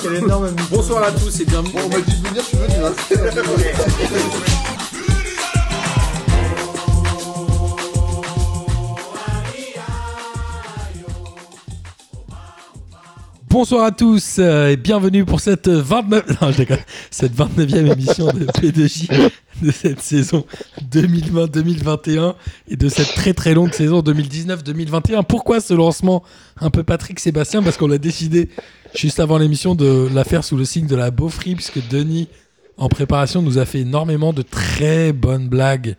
Quel énorme Bonsoir à tous et bienvenue. Bon, on m'a dit de venir, je suis venu. Hein. Bonsoir à tous euh, et bienvenue pour cette 29 non, je déconne. cette 29e émission de P2J de cette saison 2020-2021 et de cette très très longue saison 2019-2021. Pourquoi ce lancement un peu Patrick Sébastien Parce qu'on a décidé juste avant l'émission de la faire sous le signe de la beaufrie puisque Denis en préparation nous a fait énormément de très bonnes blagues,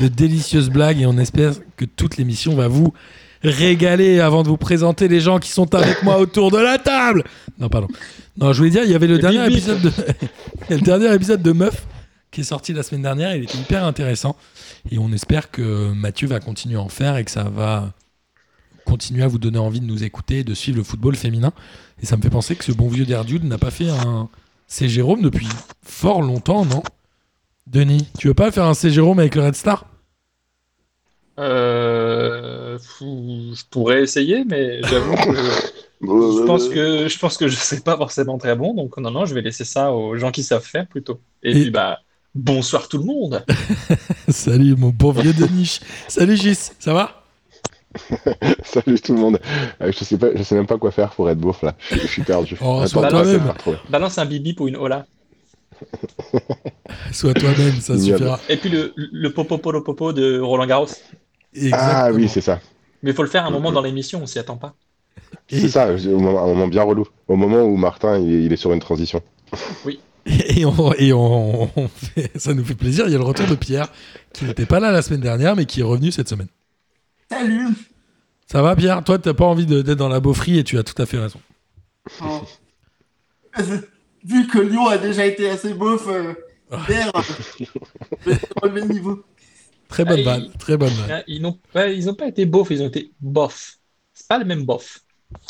de délicieuses blagues et on espère que toute l'émission va vous régaler avant de vous présenter les gens qui sont avec moi autour de la table. Non, pardon. Non, je voulais dire, il y avait le dernier épisode de le dernier épisode de Meuf qui est sorti la semaine dernière. Il était hyper intéressant et on espère que Mathieu va continuer à en faire et que ça va continuer à vous donner envie de nous écouter et de suivre le football féminin. Et ça me fait penser que ce bon vieux Derdude n'a pas fait un C. Jérôme depuis fort longtemps, non? Denis, tu veux pas faire un C. Jérôme avec le Red Star? Euh, je pourrais essayer, mais j'avoue que je pense que je pense que je pas forcément très bon, donc non, non, je vais laisser ça aux gens qui savent faire plutôt. Et, Et- puis bah bonsoir tout le monde. Salut mon bon vieux Denis. Salut Gis, ça va? Salut tout le monde. Euh, je sais pas, je sais même pas quoi faire pour être beauf là. Je, je suis perdu. Oh, Attends, sois toi-même. Balance un bibi pour une hola. Sois toi-même, ça suffira. Et puis le, le popo polo popo de Roland Garros. Ah oui, c'est ça. Mais il faut le faire à un moment dans l'émission, on s'y attend pas. Et- C'est ça, au moment, un moment bien relou. Au moment où Martin il est, il est sur une transition. Et, on, et on- on fait- ça nous fait plaisir. Il y a le retour de Pierre, qui n'était pas là la semaine dernière, mais qui est revenu cette semaine. Salut Ça va, Pierre? Toi, t'as pas envie d'être dans la beaufrie et tu as tout à fait raison. Oh. Euh, Vu que Lyon a déjà été assez beauf, euh, hier, je vais relever le niveau. Très bonne Ah, balle, il- très bonne balle. Ah, Ils n'ont pas, ils ont pas été beaufs, ils ont été bof. C'est pas le même bof.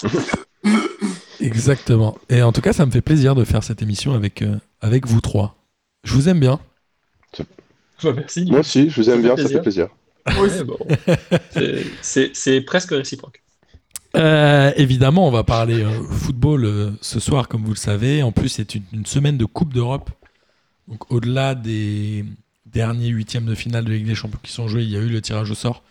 Exactement. Et en tout cas, ça me fait plaisir de faire cette émission avec, euh, avec vous trois. Je vous aime bien. Bah, merci. Moi aussi, je vous aime bien, ça fait plaisir. Ouais, bon. C'est- presque réciproque. Euh, évidemment, on va parler euh, football euh, ce soir, comme vous le savez. En plus, c'est une, une semaine de Coupe d'Europe. Donc, au-delà des derniers huitièmes de finale de Ligue des Champions qui sont joués, il y a eu le tirage au sort.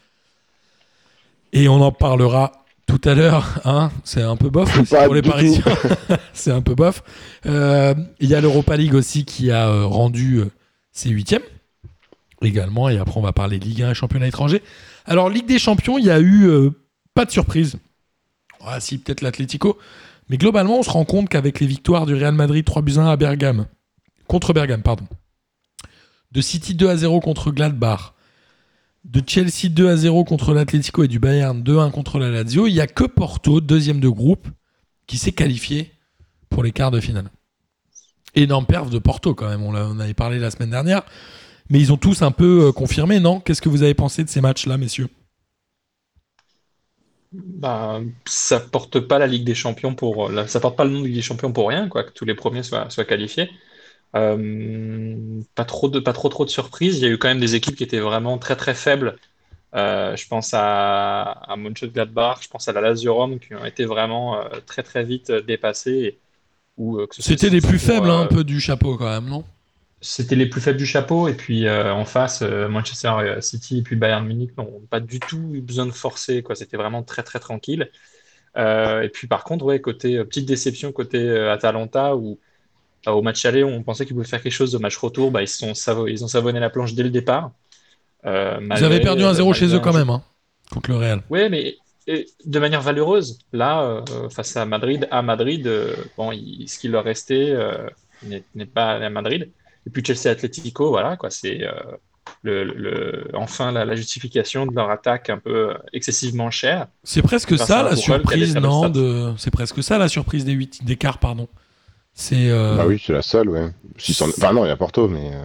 Et on en parlera tout à l'heure. Hein c'est un peu bof pour les Parisiens. c'est un peu bof. Euh, il y a l'Europa League aussi qui a euh, rendu euh, ses huitièmes également. Et après, on va parler Ligue 1 et championnat étranger. Alors, Ligue des Champions, il y a eu euh, pas de surprise. Ah, si, peut-être l'Atlético. Mais globalement, on se rend compte qu'avec les victoires du Real Madrid 3 buts à 1 à Bergame, contre Bergame, pardon, de City 2 à 0 contre Gladbach, de Chelsea 2 à 0 contre l'Atlético et du Bayern 2-1 contre la Lazio, il n'y a que Porto, deuxième de groupe, qui s'est qualifié pour les quarts de finale. Énorme perf de Porto quand même, on, on avait parlé la semaine dernière. Mais ils ont tous un peu euh, confirmé, non? Qu'est-ce que vous avez pensé de ces matchs-là, messieurs? Bah, ça porte pas la Ligue des Champions pour, la- ça porte pas le nom de Ligue des Champions pour rien, quoi, que tous les premiers soient, soient qualifiés. Euh, pas trop de, pas trop trop de surprises. Il y a eu quand même des équipes qui étaient vraiment très très faibles. Euh, je pense à, à Mönchengladbach, je pense à la Lazio Rome qui ont été vraiment euh, très très vite euh, dépassés. euh, C'était les plus faibles, hein, euh, un peu du chapeau quand même, non? C'était les plus faibles du chapeau, et puis euh, en face, euh, Manchester City et puis Bayern Munich n'ont pas du tout eu besoin de forcer, quoi. C'était vraiment très très tranquille. Euh, et puis par contre, ouais, côté euh, petite déception côté euh, Atalanta, où euh, au match aller, on pensait qu'ils pouvaient faire quelque chose. Au match retour, bah, ils sont savo- ils ont savonné la planche dès le départ. Euh, Vous malgré- avez perdu 1-0 chez eux quand même, hein, contre le Real. oui, mais et de manière valeureuse. Là, euh, face à Madrid, à Madrid, euh, bon, il- ce qui leur restait euh, n'est n'est pas à Madrid. Et puis Chelsea Atlético, voilà, quoi, c'est euh, le, le- enfin la, la justification de leur attaque un peu excessivement chère. C'est presque ça la surprise, non de... C'est presque ça la surprise des 8 des quarts, pardon. C'est euh, Bah oui, c'est la seule, ouais. Si c'en- Enfin non, il y a Porto, mais... euh,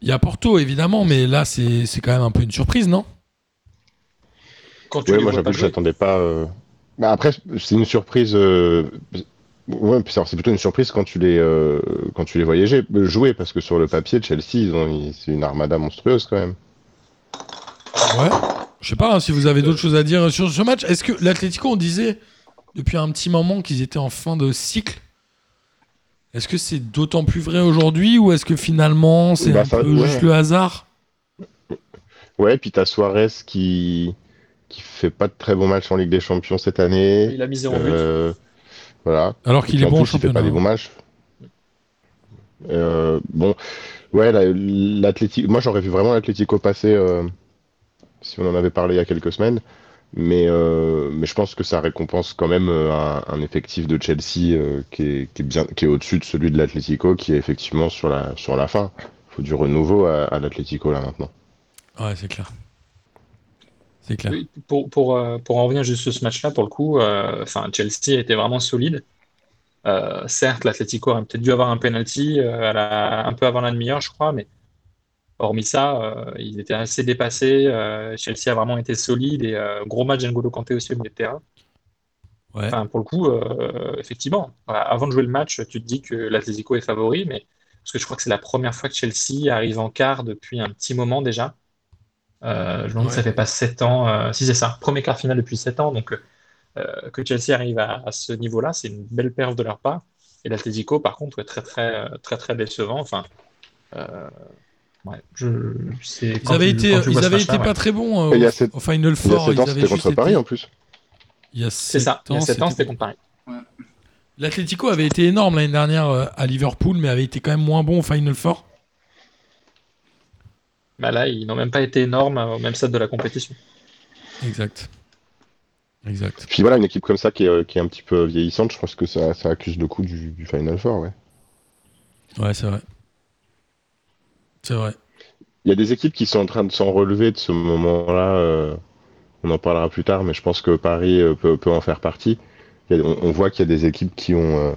il y a Porto évidemment, mais là c'est c'est quand même un peu une surprise, non? Quand tu Ouais, les moi j'avoue que j'attendais pas. euh, Bah, après, c'est une surprise. euh, Ouais, c'est plutôt une surprise quand tu les euh, quand tu les voyais gé- jouer parce que sur le papier, Chelsea, ils ont ils- c'est une armada monstrueuse quand même. Ouais. Je sais pas hein, si vous avez d'autres choses à dire sur ce match. Est-ce que l'Atlético, on disait depuis un petit moment qu'ils étaient en fin de cycle Est-ce que c'est d'autant plus vrai aujourd'hui ou est-ce que finalement c'est Bah, un ça- peu ouais. juste le hasard? Ouais, puis t'as Suarez qui qui fait pas de très bons matchs en Ligue des Champions cette année. Il a mis zéro but. Voilà. alors qu'il est bon en plus, il fait championnat pas des bons matchs. Euh, bon, ouais, la- l'Atlético. Moi, j'aurais vu vraiment l'Atlético passer euh, si on en avait parlé il y a quelques semaines. Mais, euh, mais je pense que ça récompense quand même un, un effectif de Chelsea qui est, qui est bien, qui est au-dessus de celui de l'Atlético, qui est effectivement sur la, sur la fin. Il faut du renouveau à, à l'Atlético là maintenant. Ouais, c'est clair. C'est clair. Oui, Pour, pour, euh, pour en revenir juste sur ce match-là, pour le coup, euh, enfin, Chelsea a été vraiment solide. Euh, certes, l'Atlético a peut-être dû avoir un penalty à la- un peu avant la demi-heure, je crois, mais hormis ça, euh, ils étaient assez dépassés. Euh, Chelsea a vraiment été solide et euh, gros match d'N'Golo Kanté aussi au milieu de terrain. Ouais. Enfin, pour le coup, effectivement, voilà, avant de jouer le match, tu te dis que l'Atlético est favori, mais parce que je crois que c'est la première fois que Chelsea arrive en quart depuis un petit moment déjà. Euh, je me demande si ça Ouais. fait pas 7 ans. euh, si c'est ça, premier quart final depuis 7 ans. Donc euh, que Chelsea arrive à, à ce niveau-là, c'est une belle perf de leur part. Et l'Atlético, par contre, est très très très très décevant. Enfin, euh, ouais, je, c'est Ils avaient tu- été, ils avaient été ouais. pas très bons euh, il y a sept- au Final Il y a Four. 7 Ils ans, avaient c'était contre été- Paris en plus. Il y a C'est sept ça. Il y a ans, 7 ans, c'était- contre Paris. L'Atlético avait été énorme l'année dernière à Liverpool, mais avait été quand même moins bon au Final Four. Bah là, ils n'ont même pas été énormes euh, au même stade de la compétition. Exact. Exact. Puis voilà, une équipe comme ça qui est, euh, qui est un petit peu vieillissante, je pense que ça, ça accuse le coup du, du Final Four, ouais. Ouais, c'est vrai. C'est vrai. Il y a des équipes qui sont en train de s'en relever de ce moment-là. euh, on en parlera plus tard, mais je pense que Paris euh, peut, peut en faire partie. Il y a- on, on voit qu'il y a des équipes qui ont euh,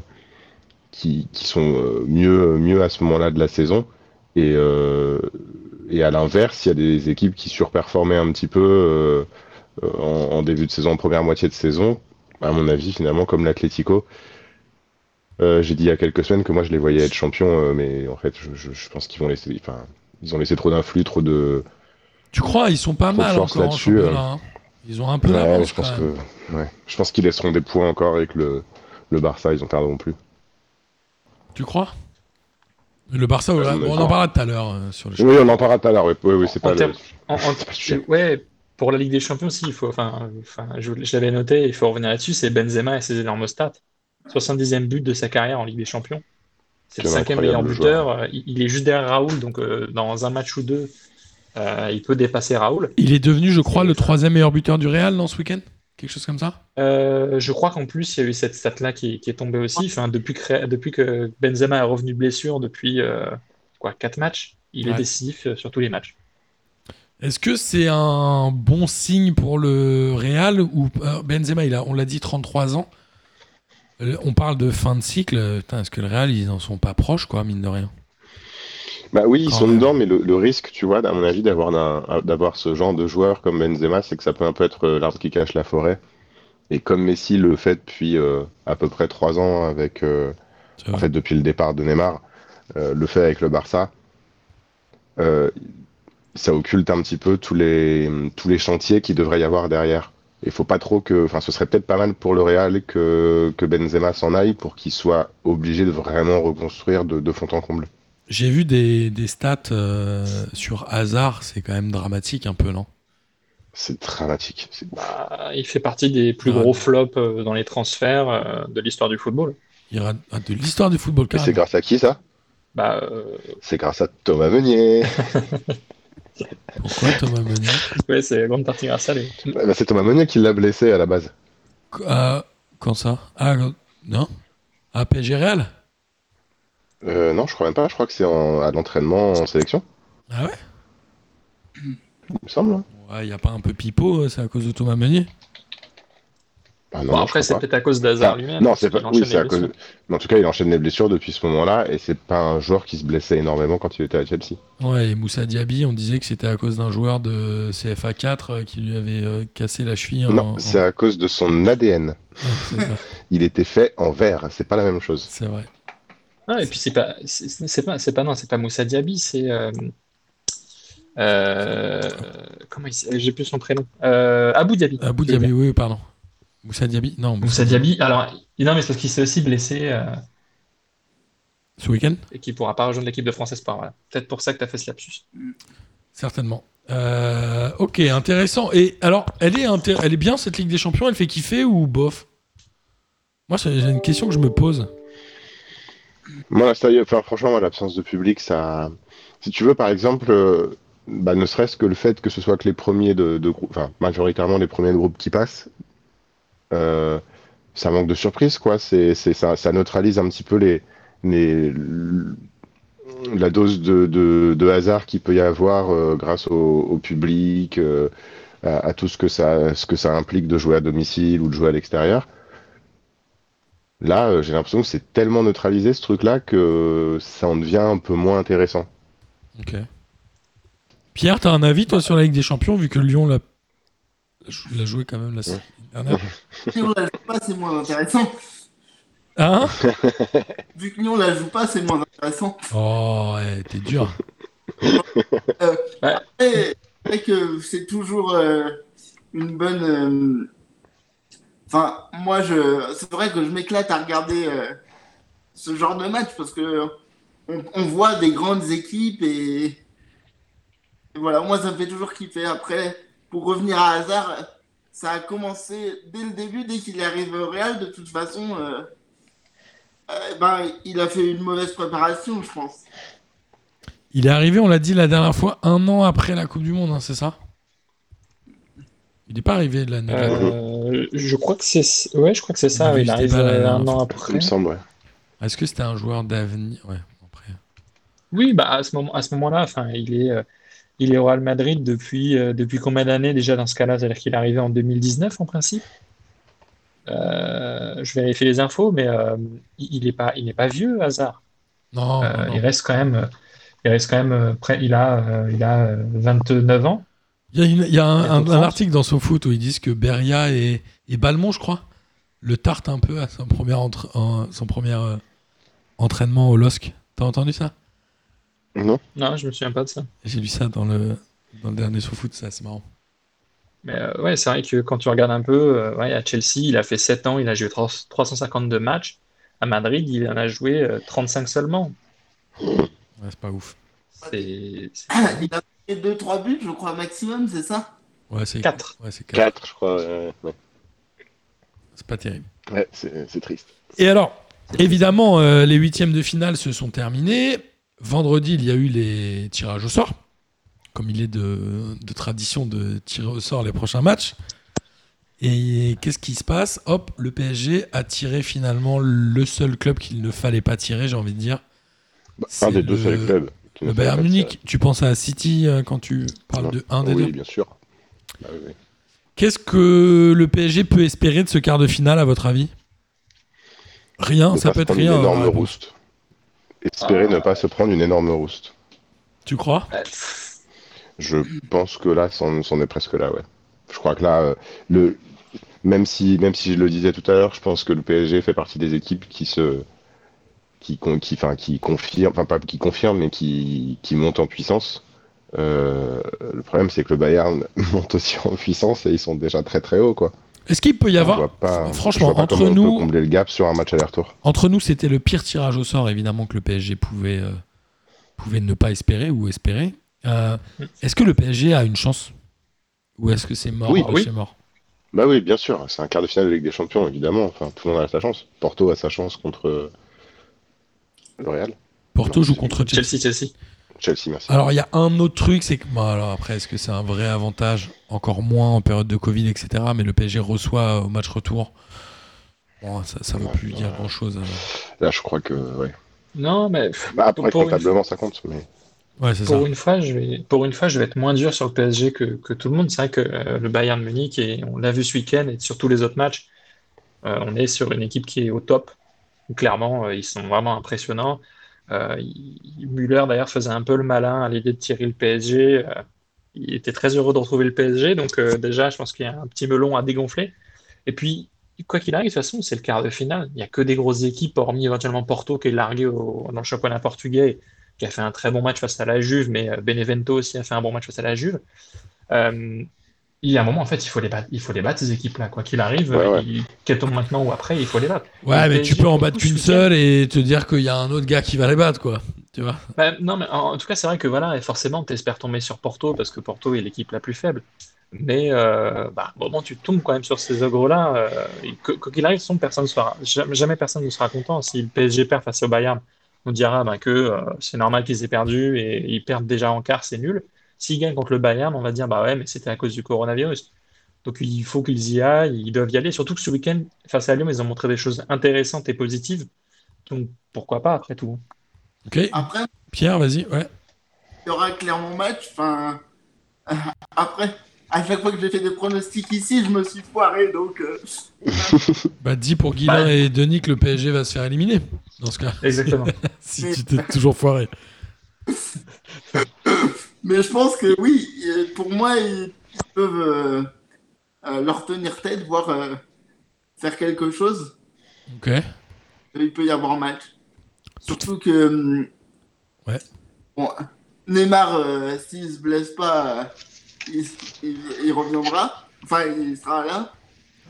qui, qui sont euh, mieux mieux à ce moment-là de la saison. Et, euh, et à l'inverse, il y a des équipes qui surperformaient un petit peu euh, euh, en, en début de saison, en première moitié de saison. À mon avis, finalement, comme l'Atlético. Euh, J'ai dit il y a quelques semaines que moi je les voyais être champions, euh, mais en fait, je, je- je pense qu'ils vont laisser. Enfin, ils ont laissé trop d'influx, trop de. Tu crois, ils sont pas mal encore en là-dessus, championnat. hein. Ils ont un peu Ouais, d'avance je pense quand que, ouais, je pense qu'ils laisseront des points encore et que le, le Barça, ils en perdront plus. Tu crois? Le Barça, ouais, Ouais, bon, on en d'accord. parlera tout à l'heure euh, sur le Oui, on en parlera tout à l'heure. Oui, oui, oui, c'est En pas le. En- en- le ouais, pour la Ligue des Champions aussi, il faut, enfin, enfin, je, je l'avais noté, il faut revenir là-dessus, c'est Benzema et ses énormes stats. 70e but de sa carrière en Ligue des Champions. C'est le cinquième meilleur buteur. Euh, Il, il est juste derrière Raoul, donc euh, dans un match ou deux, euh, il peut dépasser Raoul. Il est devenu, je crois, le troisième meilleur buteur du Real dans ce week-end? Quelque chose comme ça? Euh, je crois qu'en plus, il y a eu cette stat-là qui, qui est tombée aussi. Enfin, depuis, que, depuis que Benzema est revenu de blessure, depuis euh, quoi, 4 matchs, il est décisif euh, sur tous les matchs. Est-ce que c'est un bon signe pour le Real ou Benzema, il a, on l'a dit, 33 ans On parle de fin de cycle. Est-ce que le Real, ils en sont pas proches, quoi, mine de rien? Bah oui, ils sont même. dedans, mais le, le risque, tu vois, à mon avis, d'avoir d'avoir ce genre de joueur comme Benzema, c'est que ça peut un peu être euh, l'arbre qui cache la forêt. Et comme Messi le fait depuis euh, à peu près trois ans avec, euh, en fait, depuis le départ de Neymar, euh, le fait avec le Barça, ça occulte un petit peu tous les, tous les chantiers qu'il devrait y avoir derrière. Il faut pas trop que, enfin, ce serait peut-être pas mal pour le Real que, que Benzema s'en aille pour qu'il soit obligé de vraiment reconstruire de, de fond en comble. J'ai vu des, des stats euh, sur Hazard, c'est quand même dramatique un peu, non? C'est dramatique. Bah, il fait partie des plus gros flops euh, dans les transferts euh, de l'histoire du football. Il rate ah, de l'histoire du football, Et c'est carrément. grâce à qui ça? Bah, euh, C'est grâce à Thomas Meunier. Pourquoi Thomas Meunier? Ouais, c'est grande partie grâce à lui. Bah, c'est Thomas Meunier qui l'a blessé à la base. Qu- ah, Quand ça? Ah, non? À PSG Real? Euh, non, je crois même pas. Je crois que c'est en- à l'entraînement en sélection. Ah ouais? Il me semble. hein. Ouais, il y a pas un peu pipeau, euh, c'est à cause de Thomas Meunier? Ah, non, Bon, non, après, je c'est pas. peut-être à cause d'Hazard Ah, lui-même. non, parce c'est qu'il pas. enchaîne Oui, c'est les à cause. Mais en tout cas, il enchaîne les blessures depuis ce moment-là, et c'est pas un joueur qui se blessait énormément quand il était à Chelsea. Ouais, et Moussa Diaby, on disait que c'était à cause d'un joueur de CFA 4 euh, qui lui avait euh, cassé la cheville. en- Non, en- c'est à cause de son ADN. Ouais, c'est ça, Il était fait en verre. C'est pas la même chose. c'est vrai. Ah, et puis c'est pas, c'est pas, c'est pas, non, c'est pas Moussa Diaby, c'est euh, euh, comment il j'ai plus son prénom. Euh, Abou Diaby. Abou Diaby, oui, pardon. Moussa Diaby, non. Moussa Diaby. Alors, non, mais c'est parce qu'il s'est aussi blessé. euh, Ce week-end et qui pourra pas rejoindre l'équipe de France Espoir. Voilà. Peut-être pour ça que tu as fait ce lapsus. Certainement. Euh, ok, intéressant. Et alors, elle est, elle est bien cette Ligue des Champions Elle fait kiffer ou bof? Moi, c'est j'ai une question que je me pose. Moi, enfin, franchement, l'absence de public, ça. Si tu veux, par exemple, euh, bah, ne serait-ce que le fait que ce soit que les premiers de, de groupe, enfin, majoritairement les premiers de groupe qui passent, euh, ça manque de surprise, quoi. C'est, ça, ça neutralise un petit peu les, la dose de, hasard qu'il peut y avoir euh, grâce au, public, à, à tout ce que ça, ce que ça implique de jouer à domicile ou de jouer à l'extérieur. Là, euh, j'ai l'impression que c'est tellement neutralisé ce truc-là que ça en devient un peu moins intéressant. Ok. Pierre, t'as un avis toi sur la Ligue des Champions vu que Lyon l'a l'a joué quand même la semaine dernière Si on la joue pas, c'est moins intéressant. Hein? Vu que Lyon la joue pas, c'est moins intéressant. Oh, ouais, t'es dur. Après, c'est vrai que c'est toujours euh, une bonne. euh, Enfin, moi, je, c'est vrai que je m'éclate à regarder euh, ce genre de match parce que on, voit des grandes équipes et... voilà, moi, ça me fait toujours kiffer. Après, pour revenir à Hazard, ça a commencé dès le début, dès qu'il est arrivé au Real. De toute façon, euh, euh, ben, il a fait une mauvaise préparation, je pense. Il est arrivé, on l'a dit la dernière fois, un an après la Coupe du Monde, hein, c'est ça? Il n'est pas arrivé de l'année. Euh, je crois que c'est ouais, je crois que c'est ça. Il c'était arrive un an Il après. me semble, ouais. Est-ce que c'était un joueur d'avenir? Ouais, après. Oui, bah à ce moment, à ce moment-là, enfin, il est, euh, il est au Real Madrid depuis, euh, depuis combien d'années déjà dans ce cas-là? C'est-à-dire qu'il est arrivé en 2019 en principe? Euh, je vérifie les infos, mais euh, il il est pas, il n'est pas vieux, Hazard. Non, Euh, non, non. il reste quand même, il reste quand même près, il a, euh, il a euh, 29 ans. Il y a, une- il y a un, un- un France. article dans SoFoot où ils disent que Beria et, et Balmont, je crois, le tarte un peu à son premier, entre- en- son premier euh, entraînement au LOSC. T'as entendu ça? Non? Non, je me souviens pas de ça. J'ai lu ça dans le, dans le dernier SoFoot, ça c'est marrant. Mais euh, ouais, c'est vrai que quand tu regardes un peu, euh, ouais, à Chelsea, il a fait 7 ans, il a joué 3- 352 matchs. À Madrid, il en a joué euh, 35 seulement. Ouais, c'est pas ouf. C'est c'est Il a fait 2-3 buts, je crois, maximum, c'est ça? Ouais, c'est 4. Ouais, c'est quatre. 4, je crois. ouais, ouais. C'est pas terrible. Ouais, c'est c'est triste. Et alors, évidemment, euh, les huitièmes de finale se sont terminés. Vendredi, il y a eu les tirages au sort. Comme il est de, de tradition de tirer au sort les prochains matchs. Et qu'est-ce qui se passe? Hop, le PSG a tiré finalement le seul club qu'il ne fallait pas tirer, j'ai envie de dire. Bah, un des deux le- seuls clubs. Qui Le Bayern Munich, tu penses à City euh, quand tu parles Non. de un des Oui, deux bien sûr. Bah oui, oui. Qu'est-ce que le PSG peut espérer de ce quart de finale, à votre avis? Rien, Ne ça peut être rien. Une énorme réponse. rouste. Espérer Ah. ne pas se prendre une énorme rouste. Tu crois? Je pense que là, c'en c'en est presque là, ouais. Je crois que là, euh, le, même si, même si je le disais tout à l'heure, je pense que le PSG fait partie des équipes qui se, qui, con- qui, enfin, qui confirment, enfin pas qui confirment, mais qui, qui montent en puissance. Euh, le problème, c'est que le Bayern monte aussi en puissance et ils sont déjà très très hauts, quoi. Est-ce qu'il peut y avoir. pas, franchement, entre comment on nous- peut combler le gap sur un match aller-retour. Entre nous, c'était le pire tirage au sort, évidemment, que le PSG pouvait, euh, pouvait ne pas espérer ou espérer. Euh, est-ce que le PSG a une chance Ou est-ce que c'est mort Oui. Oui. mort? Bah oui, bien sûr, c'est un quart de finale de Ligue des Champions, évidemment. Enfin, tout le monde a sa chance. Porto a sa chance contre le Real. Porto Non, joue c'est- contre Chelsea. Chelsea, Chelsea. Chelsea, merci. Alors, il y a un autre truc, c'est que. bon, alors après, est-ce que c'est un vrai avantage Encore moins en période de Covid, etc. Mais le PSG reçoit au match retour. Bon, ça ne veut Ouais, plus ouais. dire grand-chose. Là, je crois que, ouais. Non, mais Bah, après, Pour une comptablement, ça compte, mais. Ouais, c'est ça. pour une fois, je vais, pour une fois, je vais être moins dur sur le PSG que, que tout le monde. C'est vrai que euh, le Bayern Munich, et on l'a vu ce week-end et sur tous les autres matchs, euh, on est sur une équipe qui est au top. Clairement, euh, ils sont vraiment impressionnants. Euh, Müller, d'ailleurs, faisait un peu le malin à l'idée de tirer le PSG. Euh, il était très heureux de retrouver le PSG. Donc, déjà, je pense qu'il y a un petit melon à dégonfler. Et puis, quoi qu'il arrive, de toute façon, c'est le quart de finale. Il n'y a que des grosses équipes, hormis éventuellement Porto, qui est largué au- dans le championnat portugais, qui a fait un très bon match face à la Juve, mais Benevento aussi a fait un bon match face à la Juve. Il y a un moment, en fait, il faut les battre, il faut les battre ces équipes-là, quoi qu'il arrive, Ouais, ouais. ils- qu'elles tombent maintenant ou après, il faut les battre. Ouais, mais tu peux en battre qu'une seule et te dire qu'il y a un autre gars qui va les battre, quoi. Tu vois? Bah, non, mais en, en tout cas, c'est vrai que voilà, et forcément, tu espères tomber sur Porto parce que Porto est l'équipe la plus faible. Mais euh, bah, au moment où tu tombes quand même sur ces ogres-là, euh, quoi qu'il arrive, son, personne ne sera, jamais, jamais personne ne sera content. Si le PSG perd face au Bayern, on dira bah, que euh, c'est normal qu'ils aient perdu et ils perdent déjà en quart, c'est nul. S'ils gagnent contre le Bayern, on va dire bah ouais, mais c'était à cause du coronavirus. Donc il faut qu'ils y aillent, ils doivent y aller. Surtout que ce week-end, face à Lyon, ils ont montré des choses intéressantes et positives. Donc pourquoi pas après tout. Ok. Après, Pierre, vas-y. Ouais. il y aura clairement match. Enfin, après, à chaque fois que j'ai fait des pronostics ici, je me suis foiré. Donc, euh, Bah, dis pour Guilain Bah. et Denis que le PSG va se faire éliminer. Dans ce cas, Exactement. si tu t'es toujours foiré. Mais je pense que oui, pour moi, ils, peuvent euh, euh, leur tenir tête, voire euh, faire quelque chose. Ok. Il peut y avoir match. Surtout que hum, Ouais. bon, Neymar, euh, s'il se blesse pas, euh, il, il- il reviendra. Enfin, il sera là.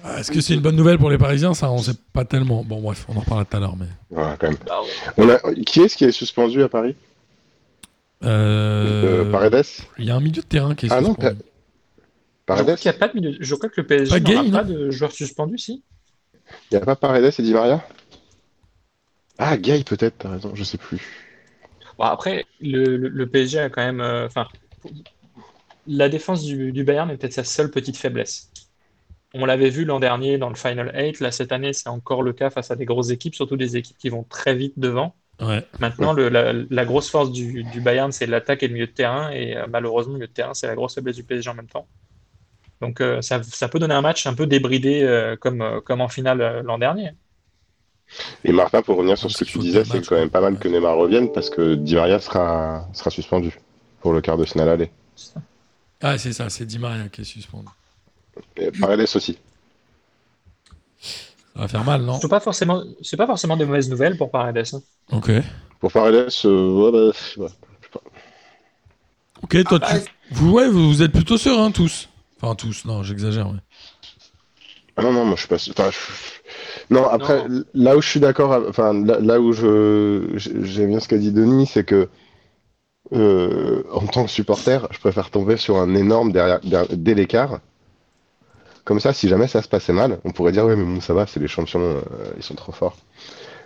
Ah, Est-ce que c'est une bonne nouvelle pour les Parisiens Ça, on sait pas tellement. Bon, bref, on en reparlera tout à l'heure. Mais... Ouais, quand même. On a... Qui est-ce qui est suspendu à Paris? Euh, Euh, Paredes Il y a un milieu de terrain qui est Ah non, suspendu. Je Paredes crois qu'il y a pas de milieu- Je crois que le PSG Gay, pas non de joueurs suspendus, si. Il n'y a pas Paredes et Di Maria Ah, Gay peut-être, t'as raison, je sais plus. Bon, après, le, le- le PSG a quand même. euh, Enfin, la défense du, du Bayern est peut-être sa seule petite faiblesse. On l'avait vu l'an dernier dans le Final 8. Là, cette année, c'est encore le cas face à des grosses équipes, surtout des équipes qui vont très vite devant. Ouais. Maintenant, le- la, la grosse force du, du Bayern, c'est l'attaque et le milieu de terrain. Et euh, malheureusement, le milieu de terrain, c'est la grosse faiblesse du PSG en même temps. Donc, euh, ça, ça peut donner un match un peu débridé euh, comme, euh, comme en finale euh, l'an dernier. Et Martin, pour revenir sur ce que tu disais, c'est quand même pas mal que Neymar revienne parce que Di Maria sera, sera suspendu pour le quart de finale aller. Ah, c'est ça, c'est Di Maria qui est suspendu. Et Paredes aussi. Ça va faire mal, non C'est pas forcément, c'est pas forcément des mauvaises nouvelles pour Paredes. hein. Ok. Pour Paredes, euh, ouais, bah, ouais. Ok, toi, Ah, tu... vous, ouais, vous, vous êtes plutôt sereins tous. Enfin, tous, non, j'exagère. Ouais. Ah non, non, moi je suis pas. sûr- Enfin, je- Non, après, Non. là où je suis d'accord, enfin, là, là où je j'ai- j'aime bien ce qu'a dit Denis, c'est que euh, en tant que supporter, je préfère tomber sur un énorme derrière, derrière- dès l'écart. Comme ça, si jamais ça se passait mal, on pourrait dire ouais, mais bon, ça va, c'est les champions, euh, ils sont trop forts.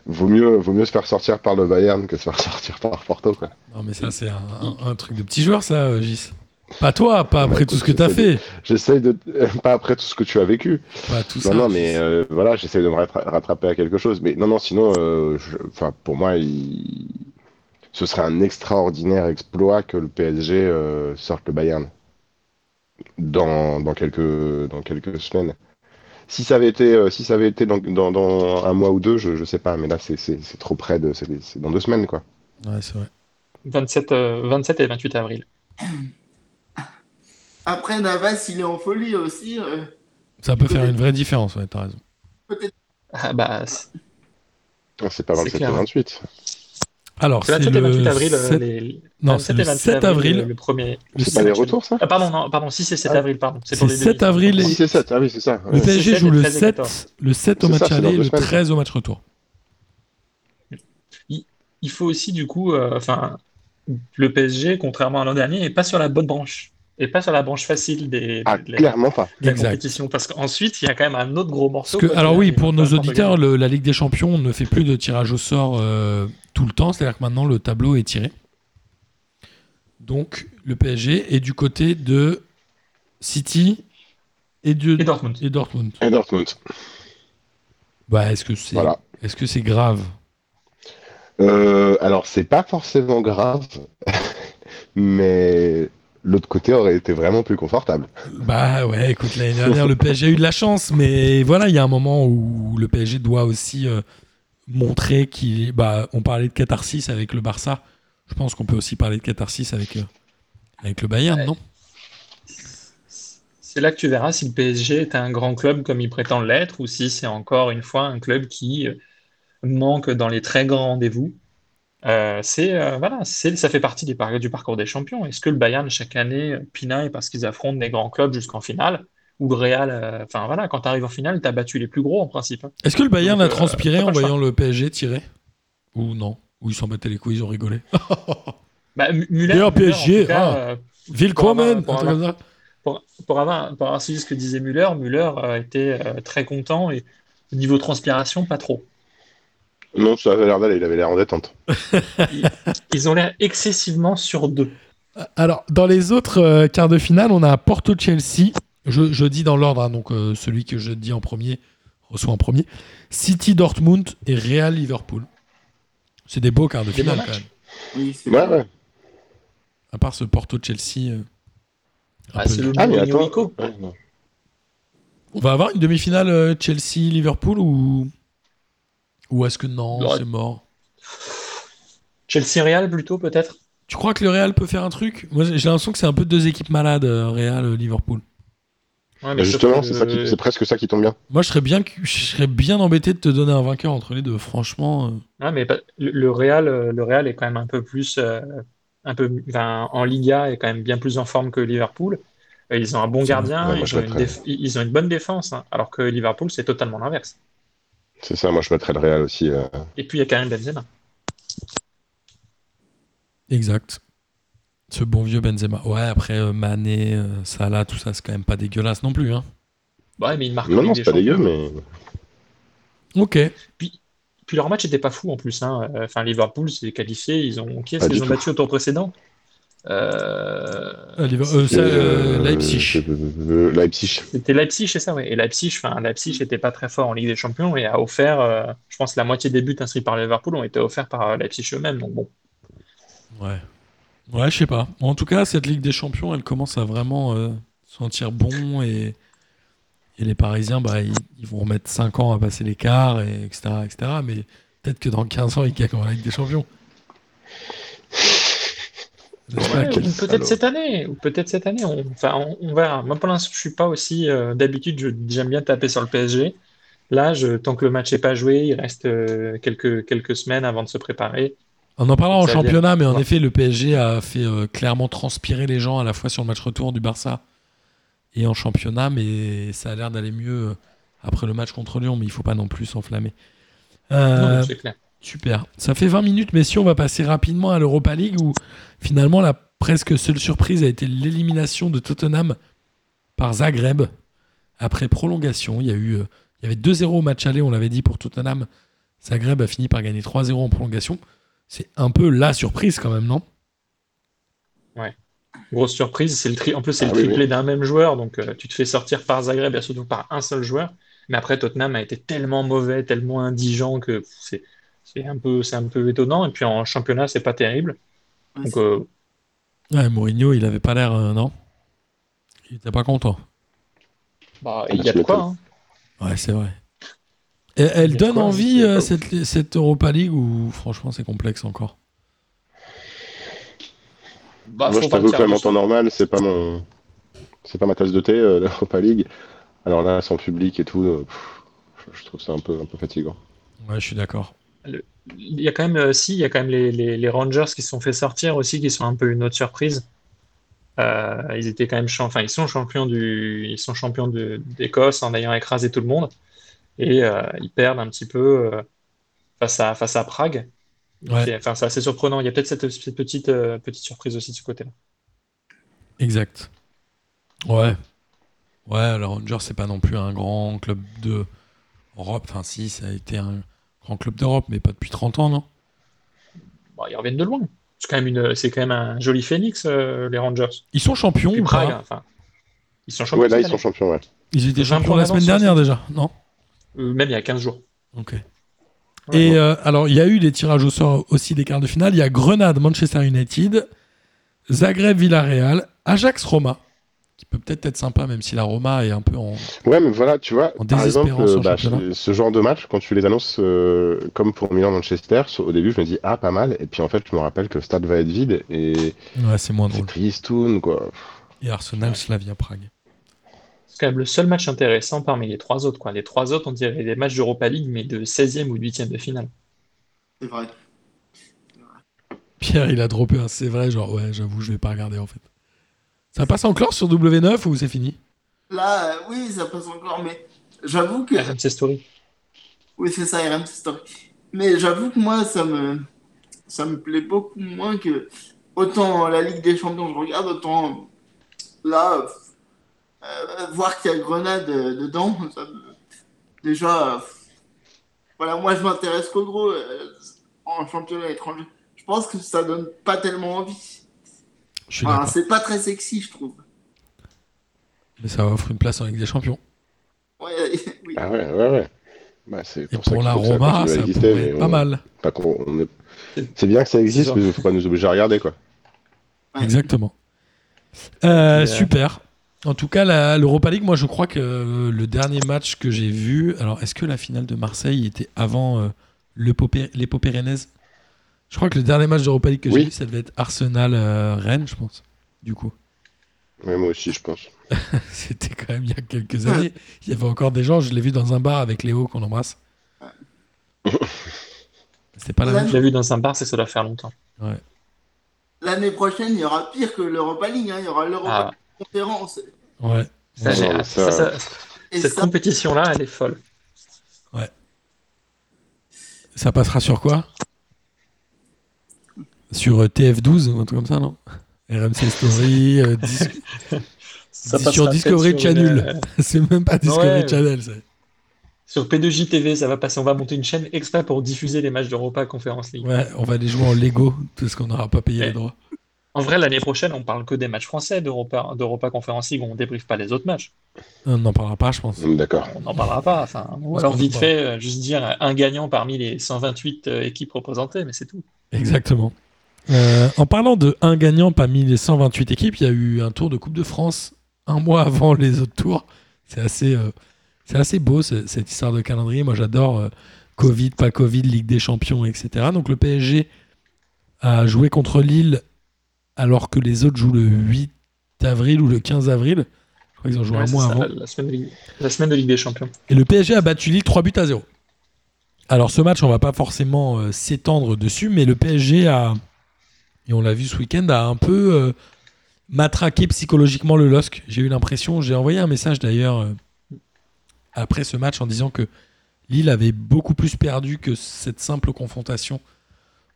Vaut mieux, vaut mieux se faire sortir par le Bayern que se faire sortir par Porto, quoi. Non, mais ça, c'est un, un- un truc de petit joueur, ça, euh, Gis. Pas toi, pas après tout ce que t'as fait. J'essaye de, pas après tout ce que tu as vécu. Pas tout Non, ça. non, mais euh, voilà, j'essaie de me rattra- rattraper à quelque chose. Mais non, non, sinon, euh, je- enfin, pour moi, il- ce serait un extraordinaire exploit que le PSG euh, sorte le Bayern dans, dans, quelques, dans quelques semaines. Si ça avait été, euh, si ça avait été dans, dans, dans un mois ou deux, je, je sais pas, mais là, c'est trop près de. C'est dans deux semaines, quoi. Ouais, c'est vrai. 27, euh, 27 et 28 avril. Après, Navas, il est en folie aussi. euh, Ça peut faire une vraie différence, ouais, t'as raison. Ah, bah, c'est Ah, C'est pas C'est 27 et clair. 28. Alors, c'est c'est 27 et 28 le avril. euh, 7... les... Non, 27 c'est et le 28 7 avril. euh, Le premier. Le C'est pas les retours, ça Ah, pardon, non, pardon, si c'est 7 Ah. avril, pardon. C'est C'est pour les 7 demi. avril. Si, c'est 7, ah oui, c'est ça. Le. PSG 7 joue le 13 et 7, 14. le 7 au match aller et le semaines. 13 au match retour. Il faut aussi, du coup, euh, enfin, le PSG, contrairement à l'an dernier, n'est pas sur la bonne branche. Et pas sur la branche facile des, Ah, clairement pas. Parce qu'ensuite, il y a quand même un autre gros morceau. Parce que, quoi, alors oui, pour nos auditeurs, le- la Ligue des Champions ne fait plus de tirage au sort euh, tout le temps, c'est-à-dire que maintenant le tableau est tiré. Donc le PSG est du côté de City et, de, Et Dortmund. et Dortmund. Et Dortmund. Bah, est-ce que c'est Voilà. est-ce que c'est grave? Euh, alors, c'est pas forcément grave, mais l'autre côté aurait été vraiment plus confortable. Bah ouais, écoute, l'année dernière, le PSG a eu de la chance, mais voilà, il y a un moment où le PSG doit aussi euh, montrer qu'il. Bah, on parlait de catharsis avec le Barça. Je pense qu'on peut aussi parler de catharsis avec, euh, avec le Bayern, Ouais. non? C'est là que tu verras si le PSG est un grand club comme il prétend l'être ou si c'est encore une fois un club qui euh, manque dans les très grands rendez-vous. Euh, c'est euh, voilà, c'est ça fait partie des par- du parcours des champions. Est-ce que le Bayern chaque année euh, pinaille parce qu'ils affrontent des grands clubs jusqu'en finale? Ou le Real, enfin voilà, quand tu arrives en finale, tu as battu les plus gros en principe. hein. Est-ce que le Bayern Donc, a transpiré en voyant le PSG tirer? Ou non? Ou ils s'en battaient les couilles, ils ont rigolé? Bah, M- Müller, D'ailleurs, Müller, en PSG, ah. Willkommen Pour avoir- pour, pour avoir, pour avoir ce que disait Müller, Müller euh, était très content et niveau transpiration, pas trop. Non, ça avait l'air d'aller, il avait l'air en détente. Ils ont l'air excessivement sur deux. Alors, dans les autres euh, quarts de finale, on a Porto-Chelsea. Je, je dis dans l'ordre, hein, donc euh, celui que je dis en premier reçoit en premier. City-Dortmund et Real-Liverpool. C'est des beaux quarts de finale quand même. Oui, c'est Ouais. À part ce Porto-Chelsea. euh, Ah, c'est le Ah, mais Mourinho attends. Nico. Ouais. On va avoir une demi-finale euh, Chelsea-Liverpool ou. Ou est-ce que non, c'est mort Chelsea Real plutôt peut-être? Tu crois que le Real peut faire un truc? Moi, j'ai l'impression que c'est un peu deux équipes malades, euh, Real, euh, Liverpool. Ouais, Mais sauf justement, c'est ça qui- c'est presque ça qui tombe bien. Moi, je serais bien, je serais bien embêté de te donner un vainqueur entre les deux. Franchement, euh, Ouais, mais le, Real, le Real est quand même un peu plus, euh, un peu, enfin, en Liga est quand même bien plus en forme que Liverpool. Ils ont un bon gardien. Ouais, ont ils ont une bonne défense, hein, alors que Liverpool c'est totalement l'inverse. C'est ça, moi je mettrais le Real aussi. euh. Et puis il y a Karim Benzema. exact. Ce bon vieux Benzema. Ouais, après euh, Mané, euh, Salah, tout ça, c'est quand même pas dégueulasse non plus. Hein. Ouais, mais ils marquent Non, non, c'est des pas dégueu, mais. Ok. Puis leur match était pas fou en plus. hein. Enfin, Liverpool s'est qualifié, ils ont qui est-ce qu'ils ont battu au tour précédent? Euh, ça, Leipzig. c'est- Leipzig. C'était Leipzig, c'est ça, oui. Et Leipzig, enfin, Leipzig n'était pas très fort en Ligue des Champions et a offert, euh, je pense, la moitié des buts inscrits par Liverpool ont été offerts par euh, Leipzig eux-mêmes. Donc bon, Ouais. Ouais, je sais pas. En tout cas, cette Ligue des Champions, elle commence à vraiment euh, sentir bon et, et les Parisiens, bah, ils, ils vont remettre 5 ans à passer l'écart, et etc., etc. Mais peut-être que dans 15 ans, ils gagnent la Ligue des Champions. Ouais, peut-être cette année, ou peut-être cette année. On, enfin, on, on verra. Moi, pour l'instant, je suis pas aussi. euh, d'habitude, je- j'aime bien taper sur le PSG. Là, je, tant que le match n'est pas joué, il reste euh, quelques, quelques semaines avant de se préparer. On en parlera en championnat, mais en Ouais. effet, le PSG a fait euh, clairement transpirer les gens à la fois sur le match retour du Barça et en championnat, mais ça a l'air d'aller mieux euh, après le match contre Lyon, mais il faut pas non plus s'enflammer. Euh, Non, c'est clair. Super. Ça fait 20 minutes, messieurs. On va passer rapidement à l'Europa League où finalement la presque seule surprise a été l'élimination de Tottenham par Zagreb après prolongation. Il y, a eu, euh, il y avait 2-0 au match aller, on l'avait dit pour Tottenham. Zagreb a fini par gagner 3-0 en prolongation. C'est un peu la surprise quand même, non? Grosse surprise, c'est le tri... en plus c'est Ah le oui, triplé oui. d'un même joueur, donc euh, tu te fais sortir par Zagreb et surtout par un seul joueur. Mais après Tottenham a été tellement mauvais, tellement indigent que c'est c'est un peu c'est un peu étonnant. Et puis en championnat c'est pas terrible. Ouais, Donc euh, Ouais, Mourinho, il avait pas l'air, euh, non? Il était pas content. bah, Ah, il y a de quoi. hein. Ouais, c'est vrai. Et elle donne quoi, envie, euh, cette, cette Europa League, ou franchement c'est complexe encore? Bah, Moi, je t'avoue que même en temps normal, c'est pas mon, c'est pas ma tasse de thé, euh, l'Europa League. Alors là, sans public et tout, euh, pff, je trouve ça un peu, un peu fatigant. Ouais, je suis d'accord. Il y a quand même, euh, si, il y a quand même les, les- les Rangers qui se sont fait sortir aussi, qui sont un peu une autre surprise. Euh, ils étaient quand même enfin, ils sont champions du, ils sont champions d'Écosse en ayant écrasé tout le monde et euh, ils perdent un petit peu euh, face à face à Prague. Ouais. Enfin, c'est assez surprenant. Il y a peut-être cette, cette petite petite surprise aussi de ce côté-là. Exact. Ouais. Ouais, le Rangers, c'est pas non plus un grand club de Europe. Enfin, si, ça a été un grand club d'Europe, mais pas depuis 30 ans, non? Bon, ils reviennent de loin. C'est quand même une, c'est quand même un joli phénix euh, les Rangers. Ils sont champions Puis ou Prague, pas? enfin, ils sont champions. Ouais, là, cette ils sont champions, ouais. Ils étaient champions la semaine dernière déjà, non? Euh, même il y a 15 jours. Ok. Ouais, Et euh, alors, il y a eu des tirages au sort aussi des quarts de finale. Il y a Grenade, Manchester United, Zagreb, Villarreal, Ajax, Roma, qui peut peut-être être sympa, même si la Roma est un peu en. Ouais, mais voilà, tu vois, En par exemple, désespérance euh, bah, ce- genre de match, quand tu les annonces euh, comme pour Milan-Manchester, au début, je me dis, ah, pas mal. Et puis en fait, je me rappelle que le stade va être vide et Ouais, c'est moins drôle. tristoun, quoi. Et Arsenal, Slavia, Prague. C'est quand même le seul match intéressant parmi les trois autres. Quoi. Les trois autres, on dirait des matchs d'Europa League, mais de 16e ou 8e de finale. C'est vrai. Pierre, il a droppé un c'est vrai, genre ouais, j'avoue, je vais pas regarder en fait. Ça passe encore sur W9 ou c'est fini? Là, euh, oui, ça passe encore, mais j'avoue que. RMC Story. Oui, c'est ça, RMC Story. Mais j'avoue que moi, ça me, ça me plaît beaucoup moins que. Autant la Ligue des Champions, je regarde, autant là, euh, voir qu'il y a Grenade euh, dedans, ça me- déjà. euh, voilà, moi, je m'intéresse qu'au gros euh, en championnat étranger. Je pense que ça donne pas tellement envie. D'accord. c'est pas très sexy, je trouve. Mais ça offre une place en Ligue des Champions. Ouais, oui. Ah ouais, ouais, ouais. Bah, c'est pour ça la ça Roma, ça exister, pourrait mais être on- pas mal. pas qu'on- on est- C'est bien que ça existe, mais il faut pas nous obliger à regarder, quoi. Ouais. Exactement. Euh, euh, super. En tout cas, la- l'Europa League, moi je crois que euh, le dernier match que j'ai vu, alors est-ce que la finale de Marseille était avant euh, l'épopée rennaise Je crois que le dernier match d'Europa League que j'ai vu, ça devait être Arsenal-Rennes, je pense. Du coup, Ouais, moi aussi, je pense. c'était quand même il y a quelques années. Il y avait encore des gens, je l'ai vu dans un bar avec Léo qu'on embrasse. C'était pas la Ouais. même Je l'ai vu dans un bar, c'est ça doit faire longtemps. L'année prochaine, il y aura pire que l'Europa League. hein. Il y aura l'Europa Ah, League conférence. Ouais. ça, Ouais. ça- Ça, cette ça, compétition-là, elle est folle. Ça passera sur quoi? Sur euh, TF12 ou un truc comme ça, non? RMC Story, euh, Dis- Ça sur Discovery sur Channel. une, euh, c'est même pas Discovery Ouais. Channel. c'est- Sur P2J TV, ça va passer. On va monter une chaîne exprès pour diffuser les matchs d'Europa Conference League. Ouais, on va les jouer en Lego parce qu'on n'aura pas payé Ouais. les droits. En vrai, l'année prochaine, on parle que des matchs français d'Europa d'Europa Conference League. On débriefe pas les autres matchs. On n'en parlera pas, je pense. D'accord. On n'en parlera pas. Enfin, ou alors vite fait, euh, juste dire un gagnant parmi les 128 euh, équipes représentées, mais c'est tout. Exactement. Euh, en parlant de un gagnant parmi les 128 équipes, il y a eu un tour de Coupe de France un mois avant les autres tours. C'est assez, euh, c'est assez beau ce- cette histoire de calendrier. Moi, j'adore euh, Covid, pas Covid, Ligue des Champions, etc. Donc le PSG a joué contre Lille alors que les autres jouent le 8 avril ou le 15 avril. Je crois qu'ils ont joué Ouais, un mois ça, avant. la, semaine de Ligue, la semaine de Ligue des Champions. Et le PSG a battu Lille 3 buts à 0. Alors ce match, on va pas forcément s'étendre dessus, mais le PSG a, et on l'a vu ce week-end, a un peu euh, matraqué psychologiquement le LOSC. J'ai eu l'impression, j'ai envoyé un message d'ailleurs euh, après ce match en disant que Lille avait beaucoup plus perdu que cette simple confrontation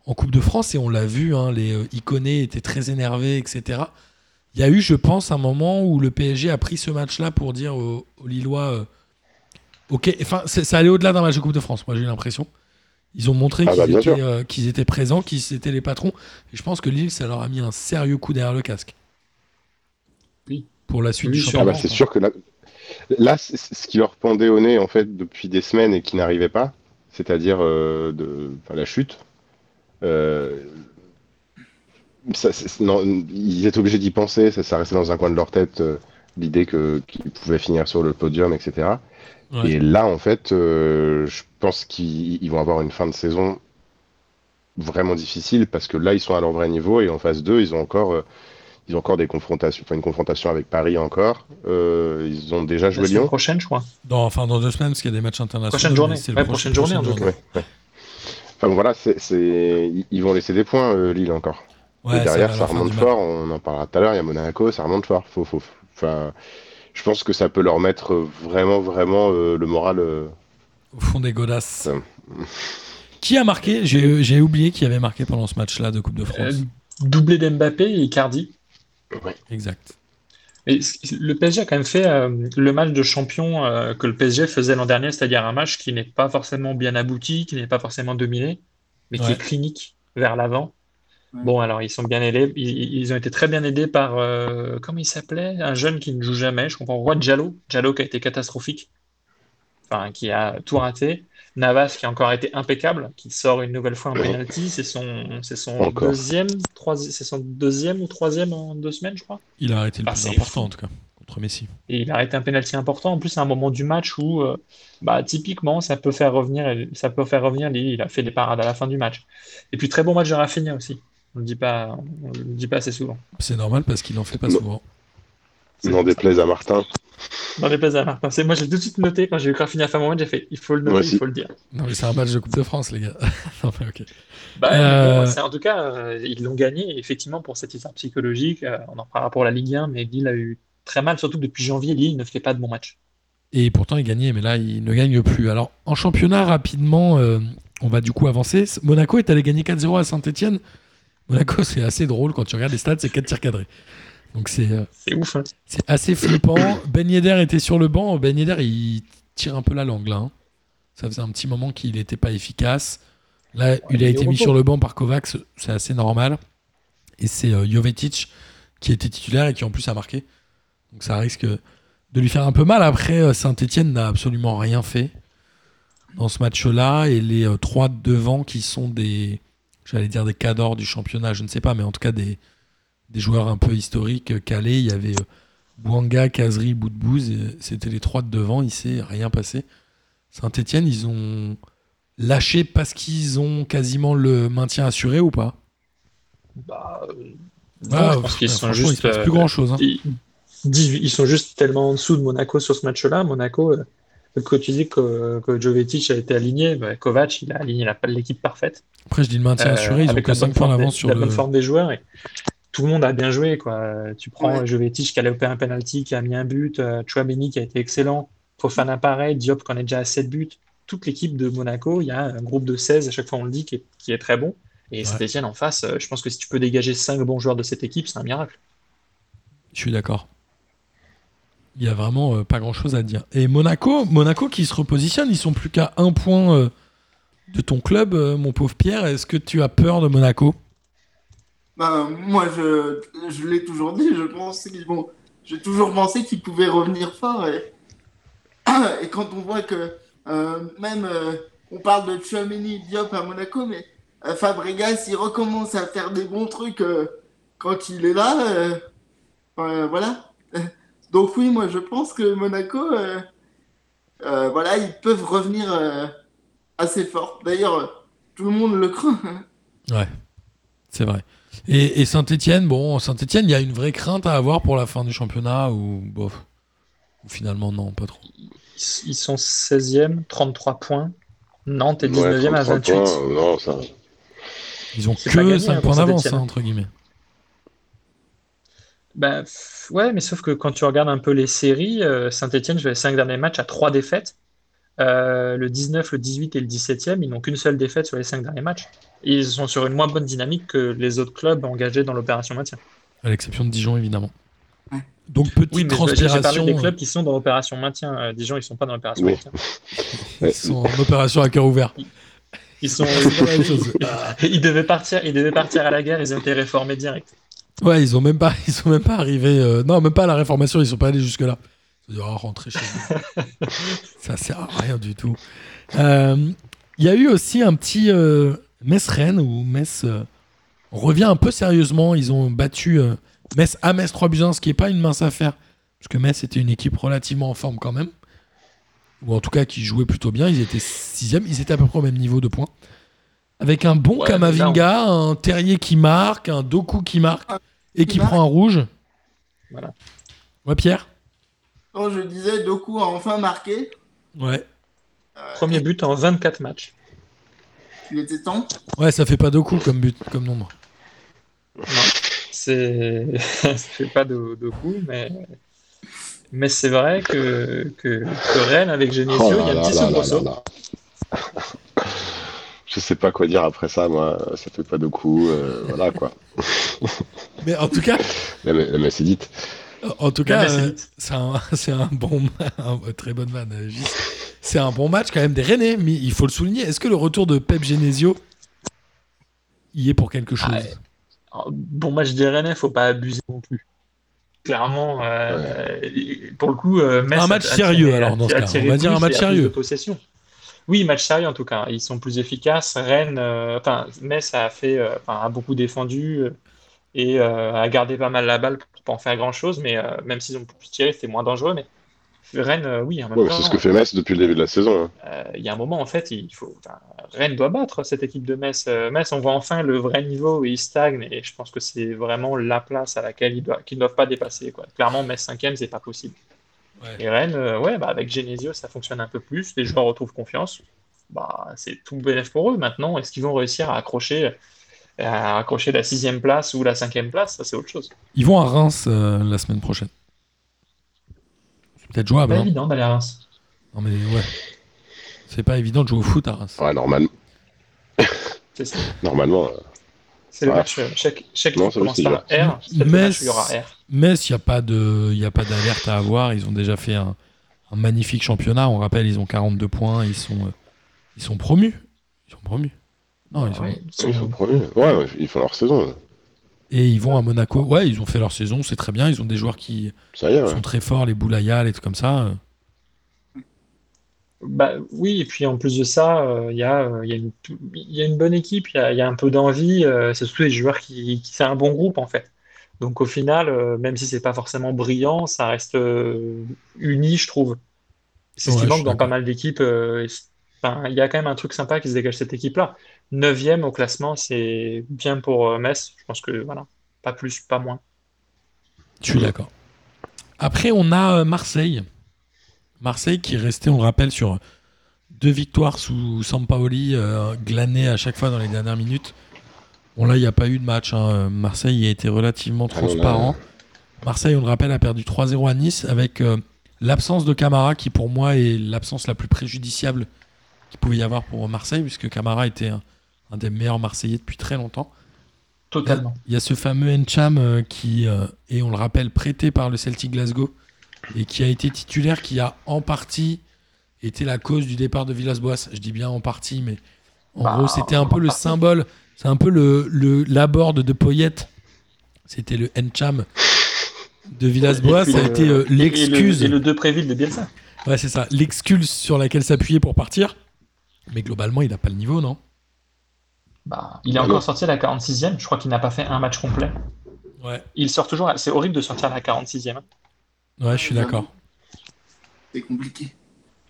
en Coupe de France, et on l'a vu, hein, les euh, Iconés étaient très énervés, etc. Il y a eu, je pense, un moment où le PSG a pris ce match-là pour dire aux, Lillois Ok, enfin, ça allait au-delà d'un match de Coupe de France, moi j'ai l'impression. Ils ont montré Ah qu'ils bah, bien étaient, euh, qu'ils étaient présents, qu'ils étaient les patrons. Et je pense que Lille, ça leur a mis un sérieux coup derrière le casque. Oui. Pour la suite Oui, du sûrement. Ah championnat. bah, c'est sûr que là, là c'est c'est ce qui leur pendait au nez en fait depuis des semaines et qui n'arrivait pas, c'est-à-dire euh, de enfin, la chute. Euh, ça, c'est- non, ils étaient obligés d'y penser, ça, ça restait dans un coin de leur tête euh, l'idée que qu'ils pouvaient finir sur le podium, etc. Ouais. Et là, en fait, euh, je pense qu'ils ils vont avoir une fin de saison vraiment difficile parce que là, ils sont à leur vrai niveau et en phase 2, ils ont encore, euh, ils ont encore des confrontations, enfin une confrontation avec Paris encore. Euh, ils ont déjà La joué semaine Lyon. prochaine, je crois. Dans, enfin, dans deux semaines, parce qu'il y a des matchs internationaux. Prochaine journée. c'est le Ouais, prochain- prochaine journée, en tout. Ouais, ouais. Enfin bon, voilà, c'est, ils- ils vont laisser des points, euh, Lille encore. Ouais, et derrière, ça la remonte fort. On en parlera tout à l'heure. Il y a Monaco, ça remonte fort. Faut, faut, enfin, je pense que ça peut leur mettre vraiment, vraiment euh, le moral. euh, Au fond des godasses. Qui a marqué? J'ai oublié qui avait marqué pendant ce match-là de Coupe de France. Euh, doublé d'Mbappé et Icardi. Exact. Et le PSG a quand même fait euh, le match de champion euh, que le PSG faisait l'an dernier, c'est-à-dire un match qui n'est pas forcément bien abouti, qui n'est pas forcément dominé, mais qui Ouais. est clinique vers l'avant. Ouais. Bon, alors ils sont bien aidés, ils, ils ont été très bien aidés par, euh, comment il s'appelait? Un jeune qui ne joue jamais, je comprends, Roi Diallo. Diallo qui a été catastrophique, enfin qui a tout raté. Navas qui a encore été impeccable, qui sort une nouvelle fois un penalty, c'est son, c'est son Encore. deuxième, c'est son deuxième ou troisième en deux semaines, je crois. Il a arrêté le Ah, plus important, fou. en tout cas, contre Messi. Et il a arrêté un penalty important. En plus, c'est un moment du match où, euh, bah, typiquement, ça peut faire revenir, ça peut faire revenir Lille. Il a fait des parades à la fin du match. Et puis, très bon match de Rafinha aussi. On ne le dit pas, on le dit pas assez souvent. C'est normal parce qu'il en fait pas Non. souvent. N'en déplaise à Martin. Les places à Martin. C'est- Moi, j'ai tout de suite noté quand j'ai vu que Rafinha moment, j'ai fait il faut le noter, il faut le dire. Non, mais c'est un match de Coupe de France, les gars. non, mais ok. Bah, Euh, bon, en tout cas, euh, ils l'ont gagné. Effectivement, pour cette histoire psychologique, euh, on en reparlera pour la Ligue 1, mais Lille a eu très mal, surtout que depuis janvier, Lille ne fait pas de bons matchs. Et pourtant, il gagnait, mais là, il ne gagne plus. Alors, en championnat, rapidement, euh, on va du coup avancer. Monaco est allé gagner 4-0 à Saint-Etienne. Monaco, c'est assez drôle quand tu regardes les stats, c'est 4 tirs cadrés. Donc, c'est euh, ouf. hein. c'est assez flippant. Ben Yedder était sur le banc. Ben Yedder, il tire un peu la langue, là. hein. Ça faisait un petit moment qu'il n'était pas efficace. Là, il il a été mis repos. sur le banc par Kovacs, c'est assez normal. Et c'est euh, Jovetic qui était titulaire et qui en plus a marqué. Donc ça risque de lui faire un peu mal. Après, Saint-Etienne n'a absolument rien fait dans ce match-là. Et les euh, trois devant qui sont des, j'allais dire des cadors du championnat, je ne sais pas, mais en tout cas des, des joueurs un peu historiques euh, calés. Il y avait euh, Bouanga, Kazri, Boudbouz. et C'était les trois de devant. Il s'est rien passé. Saint-Etienne, ils ont lâché parce qu'ils ont quasiment le maintien assuré ou pas? Bah, euh, non, Ah, je pense qu'ils sont juste. se passe euh, plus grand chose. ils, 18 ils sont juste tellement en dessous de Monaco sur ce match-là. Monaco, euh, quand tu dis que, que Jovetic a été aligné, bah, Kovac, il a aligné l'équipe parfaite. Après, je dis le maintien Euh, assuré. Ils ont avec que la 5 bonne points forme d'avance des- sur la le. bonne forme des joueurs. Et tout le monde a bien joué. Quoi. Tu prends Ouais. Jovetic qui a loupé un penalty, qui a mis un but, Chouameni qui a été excellent, Fofana pareil, Diop qui en est déjà à 7 buts. Toute l'équipe de Monaco, il y a un groupe de 16, à chaque fois on le dit, qui est, qui est très bon. Et Ouais. Saint-Etienne en face, euh, je pense que si tu peux dégager 5 bons joueurs de cette équipe, c'est un miracle. Je suis d'accord. Il y a vraiment euh, pas grand chose à dire. Et Monaco, Monaco qui se repositionne, ils sont plus qu'à un point euh, de ton club, euh, mon pauvre Pierre. Est-ce que tu as peur de Monaco? Bah, moi, je, je l'ai toujours dit, je pense qu'ils. J'ai toujours pensé qu'ils pouvaient revenir fort. Et, quand on voit que même on parle de Chouameni Diop à Monaco, mais euh, Fabregas, il recommence à faire des bons trucs quand il est là. voilà. Donc oui, moi je pense que Monaco, euh, euh, voilà, ils peuvent revenir euh, assez fort. D'ailleurs, tout le monde le craint. Ouais, c'est vrai. Et, et Saint-Etienne, bon, Saint-Etienne, il y a une vraie crainte à avoir pour la fin du championnat ou bof Ou finalement, non, pas trop? Ils sont 16e, 33 points. Nantes est Ouais, 19e à 33 28. points, non, ça. Ils ont que gagné, 5 hein, points d'avance, Saint-Étienne. hein, entre guillemets. Bah, ouais, mais sauf que quand tu regardes un peu les séries, euh, Saint-Etienne, les 5 derniers matchs à 3 défaites. Euh, le 19, le 18 et le 17e, ils n'ont qu'une seule défaite sur les 5 derniers matchs. Ils sont sur une moins bonne dynamique que les autres clubs engagés dans l'opération maintien. À l'exception de Dijon, évidemment. Ouais. Donc, petite Oui, mais j'ai- j'ai parlé transpiration. des clubs qui sont dans l'opération maintien. Euh, Dijon, ils sont pas dans l'opération Oui. maintien. Ils sont en opération à cœur ouvert. Ils sont, ils devaient partir, ils devaient partir à la guerre, ils ont été réformés direct. Ouais, ils ont même pas, ils sont même pas arrivés. euh, non, même pas à la réformation. Ils sont pas allés jusque là. Ils ont dit, oh, rentrer chez vous. Ça sert à rien du tout. Euh, Il y a eu aussi un petit euh, Metz-Rennes où Metz revient un peu sérieusement. Ils ont battu Metz à Metz 3 buts à 1, ce qui est pas une mince affaire, parce que Metz était une équipe relativement en forme quand même, ou en tout cas qui jouait plutôt bien. Ils étaient sixième, ils étaient à peu près au même niveau de points. Avec un bon Ouais, Kamavinga, un Terrier qui marque, un Doku qui marque et qui prend un rouge. Voilà. Ouais, Pierre? Quand je disais, Doku a enfin marqué. Ouais. Euh, Premier but en 24 matchs. Il était temps. Ouais, ça fait pas Doku comme but, comme nombre. C'est, ça fait pas de, coup, mais, mais c'est vrai que, que, que Rennes avec Genesio, Oh il y a un petit soubresaut. Je sais pas quoi dire après ça, moi. Ça fait pas de coups. euh, voilà quoi. Mais en tout cas, La, la messe est dite. en tout cas, euh, c'est un, bon, un- très bonne vanne. euh. C'est un bon match quand même des Rennais, mais il faut le souligner. Est-ce que le retour de Pep Genesio y est pour quelque chose? Ah, Alors, Bon match des Rennais, faut pas abuser non plus. Clairement, euh, pour le coup, Metz Un match a- a sérieux, tiré- alors, dans ce cas. On va dire un match sérieux. de possession. Oui, match sérieux en tout cas. Ils sont plus efficaces. Rennes, euh, enfin, Metz a fait, euh, enfin, a beaucoup défendu euh, et a gardé pas mal la balle pour pas en faire grand chose. Mais même s'ils ont pu tirer, c'était moins dangereux. Mais Rennes, oui, Ouais, c'est ce que fait Metz depuis le début de la saison. hein. il y a un moment, en fait, il faut, enfin, Rennes doit battre cette équipe de Metz. Metz, on voit enfin le vrai niveau où ils stagnent et je pense que c'est vraiment la place à laquelle ils doivent, qu'ils ne doivent pas dépasser. Quoi. Clairement, Metz 5 c'est pas possible. Ouais. Et Rennes, euh, ouais, bah, avec Genesio, ça fonctionne un peu plus. Les joueurs retrouvent confiance. Bah, c'est tout bénéf pour eux. Maintenant, est-ce qu'ils vont réussir à accrocher, à accrocher la sixième place ou la cinquième place? Ça, c'est autre chose. Ils vont à Reims euh, la semaine prochaine. C'est peut-être jouable. Pas hein. évident d'aller à Reims. Non, mais ouais. C'est pas évident de jouer au foot à Reims. Ouais, normal- C'est ça. normalement. C'est le Ouais. match. euh, Chaque, chaque Non, commence c'est par R. Metz- il y aura R. Metz, il n'y a pas de, il y a pas d'alerte à avoir. Ils ont déjà fait un, un magnifique championnat. On rappelle, ils ont 42 points. Ils sont, euh, ils sont promus. Ils sont promus. Non, ils sont- Ouais, Ils sont premiers. Ouais, ouais, ils font leur saison. Et ils vont à Monaco. Ouais, ils ont fait leur saison. C'est très bien. Ils ont des joueurs qui Ça y est, ouais. sont très forts, les Boulaya, les trucs comme ça. Bah, oui, et puis en plus de ça, euh, il y a, euh, il y a une, il y a une bonne équipe, il y a, il y a un peu d'envie, euh, c'est surtout les joueurs qui, qui c'est un bon groupe en fait. Donc au final, euh, même si c'est pas forcément brillant, ça reste euh, uni, je trouve. C'est ce Ouais, qui je manque suis dans pas d'accord. mal d'équipes. euh, et c'est- enfin, il y a quand même un truc sympa qui se dégage de cette équipe-là. Neuvième au classement, c'est bien pour euh, Metz. Je pense que voilà, pas plus, pas moins. Je suis d'accord. Après, on a euh, Marseille. Marseille qui est resté, on le rappelle, sur deux victoires sous Sampaoli, euh, glanées à chaque fois dans les dernières minutes. Bon, là, il n'y a pas eu de match. hein. Marseille a été relativement Ah, transparent. Marseille, on le rappelle, a perdu 3-0 à Nice avec euh, l'absence de Camara qui, pour moi, est l'absence la plus préjudiciable qu'il pouvait y avoir pour Marseille, puisque Camara était un, un des meilleurs Marseillais depuis très longtemps. Totalement. Il y a ce fameux Encham euh, qui euh, est, on le rappelle, prêté par le Celtic Glasgow et qui a été titulaire, qui a en partie été la cause du départ de Villas-Boas. Je dis bien en partie, mais en Bah, gros, c'était un peu le symbole, c'est un peu le, le l'aborde de Poyette. C'était le Encham de Villas-Boas. Ça a le- été euh, et- et le- l'excuse. Et le Depréville de Bielsa. Ouais, c'est ça. L'excuse sur laquelle s'appuyer pour partir. Mais globalement, il n'a pas le niveau, non? Bah, il est encore sorti à la 46e. Je crois qu'il n'a pas fait un match complet. Ouais. Il sort toujours. C'est horrible de sortir à la 46e. Ouais, je suis d'accord. C'est compliqué.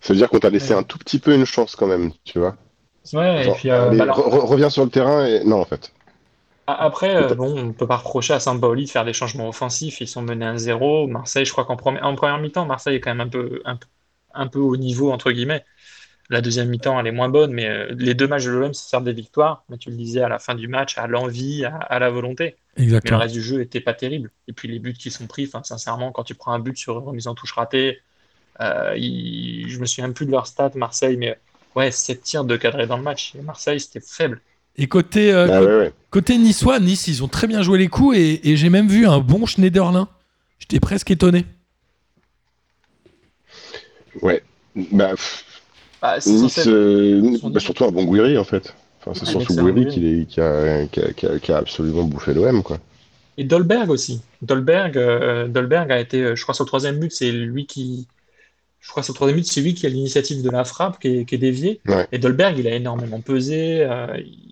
Ça veut dire qu'on t'a laissé Ouais. un tout petit peu une chance quand même, tu vois. Ouais, et puis euh, bah alors, re- re- reviens sur le terrain et. Non, en fait. a- après, euh, bon, on ne peut pas reprocher à Sampaoli de faire des changements offensifs. Ils sont menés à 1-0. Marseille, je crois qu'en première, en première mi-temps, Marseille est quand même un peu, un, peu- un peu au niveau, entre guillemets. La deuxième mi-temps, elle est moins bonne, mais euh, les deux matchs de l'OM, ça sert des victoires. Mais tu le disais à la fin du match, à l'envie, à, à la volonté. Mais le Exactement. reste du jeu était pas terrible. Et puis les buts qui sont pris, enfin, sincèrement, quand tu prends un but sur remise en touche ratée, euh, il- je me souviens plus de leur stat, Marseille, mais ouais, 7 tirs de cadré dans le match. Et Marseille, c'était faible. Et côté, euh, Ah, côté- ouais, ouais. Côté niçois, Nice, ils ont très bien joué les coups et, et j'ai même vu un bon Schneiderlin. J'étais presque étonné. Ouais. Bah, Bah, Nice, euh, bah, surtout un bon Gouiri, en fait. Enfin, c'est surtout Gouiri. qui, a, qui, a, qui a- qui a absolument bouffé l'OM, quoi. Et Dolberg aussi. Dolberg, euh, Dolberg a été, euh, je crois, sur le troisième but, c'est lui qui. Je crois sur le troisième but, c'est lui qui a l'initiative de la frappe qui est, qui est déviée. Ouais. Et Dolberg, il a énormément pesé, euh,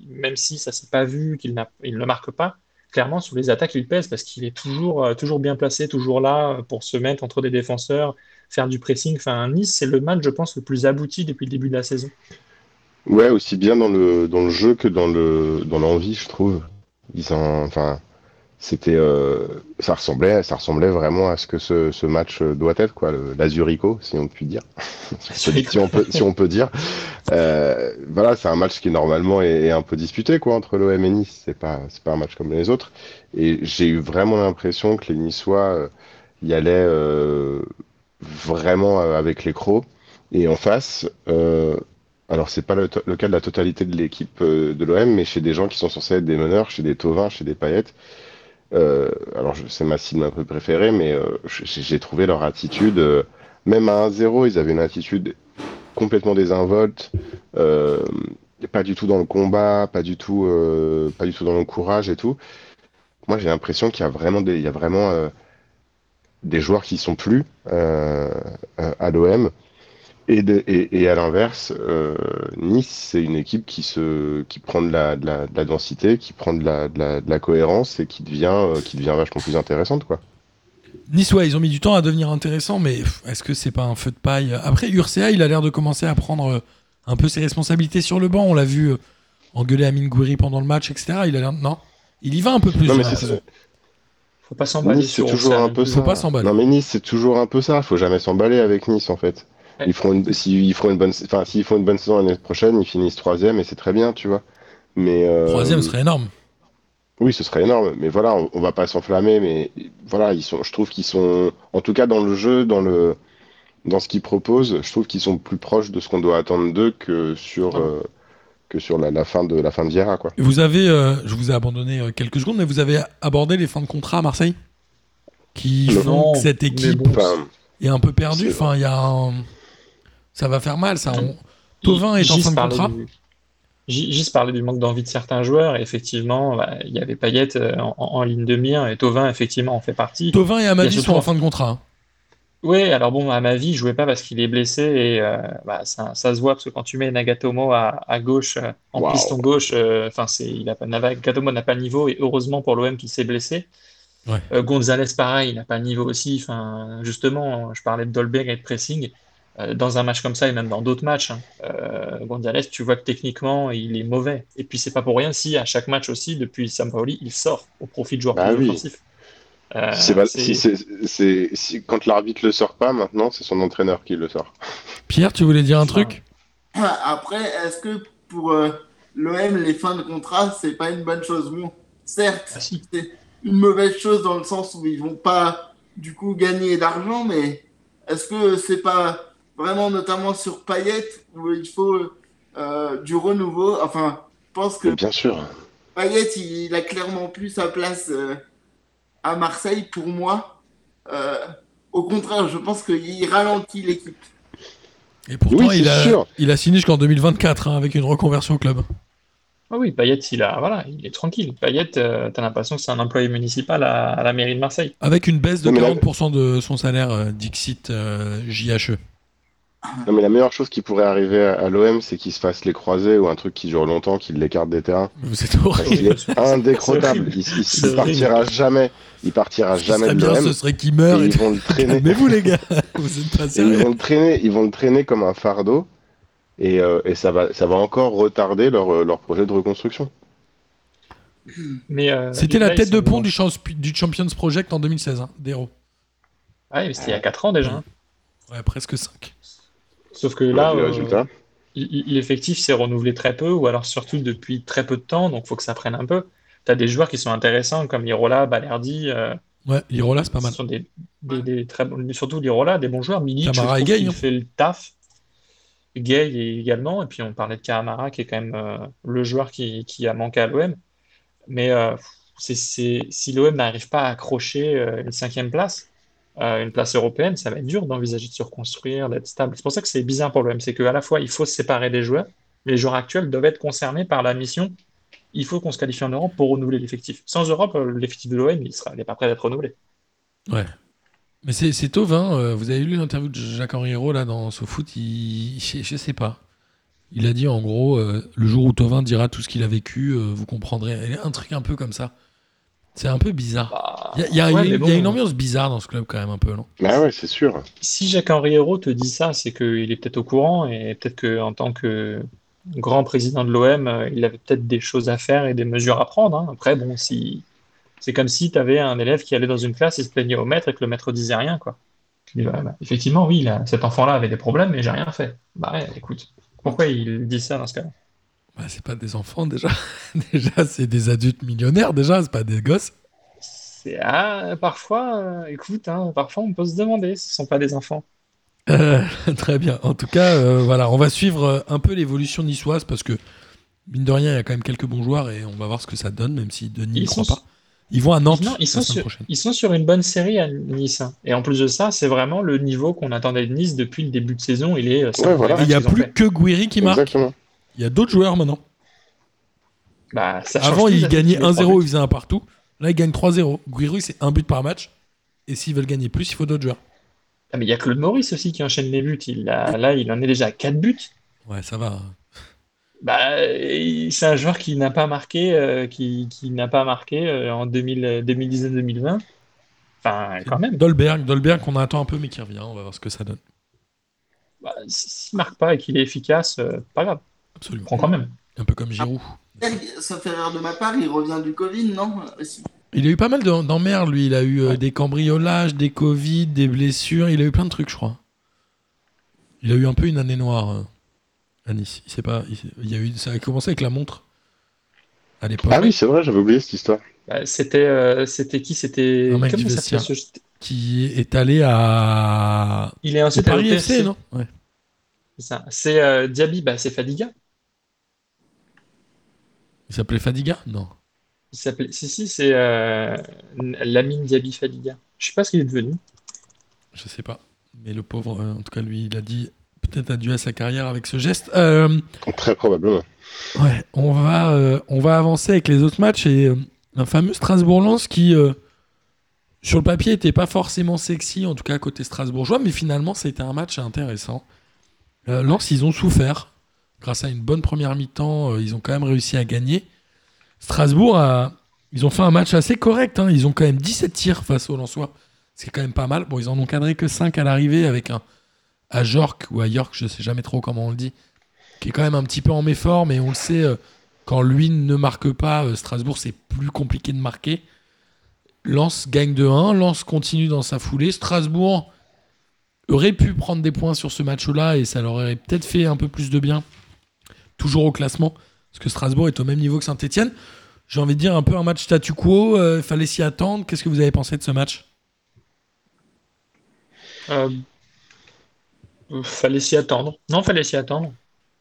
même si ça s'est pas vu, qu'il n'a, il ne marque pas. Clairement, sur les attaques, il pèse parce qu'il est toujours, euh, toujours bien placé, toujours là pour se mettre entre des défenseurs, faire du pressing. Enfin, Nice, c'est le match, je pense, le plus abouti depuis le début de la saison. Ouais, aussi bien dans le, dans le jeu que dans le dans l'envie, je trouve. Ils ont, enfin, c'était, euh, ça ressemblait, ça ressemblait vraiment à ce que ce, ce match doit être, quoi, l'Azurico, si on peut dire, si on peut, si on peut dire. Euh, voilà, c'est un match qui normalement est, est un peu disputé, quoi, entre l'OM et Nice. C'est pas, c'est pas un match comme les autres. Et j'ai eu vraiment l'impression que les Niçois euh, y allaient euh, vraiment euh, avec les crocs. Et en face, euh, alors c'est pas le, cas de la totalité de l'équipe euh, de l'OM, mais chez des gens qui sont censés être des meneurs, chez des Tovin, chez des Payet. Euh, alors c'est ma cible un peu préférée, mais euh, j'ai trouvé leur attitude, euh, même à 1-0, ils avaient une attitude complètement désinvolte, euh, pas du tout dans le combat, pas du tout, pas du tout dans le courage et tout. Moi j'ai l'impression qu'il y a vraiment des, il y a vraiment des joueurs qui sont plus à l'OM. Et, de- et, et à l'inverse, euh, Nice, c'est une équipe qui, se, qui prend de la, de, la, de la densité, qui prend de la, de, la, de la cohérence et qui devient, euh, qui devient vachement plus intéressante. Quoi. Nice, ouais, ils ont mis du temps à devenir intéressants, mais est-ce que c'est pas un feu de paille? Après, Urca, il a l'air de commencer à prendre euh, un peu ses responsabilités sur le banc. On l'a vu engueuler Amine Gouiri pendant le match, etc. Il a l'air. Non? Il y va un peu plus. Non, mais j'ai c'est. Faut pas s'emballer Nice, c'est toujours un peu plus. ça. Faut pas s'emballer. Non, mais Nice, c'est toujours un peu ça. Faut jamais s'emballer avec Nice, en fait. Ils feront une, s'ils feront une bonne, enfin, s'ils font une bonne saison l'année prochaine, ils finissent troisième et c'est très bien, tu vois. Mais euh, Troisième serait énorme. Oui, ce serait énorme. Mais voilà, on, on va pas s'enflammer. Mais voilà, ils sont, je trouve qu'ils sont, en tout cas dans le jeu, dans le, dans ce qu'ils proposent, je trouve qu'ils sont plus proches de ce qu'on doit attendre d'eux que sur, euh, que sur la, la fin de la fin de Vieira, quoi. Vous avez, euh, je vous ai abandonné euh, quelques secondes, mais vous avez abordé les fins de contrat à Marseille? Qui Non. font que cette équipe bon, est un peu perdue. Enfin, il y a un... Ça va faire mal, ça. On- Tovin est en fin de contrat. du- Gis parlait du manque d'envie de certains joueurs. Et effectivement, bah, il y avait Payet euh, en, en ligne de mire et Tovin, effectivement, en fait partie. Tovin et Amadi sont en fin de contrat. hein. Oui, alors bon, à ma vie, il jouait pas parce qu'il est blessé et euh, bah, ça, ça se voit parce que quand tu mets Nagatomo à, à gauche, euh, en piston gauche, euh, enfin c'est, il a pas, Nagatomo n'a pas le niveau et heureusement pour l'OM qu'il s'est blessé. Ouais. Euh, Gonzalez, pareil, il n'a pas le niveau aussi. Enfin, justement, je parlais de Dolberg et de pressing. Euh, dans un match comme ça et même dans d'autres matchs, hein, euh, Gonzalez, tu vois que techniquement, il est mauvais. Et puis c'est pas pour rien si à chaque match aussi, depuis Sampaoli, il sort au profit de joueurs Bah plus oui. offensifs. Euh, c'est pas- c'est- si c'est, c'est, si, quand l'arbitre le sort pas, maintenant, c'est son entraîneur qui le sort. Pierre, tu voulais dire un truc? Après, est-ce que pour euh, l'OM, les fins de contrat, c'est pas une bonne chose? Bon, certes, Ah, si. c'est une mauvaise chose dans le sens où ils vont pas du coup gagner d'argent, mais est-ce que c'est pas vraiment notamment sur Payet où il faut euh, du renouveau Enfin, je pense que bien sûr. Payet, il, il a clairement plus sa place euh, à Marseille pour moi. Euh, au contraire, je pense qu'il ralentit l'équipe. Et pourtant, Oui, il, a, sûr. il a signé jusqu'en 2024 hein, avec une reconversion au club. Ah oui, Payet, il a, voilà, il est tranquille. Payet, euh, t'as l'impression que c'est un employé municipal à, à la mairie de Marseille. Avec une baisse de Non, mais là- 40% de son salaire, euh, Dixit euh, JHE. Non, mais la meilleure chose qui pourrait arriver à, à l'OM, c'est qu'il se fasse les croisés ou un truc qui dure longtemps, qu'il l'écarte des terrains. Vous êtes horrible. Il est indécrottable. Il, il- partira jamais. Il partira jamais serait de l'OM. ce serait qu'il meure Et et ils vont le traîner. Mais vous les gars, vous êtes pas Et ils sérieux. vont le traîner, ils vont le traîner comme un fardeau. Et, euh, et ça va, ça va encore retarder leur, euh, leur projet de reconstruction. Mais euh, C'était la tête de pont du, Champs- du Champions Project en 2016, hein, d'Hero. Ouais, mais c'était il y a 4 ans déjà. hein. Ouais, presque 5. Sauf que là, euh, il- il- l'effectif s'est renouvelé très peu, ou alors surtout depuis très peu de temps, donc faut que ça prenne un peu. T'as des joueurs qui sont intéressants comme Lirola, Balerdi, euh, Ouais, Lirola, c'est pas mal. ce sont des, des, des très bons, surtout Lirola, des bons joueurs. Milik, je Camara et Gay, qu'il hein. fait le taf. Gay également, et puis on parlait de Camara qui est quand même euh, le joueur qui, qui a manqué à l'OM. Mais euh, c'est, si l'OM n'arrive pas à accrocher euh, une cinquième place, euh, une place européenne, ça va être dur d'envisager de se reconstruire, d'être stable. C'est pour ça que c'est bizarre pour l'OM, c'est qu'à la fois il faut se séparer des joueurs, les joueurs actuels doivent être concernés par la mission. Il faut qu'on se qualifie en Europe pour renouveler l'effectif. Sans Europe, euh, l'effectif de l'OM, il n'est pas prêt d'être renouvelé. Ouais. Mais c'est c'est Tovin, euh, vous avez lu l'interview de Jacques-Henri Hérault là dans SoFoot, je, je sais pas. Il a dit en gros, euh, le jour où Tovin dira tout ce qu'il a vécu, vous comprendrez. Un truc un peu comme ça. C'est un peu bizarre. Bah, Il y a, il y a- ouais, y une ambiance bizarre dans ce club quand même un peu, non? Ah ouais, c'est sûr. Si Jacques-Henri Hérault te dit ça, c'est qu'il est peut-être au courant et peut-être qu'en tant que grand président de l'OM, euh, il avait peut-être des choses à faire et des mesures à prendre. hein. Après, bon, si c'est comme si tu avais un élève qui allait dans une classe et se plaignait au maître et que le maître disait rien, quoi. Tu dis, bah, bah, effectivement, oui, là, cet enfant-là avait des problèmes, mais j'ai rien fait. Bah ouais, écoute, pourquoi il dit ça dans ce cas-là? Bah, C'est pas des enfants déjà. déjà, c'est des adultes millionnaires déjà, c'est pas des gosses. C'est ah, parfois, euh, écoute, hein, parfois on peut se demander si ce sont pas des enfants. Euh, très bien. En tout cas, euh, voilà, on va suivre un peu l'évolution niçoise parce que mine de rien, il y a quand même quelques bons joueurs et on va voir ce que ça donne, même si Denis Ils ne croit sont pas. Ils vont à Nantes Non, ils sont, sur, prochaine. ils sont sur une bonne série à Nice. hein. Et en plus de ça, c'est vraiment le niveau qu'on attendait de Nice depuis le début de saison. Il est Ouais, voilà. Il n'y a plus fait. que Guiri qui marque. Exactement. Il y a d'autres joueurs maintenant. Bah, ça Avant, ils gagnaient qu'il met trois 1-0, ils faisaient un partout. Là, ils gagnent 3-0. Guiri, c'est un but par match. Et s'ils veulent gagner plus, il faut d'autres joueurs. Ah, mais il y a Claude Maurice aussi qui enchaîne les buts. Il a- là, il en est déjà à 4 buts. Ouais, ça va. Bah, c'est un joueur qui n'a pas marqué, euh, qui, qui n'a pas marqué euh, en 2000 2019-2020. Enfin, quand même. Dolberg, Dolberg qu'on attend un peu, mais qui revient. On va voir ce que ça donne. Bah, S'il marque pas et qu'il est efficace, euh, pas grave. Absolument. Prends quand même. Un peu comme Giroud. Ça fait rire de ma part, il revient du Covid, non? Il a eu pas mal de- d'emmerdes, lui. Il a eu euh, Ouais. des cambriolages, des Covid, des blessures. Il a eu plein de trucs, je crois. Il a eu un peu une année noire euh, à Nice. Il sait pas. il sait- il y a eu, ça a commencé avec la montre à l'époque. Ah oui, c'est vrai, j'avais oublié cette histoire. Bah, c'était euh, c'était qui? C'était Un mec du vestiaire. ce- Qui est allé à. Il est allé Paris FC, non? Ouais. C'est ça. C'est euh, Diaby, bah, c'est Fadiga. Il s'appelait Fadiga? Non. Il s'appelait. Si si, c'est euh, Lamine Diaby Fadiga. Je sais pas ce qu'il est devenu. Je sais pas. Mais le pauvre, euh, en tout cas, lui, il a dit peut-être adieu à sa carrière avec ce geste. Euh, Très probablement. Ouais, on va, euh, on va avancer avec les autres matchs et euh, un fameux Strasbourg-Lens qui, euh, sur le papier, était pas forcément sexy, en tout cas côté strasbourgeois, mais finalement, c'était un match intéressant. Euh, Lens, ils ont souffert. Grâce à une bonne première mi-temps, euh, ils ont quand même réussi à gagner. Strasbourg, a- ils ont fait un match assez correct. hein. Ils ont quand même 17 tirs face aux Lensois. C'est quand même pas mal. Bon, ils en ont cadré que 5 à l'arrivée avec un à York ou à York, je sais jamais trop comment on le dit qui est quand même un petit peu en méfort, mais on le sait, euh, quand lui ne marque pas, euh, Strasbourg, c'est plus compliqué de marquer. Lens gagne de 1, Lens continue dans sa foulée. Strasbourg aurait pu prendre des points sur ce match-là et ça leur aurait peut-être fait un peu plus de bien, toujours au classement, parce que Strasbourg est au même niveau que Saint-Etienne. J'ai envie de dire un peu un match statu quo, il fallait s'y attendre. Qu'est-ce que vous avez pensé de ce match? Euh, euh, fallait s'y attendre. Non, fallait s'y attendre.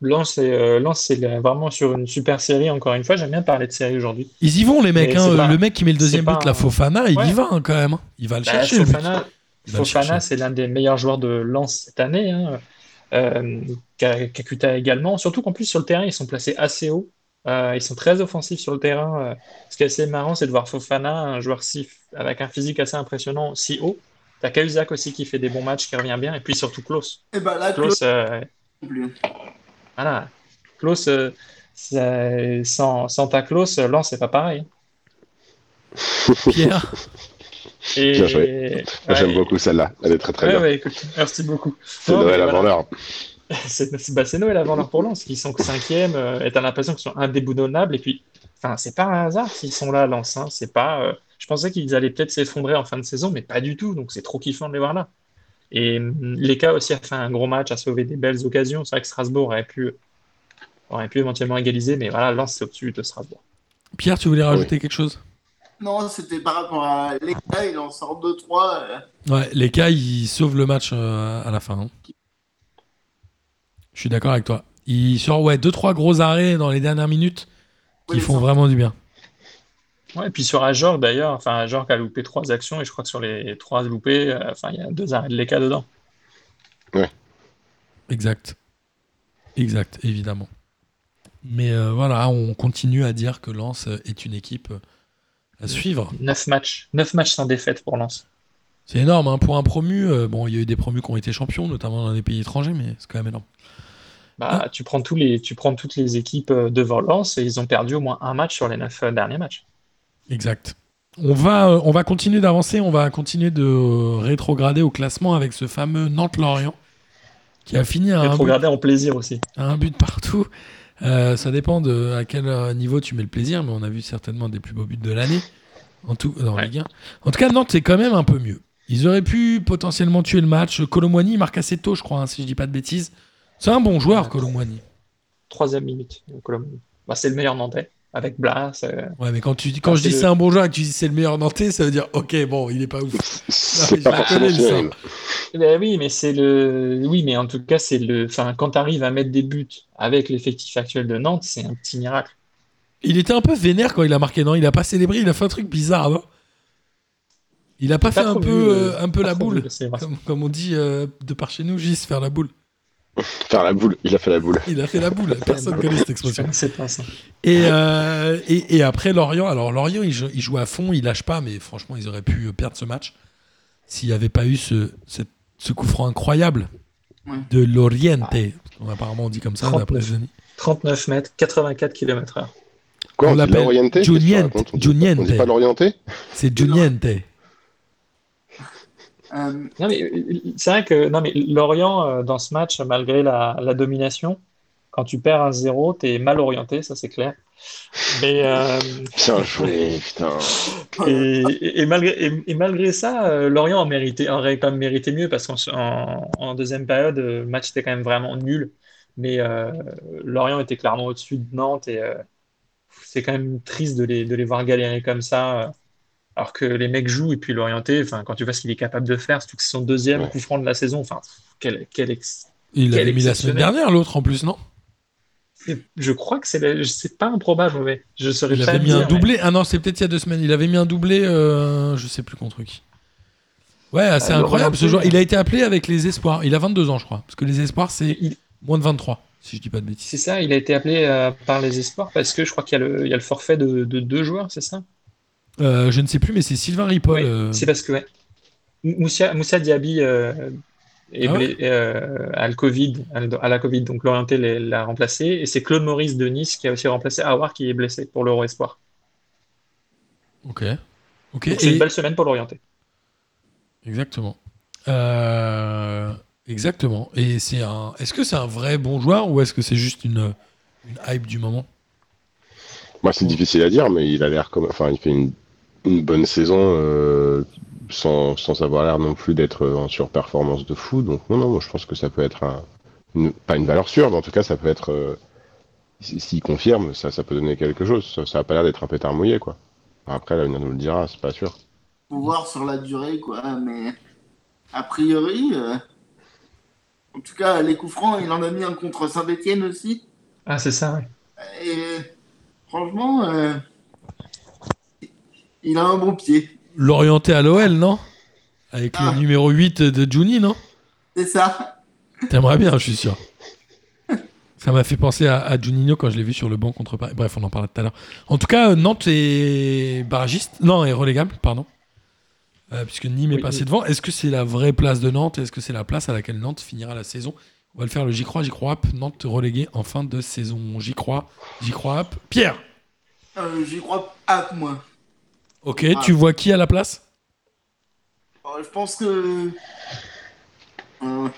Lens, c'est euh, Lens, vraiment sur une super série, encore une fois. J'aime bien parler de série aujourd'hui. Ils y vont, les mecs. Hein. pas- le mec qui met le deuxième but, la Fofana, il y va hein, quand même. hein. Il va le Bah, chercher. Fofana, c'est l'un des meilleurs joueurs de Lens cette année. Hein. Euh, Ka- Kakuta également. Surtout qu'en plus, sur le terrain, ils sont placés assez haut. Euh, ils sont très offensifs sur le terrain. Euh, ce qui est assez marrant, c'est de voir Fofana, un joueur si, avec un physique assez impressionnant, si haut. T'as Cahuzac aussi qui fait des bons matchs, qui revient bien. Et puis surtout Klaus. Et bah là, Klaus, euh, voilà. Klaus, euh, sans, sans ta Klaus, Lens, c'est pas pareil. Pierre, Et, Bien joué. J'aime beaucoup celle-là. Elle est très très ouais, bien. ouais, écoute, merci beaucoup. C'est Noël avant l'heure. C'est bah, c'est Noël avant leur pour Lens, qui sont cinquième, euh, et t'as l'impression qu'ils sont indéboulonnables. Et puis, enfin, c'est pas un hasard s'ils sont là, Lens. hein. C'est pas. euh, je pensais qu'ils allaient peut-être s'effondrer en fin de saison, mais pas du tout. Donc c'est trop kiffant de les voir là. Et hum, Leka aussi a fait un gros match, a sauvé des belles occasions. C'est vrai que Strasbourg aurait pu, aurait pu éventuellement égaliser, mais voilà, Lens c'est au-dessus de Strasbourg. Pierre, tu voulais rajouter quelque chose? Non, c'était par rapport à l'État, il en sort 2-3. euh, Ouais, les cas, ils sauvent le match euh, à la fin. hein. Je suis d'accord avec toi. Ils sortent ouais, deux trois gros arrêts dans les dernières minutes qui Oui, font ça. vraiment du bien. Ouais, et puis sur Ajorg d'ailleurs, enfin Ajorg a loupé trois actions et je crois que sur les trois loupés, euh, enfin il y a deux arrêts de Leka dedans. Exact. Exact, évidemment. Mais euh, voilà, on continue à dire que Lens est une équipe euh, à suivre. Neuf matchs, neuf matchs sans défaite pour Lens. C'est énorme hein, pour un promu. euh, bon, il y a eu des promus qui ont été champions, notamment dans des pays étrangers, mais c'est quand même énorme. Bah, tu prends tous les, tu prends toutes les équipes euh, devant Lens et ils ont perdu au moins un match sur les neuf euh, derniers matchs. Exact. On va, on va continuer d'avancer, on va continuer de rétrograder au classement avec ce fameux Nantes-Lorient qui a fini à un, but, Rétrograder en plaisir aussi. à un but partout. Euh, ça dépend de à quel euh, niveau tu mets le plaisir, mais on a vu certainement des plus beaux buts de l'année en tout, dans Ouais. Ligue 1. En tout cas, Nantes, c'est quand même un peu mieux. Ils auraient pu potentiellement tuer le match. Colomboigny marque assez tôt, je crois, hein, si je dis pas de bêtises. C'est un bon joueur. Colomboigny. Troisième minute. Colombo. Bah, c'est le meilleur Nantais avec Blas. euh, Ouais, mais quand, tu, dis- quand Ah, je dis c'est un bon joueur et que tu dis c'est le meilleur Nantais, ça veut dire ok, bon, il est pas ouf. Pas connais, ça. Ben oui, mais c'est le, oui, mais en tout cas, c'est le, enfin, quand tu arrives à mettre des buts avec l'effectif actuel de Nantes, c'est un petit miracle. Il était un peu vénère quand il a marqué, non? Il a pas célébré, il a fait un truc bizarre, non? Il a pas fait un peu, vu, euh, un peu la boule, vu, comme, comme on dit euh, de par chez nous, Gis, faire la boule. Faire la boule. Il a fait la boule. Il a fait la boule, personne connaît cette expression. pas ça. Et, euh, et, et après Lorient, alors Lorient, il joue, il joue à fond, il lâche pas, mais franchement, ils auraient pu perdre ce match s'il n'y avait pas eu ce, coup franc incroyable Ouais. de Loriente. Apparemment, on dit comme ça, 39. d'après Denis. 39 mètres, 84 km heure. Quoi, On on, l'appelle l'orienté Juniente, On dit- Juniente. On dit pas l'orienté? C'est Juniente. Euh, Non, mais c'est vrai que non, mais Lorient, euh, dans ce match, malgré la, la domination, quand tu perds un 0 t'es mal orienté, ça c'est clair. Mais, euh, Bien joué, putain. et, et- et malgré, et, et malgré ça, euh, Lorient en méritait, aurait quand même mérité mieux parce qu'en en, en deuxième période, le match était quand même vraiment nul. Mais euh, Lorient était clairement au-dessus de Nantes et euh, c'est quand même triste de les, de les voir galérer comme ça. Alors que les mecs jouent et puis l'orienté, enfin, quand tu vois ce qu'il est capable de faire, surtout que c'est son deuxième Ouais. coup franc de la saison, enfin, quel, quel ex- Il l'avait mis la semaine dernière, l'autre en plus, non? Je crois que c'est la- c'est pas improbable, mais je saurais Il pas avait mis un mais- doublé. Ah non, c'est peut-être il y a deux semaines. Il avait mis un doublé, euh, je sais plus contre qui. Ouais, c'est Ah, incroyable ce joueur. Il a été appelé avec les espoirs. Il a 22 ans, je crois. Parce que les espoirs, c'est Il- moins de 23, si je dis pas de bêtises. C'est ça, il a été appelé euh, par les espoirs parce que je crois qu'il y a le, il y a le forfait de, de deux joueurs, c'est ça? Euh, je ne sais plus, mais c'est Sylvain Ripoll. Euh, c'est parce que ouais. Moussa, Moussa Diaby euh, est Ah ouais euh, a le Covid, a la Covid, donc l'orienté l'a l'a remplacé. Et c'est Claude Maurice de Nice qui a aussi remplacé Aouar qui est blessé pour l'Euro Espoir. Ok. Ok. C'est et- une belle semaine pour l'orienté. Exactement. Euh, Exactement. Et c'est un. Est-ce que c'est un vrai bon joueur ou est-ce que c'est juste une, une hype du moment? Moi, c'est difficile à dire, mais il a l'air comme. Enfin, il fait une, une bonne saison euh, sans, sans avoir l'air non plus d'être en surperformance de fou. Donc, non, non, moi, je pense que ça peut être un. une- pas une valeur sûre, mais en tout cas, ça peut être. euh, si- S'il confirme, ça, ça peut donner quelque chose. Ça, ça a pas l'air d'être un pétard mouillé, quoi. Après, l'avenir nous le dira, c'est pas sûr. faut voir sur la durée, quoi. Mais a priori, euh, en tout cas, les coups francs, il en a mis un contre Saint-Etienne aussi. Ah, c'est ça, ouais. Et franchement, euh, il a un bon pied. L'orienté à l'OL, non? Avec Ah. le numéro 8 de Juni, non? C'est ça. T'aimerais bien, je suis sûr. Ça m'a fait penser à, à Juninho quand je l'ai vu sur le banc contre Paris. Bref, on en parlera tout à l'heure. En tout cas, euh, Nantes est barragiste. Non, est relégable, pardon. Euh, puisque Nîmes est passé oui. devant. Est-ce que c'est la vraie place de Nantes? Est-ce que c'est la place à laquelle Nantes finira la saison? On va le faire le J'y crois, J'y crois. Hop. Nantes relégué en fin de saison. J'y crois, J'y crois. hop. Pierre Euh, J'y crois pas, moi. Ok, Ah. tu vois qui à la place? Euh, je pense que. euh, hein.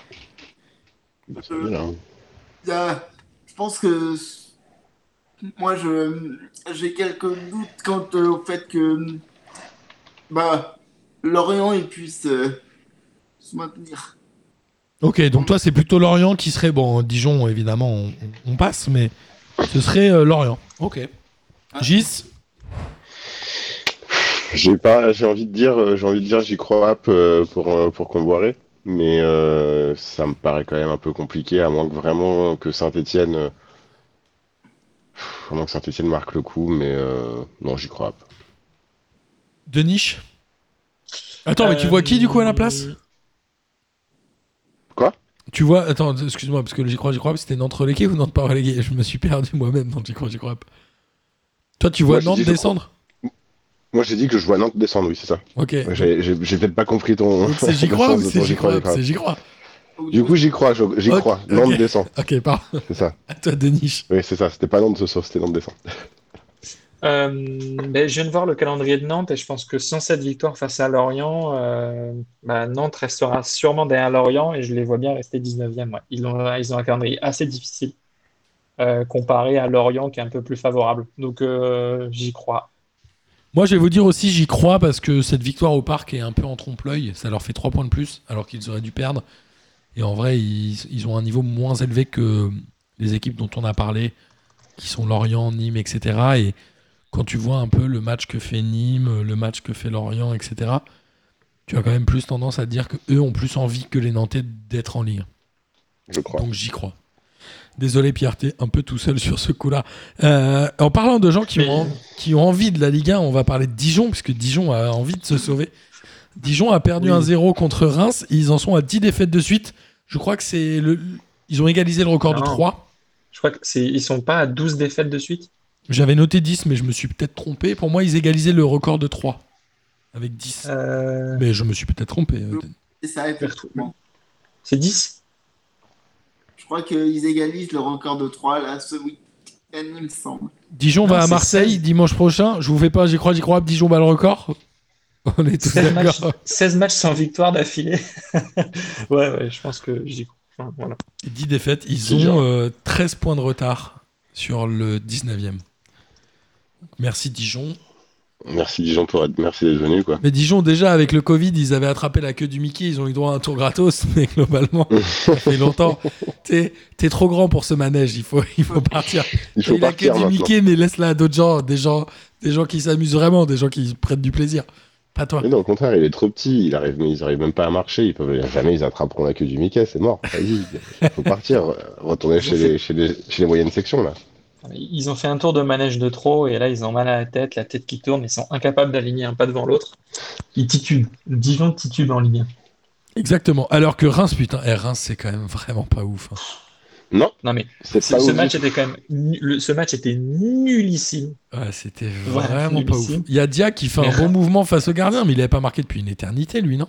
a- Je pense que. Moi, je j'ai quelques doutes quant euh, au fait que. Bah, Lorient, il puisse euh, se maintenir. Ok, donc toi, c'est plutôt Lorient qui serait. Bon, Dijon, évidemment, on, on passe, mais ce serait euh, Lorient. Ok. Gis? J'ai pas, j'ai envie de dire, euh, j'ai envie de dire, j'y crois euh, pour euh, pour Comboiré, mais euh, ça me paraît quand même un peu compliqué, à moins que vraiment que Saint-Étienne, à moins que Saint-Étienne marque le coup, mais euh, non, j'y crois up. De niche Attends, mais tu vois qui du coup à la place? Quoi? Tu vois, attends, excuse-moi, parce que j'y crois, j'y crois, c'était Nantes relégué ou Nantes pas relégué Je me suis perdu moi-même dans j'y crois, j'y crois. Toi, tu vois Moi, Nantes descendre? Moi, j'ai dit que je vois Nantes descendre, oui, c'est ça. Ok. J'ai peut-être pas compris ton. C'est j'y crois ou c'est j'y crois. C'est j'y crois. Du coup, j'y crois, j'y crois. Nantes descend, Ok, pardon. c'est ça. À toi, de niche. Oui, c'est ça. C'était pas Nantes ce soir, c'était Nantes descend. Euh, ben, je viens de voir le calendrier de Nantes et je pense que sans cette victoire face à Lorient, euh, bah, Nantes restera sûrement derrière Lorient et je les vois bien rester 19e. ouais. Ils ont, ils ont un calendrier assez difficile euh, comparé à Lorient qui est un peu plus favorable. Donc euh, j'y crois. Moi, je vais vous dire aussi, j'y crois parce que cette victoire au parc est un peu en trompe-l'œil. Ça leur fait 3 points de plus alors qu'ils auraient dû perdre. Et en vrai, ils, ils ont un niveau moins élevé que les équipes dont on a parlé, qui sont Lorient, Nîmes, etc. Et quand tu vois un peu le match que fait Nîmes, le match que fait Lorient, etc., tu as quand même plus tendance à dire que eux ont plus envie que les Nantais d'être en Ligue. Je crois. Donc j'y crois. Désolé Pierre, t'es un peu tout seul sur ce coup-là. Euh, en parlant de gens qui, Mais- ont, qui ont envie de la Ligue 1, on va parler de Dijon, puisque Dijon a envie de se sauver. Dijon a perdu Oui. 1-0 contre Reims, ils en sont à 10 défaites de suite. Je crois que c'est le... Ils ont égalisé le record de Non. 3. Je crois qu'ils sont pas à 12 défaites de suite. J'avais noté 10, mais je me suis peut-être trompé. Pour moi, ils égalisaient le record de 3. Avec 10. Euh, Mais je me suis peut-être trompé. euh, C'est ça, c'est 10? Je crois qu'ils égalisent le record de 3 là ce week-end, il me semble. Dijon Non, va à Marseille 16. dimanche prochain. Je vous fais pas, j'y crois, j'y crois. Dijon bat le record. On est tous 16 matchs, d'accord. 16 matchs sans victoire d'affilée. ouais, ouais, je pense que j'y crois. Enfin, voilà. 10 défaites. Ils ont euh, 13 points de retard sur le 19e. Merci Dijon. Merci Dijon pour être, merci d'être venu quoi. Mais Dijon, déjà, avec le Covid, ils avaient attrapé la queue du Mickey, ils ont eu droit à un tour gratos, mais globalement, ça fait longtemps. T'es trop grand pour ce manège, il faut, il faut partir. Il faut eu la partir queue du. Mickey, mais laisse-la à d'autres gens, des gens, des gens qui s'amusent vraiment, des gens qui prennent du plaisir. Pas toi. Mais non, au contraire, il est trop petit, il arrive, mais ils arrivent même pas à marcher, ils peuvent jamais ils attraperont la queue du Mickey, c'est mort. Vas-y, il faut partir, retourner chez les, chez les, chez les moyennes sections là. Ils ont fait un tour de manège de trop et là ils ont mal à la tête, la tête qui tourne, ils sont incapables d'aligner un pas devant l'autre. Ils titubent. Dijon titube en Ligue 1. Exactement. Alors que Reims, putain, eh, Reims, c'est quand même vraiment pas ouf. hein. Non, Non mais ce, pas ce ouf. match était quand même nu- le- ce match était nullissime. Ouais, c'était Ouais, vraiment pas ouf. Il y a Dia qui fait un bon Reims- mouvement face au gardien, mais il avait pas marqué depuis une éternité, lui, non?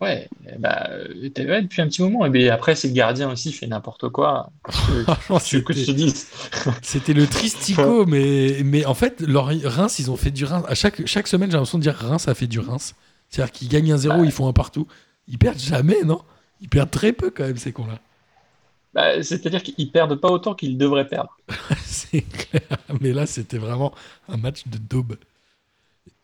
Ouais, bah, ouais, depuis un petit moment. Et bien après, si le gardien aussi fait n'importe quoi, c'était le tristico, mais, mais en fait, leur Reims, ils ont fait du Reims. À chaque, chaque semaine, j'ai l'impression de dire Reims a fait du Reims. C'est-à-dire qu'ils gagnent un zéro, Bah. ils font un partout. Ils perdent jamais, non? Ils perdent très peu quand même, ces cons-là. Bah, C'est-à-dire qu'ils perdent pas autant qu'ils devraient perdre. c'est clair. Mais là, c'était vraiment un match de daube.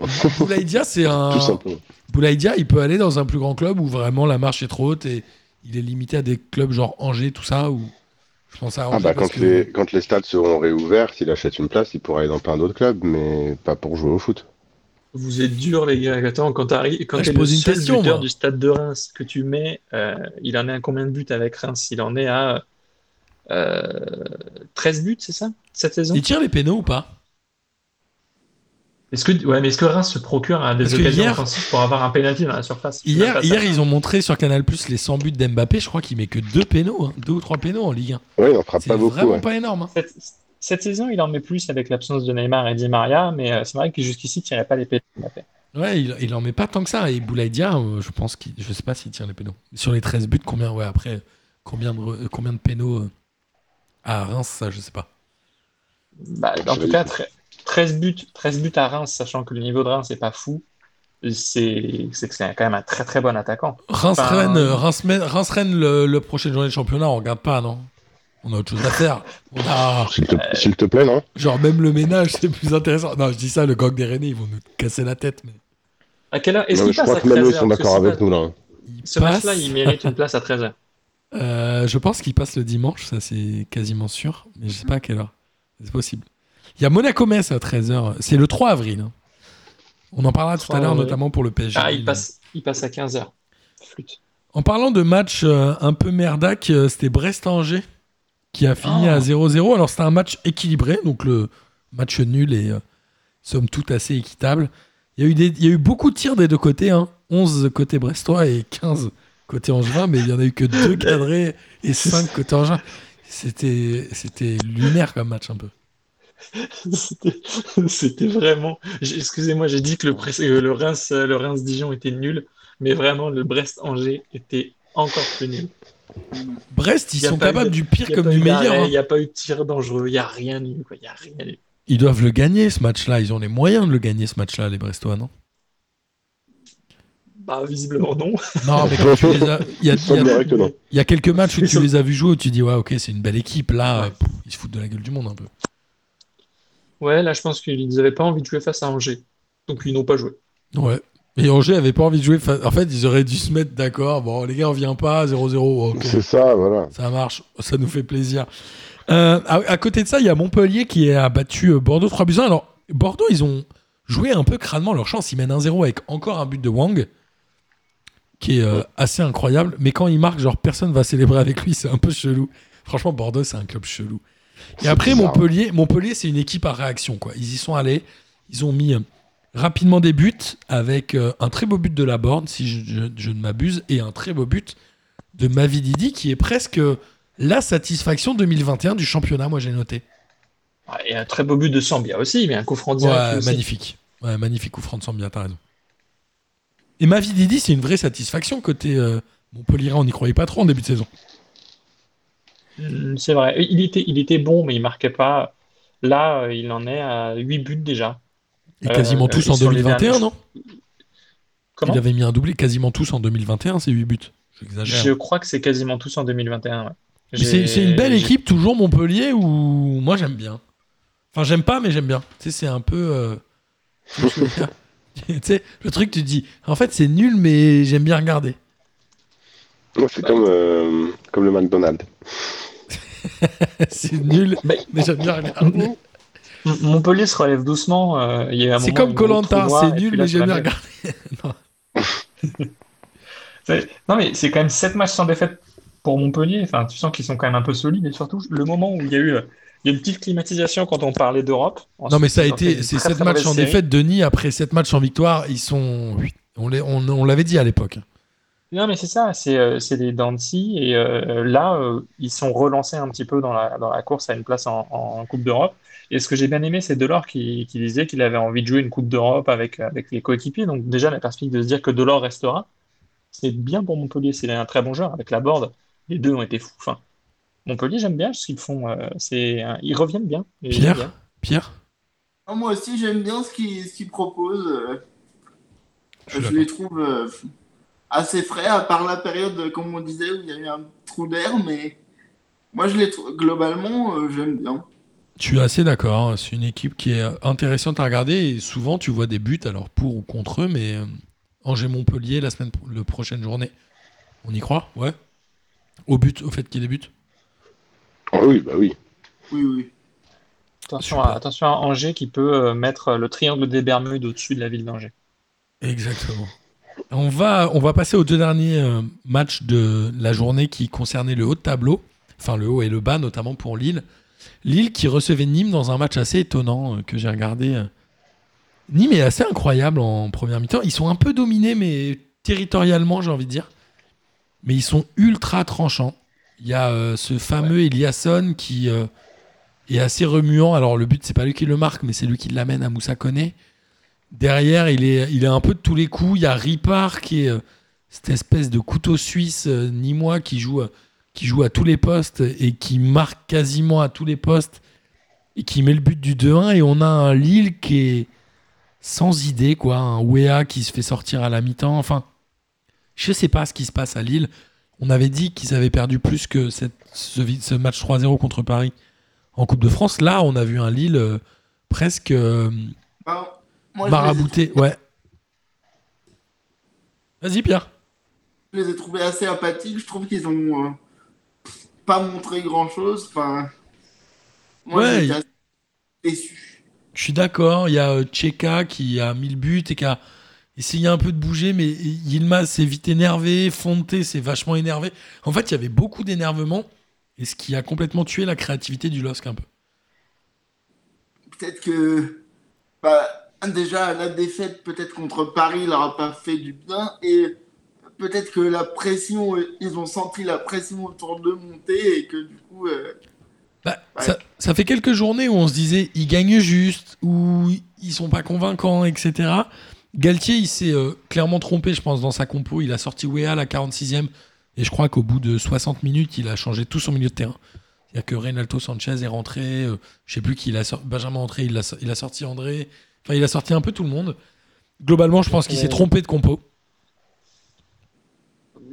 Boulaïdia, c'est Tout un. simplement. Boulaïdia, il peut aller dans un plus grand club où vraiment la marche est trop haute et il est limité à des clubs genre Angers, tout ça. Ou je pense à Angers. Ah bah quand que- les, quand les stades seront réouverts, s'il achète une place, il pourra aller dans plein d'autres clubs, mais pas pour jouer au foot. Vous êtes dur, les gars. Attends, quand t'arrives, quand Ah, je le pose une seul question, buteur moi. du stade de Reims que tu mets, euh, il en est à combien de buts avec Reims? Il en est à euh, 13 buts, c'est ça, cette saison? Il tire les pénaux ou pas? Est-ce que, ouais, mais est-ce que Reims se procure hein, des occasions hier- offensives pour avoir un penalty dans la surface? Hier, hier ils ont montré sur Canal Plus les 100 buts d'Mbappé. Je crois qu'il met que deux pénaux, hein, deux ou trois pénaux en Ligue 1. Ouais, il en frappe C'est pas beaucoup. vraiment ouais. pas énorme. hein. Cette, cette saison, il en met plus avec l'absence de Neymar et Di Maria, mais euh, c'est vrai que jusqu'ici, il tirait pas les. Mbappé. Ouais, il, il en met pas tant que ça. Et Boulaïdia, euh, je pense qu'il, je sais pas s'il tire les pénaux. Sur les 13 buts, combien, ouais, après, combien de, re- combien de pénaux euh, à Reims, ça, je sais pas. Bah, en tout cas, tre- 13 buts, 13 buts à Reims, sachant que le niveau de Reims n'est pas fou, c'est c'est que c'est quand même un très très bon attaquant. Reims-Rennes, Enfin, euh, le, le prochaine journée de championnat, on regarde pas, non? On a autre chose à faire. A, S'il te, s'il te plaît, non? genre, même le ménage, c'est plus intéressant. Non, je dis ça, le gang des Rennais, ils vont nous casser la tête. Mais À quelle heure Est-ce Je passe crois à que même eux 13 ils sont d'accord avec nous là. il Ce match-là, passe- il mérite une place à 13h. Euh, je pense qu'il passe le dimanche, ça c'est quasiment sûr, mais je sais pas à quelle heure. C'est possible. Il y a Monaco-Metz à 13h, c'est le 3 avril. hein. On en parlera tout à 3 l'heure, notamment pour le PSG. Ah, il passe, il passe à 15h. Flûte. En parlant de match euh, un peu merdac, euh, c'était Brest-Angers qui a fini Ah. à 0-0. Alors c'était un match équilibré, donc le match nul et euh, somme toute assez équitable. Il y, a eu des, il y a eu beaucoup de tirs des deux côtés, hein. 11 côté brestois et 15 côté angevin, mais il y en a eu que deux cadrés et 5 côté angevin. C'était, c'était lunaire comme match un peu. C'était vraiment. Excusez-moi, j'ai dit que le, Brest- euh, le Reims, euh, Reims-Dijon était nul, mais vraiment le Brest-Angers était encore plus nul. Brest, ils Il sont eu capables du pire Il comme du eu meilleur. d'arrêt, hein. il n'y a pas eu de tir dangereux, il n'y a rien eu. Quoi. Il y a rien eu. Ils doivent le gagner ce match-là. Ils ont les moyens de le gagner ce match-là, les Brestois, non? Bah, visiblement non. Non, mais quand tu les as. Il y a, Il il y a- semblerait que non? il y a quelques matchs où tu les as vus jouer où tu dis, ouais, ok, c'est une belle équipe. Là, Ouais. pff, ils se foutent de la gueule du monde un peu. Ouais, là, je pense qu'ils n'avaient pas envie de jouer face à Angers. Donc, ils n'ont pas joué. Ouais. Et Angers avait pas envie de jouer. fa- En fait, ils auraient dû se mettre d'accord. Bon, les gars, on vient pas. 0-0. Ok. C'est ça, voilà. Ça marche, ça nous fait plaisir. Euh, à, à côté de ça, il y a Montpellier qui a battu euh, Bordeaux 3 buts à 1. Alors, Bordeaux, ils ont joué un peu crânement leur chance. Ils mènent 1-0 avec encore un but de Wang, qui est euh, assez incroyable. Mais quand il marque, genre, personne va célébrer avec lui. C'est un peu chelou. Franchement, Bordeaux, c'est un club chelou. Et après, bizarre. Montpellier, Montpellier c'est une équipe à réaction. Quoi. Ils y sont allés. Ils ont mis euh, rapidement des buts avec euh, un très beau but de la borne, si je, je- je ne m'abuse, et un très beau but de Mavididi, qui est presque la satisfaction 2021 du championnat, moi j'ai noté. Ah, Et un très beau but de Sambia aussi, mais un coup franc direct. Ouais, aussi. magnifique. Ouais, magnifique coup franc de Sambia, t'as raison. Et Mavididi, c'est une vraie satisfaction côté euh, Montpellier, on n'y croyait pas trop en début de saison. Mm, C'est vrai. Il était, il était bon, mais il marquait pas. Là, euh, il en est à 8 buts déjà. Et Euh, quasiment tous et en sur les 2021, derniers- non? Comment? Il avait mis un doublé quasiment tous en 2021, c'est 8 buts. Je crois que c'est quasiment tous en 2021. ouais. Mais C'est une belle équipe, toujours Montpellier, où moi j'aime bien. Enfin, j'aime pas, mais j'aime bien. Tu sais, c'est un peu. euh, tu sais, le truc, tu te dis, en fait, c'est nul, mais j'aime bien regarder. C'est comme, euh, comme le McDonald's. c'est nul, mais j'aime bien regarder. Montpellier se relève doucement. euh, il y a un C'est moment, comme une Colanta, c'est nul, là, mais j'aime bien regarder. C'est- Non, mais c'est quand même 7 matchs sans défaite pour Montpellier. Enfin, tu sens qu'ils sont quand même un peu solides. Et surtout, le moment où il y a eu euh, il y a une petite climatisation quand on parlait d'Europe. Non, mais ça a Ensuite, ils ont fait été. une C'est très, 7 très matchs mauvaise en série. défaite. Denis, après 7 matchs en victoire, ils sont. On l'est- on- on l'avait dit à l'époque. Non, mais c'est ça, c'est euh, c'est des dents de scie, et euh, là, euh, ils sont relancés un petit peu dans la, dans la course à une place en, en Coupe d'Europe. Et ce que j'ai bien aimé, c'est Delors qui, qui disait qu'il avait envie de jouer une Coupe d'Europe avec, avec les coéquipiers. Donc, déjà, la perspective de se dire que Delors restera, c'est bien pour Montpellier. C'est un très bon joueur avec la board. Les deux ont été fous. Enfin, Montpellier, j'aime bien ce qu'ils font. euh, c'est, ils reviennent bien. Pierre bien. Pierre? Ah, moi aussi, j'aime bien ce qu'ils qu'ils proposent. Je Je les trouve euh, assez frais, à part la période, comme on disait, où il y a eu un trou d'air, mais moi, je les trouve, globalement, euh, j'aime bien. Je suis assez d'accord. hein. C'est une équipe qui est intéressante à regarder et souvent tu vois des buts, alors pour ou contre eux, mais euh, Angers-Montpellier la semaine le prochaine journée. On y croit? Ouais. Au but, au fait qu'il y ait des buts? Ah oui, bah oui. Oui, oui. Attention à, attention à Angers qui peut euh, mettre le triangle des Bermudes au-dessus de la ville d'Angers. Exactement. On va, on va passer aux deux derniers euh, matchs de la journée qui concernaient le haut de tableau, enfin le haut et le bas, notamment pour Lille. Lille qui recevait Nîmes dans un match assez étonnant euh, que j'ai regardé. euh. Nîmes est assez incroyable en première mi-temps. Ils sont un peu dominés, mais territorialement, j'ai envie de dire. Mais ils sont ultra tranchants. Il y a euh, ce fameux Eliasson qui est assez remuant. Alors, le but, c'est pas lui qui le marque, mais c'est lui qui l'amène à Moussa Koné. Derrière, il est, il un peu de tous les coups. Il y a Ripard qui est euh, cette espèce de couteau suisse euh, qui joue, euh, qui joue à tous les postes et qui marque quasiment à tous les postes et qui met le but du 2-1. Et on a un Lille qui est sans idée, quoi. Un Wea qui se fait sortir à la mi-temps. Enfin, je sais pas ce qui se passe à Lille. On avait dit qu'ils avaient perdu plus que ce, match 3-0 contre Paris en Coupe de France. Là, on a vu un Lille presque moi, les. Ouais. Vas-y, Pierre. je les ai trouvés assez apathiques. Je trouve qu'ils ont euh, pas montré grand chose. Enfin, moi, Ouais, j'étais il- assez déçu. Je suis d'accord. Il y a euh, Tcheka qui a mis le but et qui a essayé un peu de bouger, mais Yilmaz s'est vite énervé. Fonte s'est vachement énervé. En fait, il y avait beaucoup d'énervement et ce qui a complètement tué la créativité du LOSC un peu. Peut-être que bah, déjà la défaite peut-être contre Paris leur a pas fait du bien et peut-être que la pression, ils ont senti la pression autour de monter et que du coup, euh, Bah, Ouais. ça, ça fait quelques journées où on se disait ils gagnent juste ou ils sont pas convaincants, etc. Galtier, il s'est euh, clairement trompé, je pense, dans sa compo. Il a sorti Wea à la 46e et je crois qu'au bout de 60 minutes, il a changé tout son milieu de terrain. C'est-à-dire que Reynaldo Sanchez est rentré, euh, je sais plus qui il a sorti, Benjamin Entré, il a, il a sorti André. Enfin, il a sorti un peu tout le monde. Globalement, je pense qu'il s'est trompé de compo.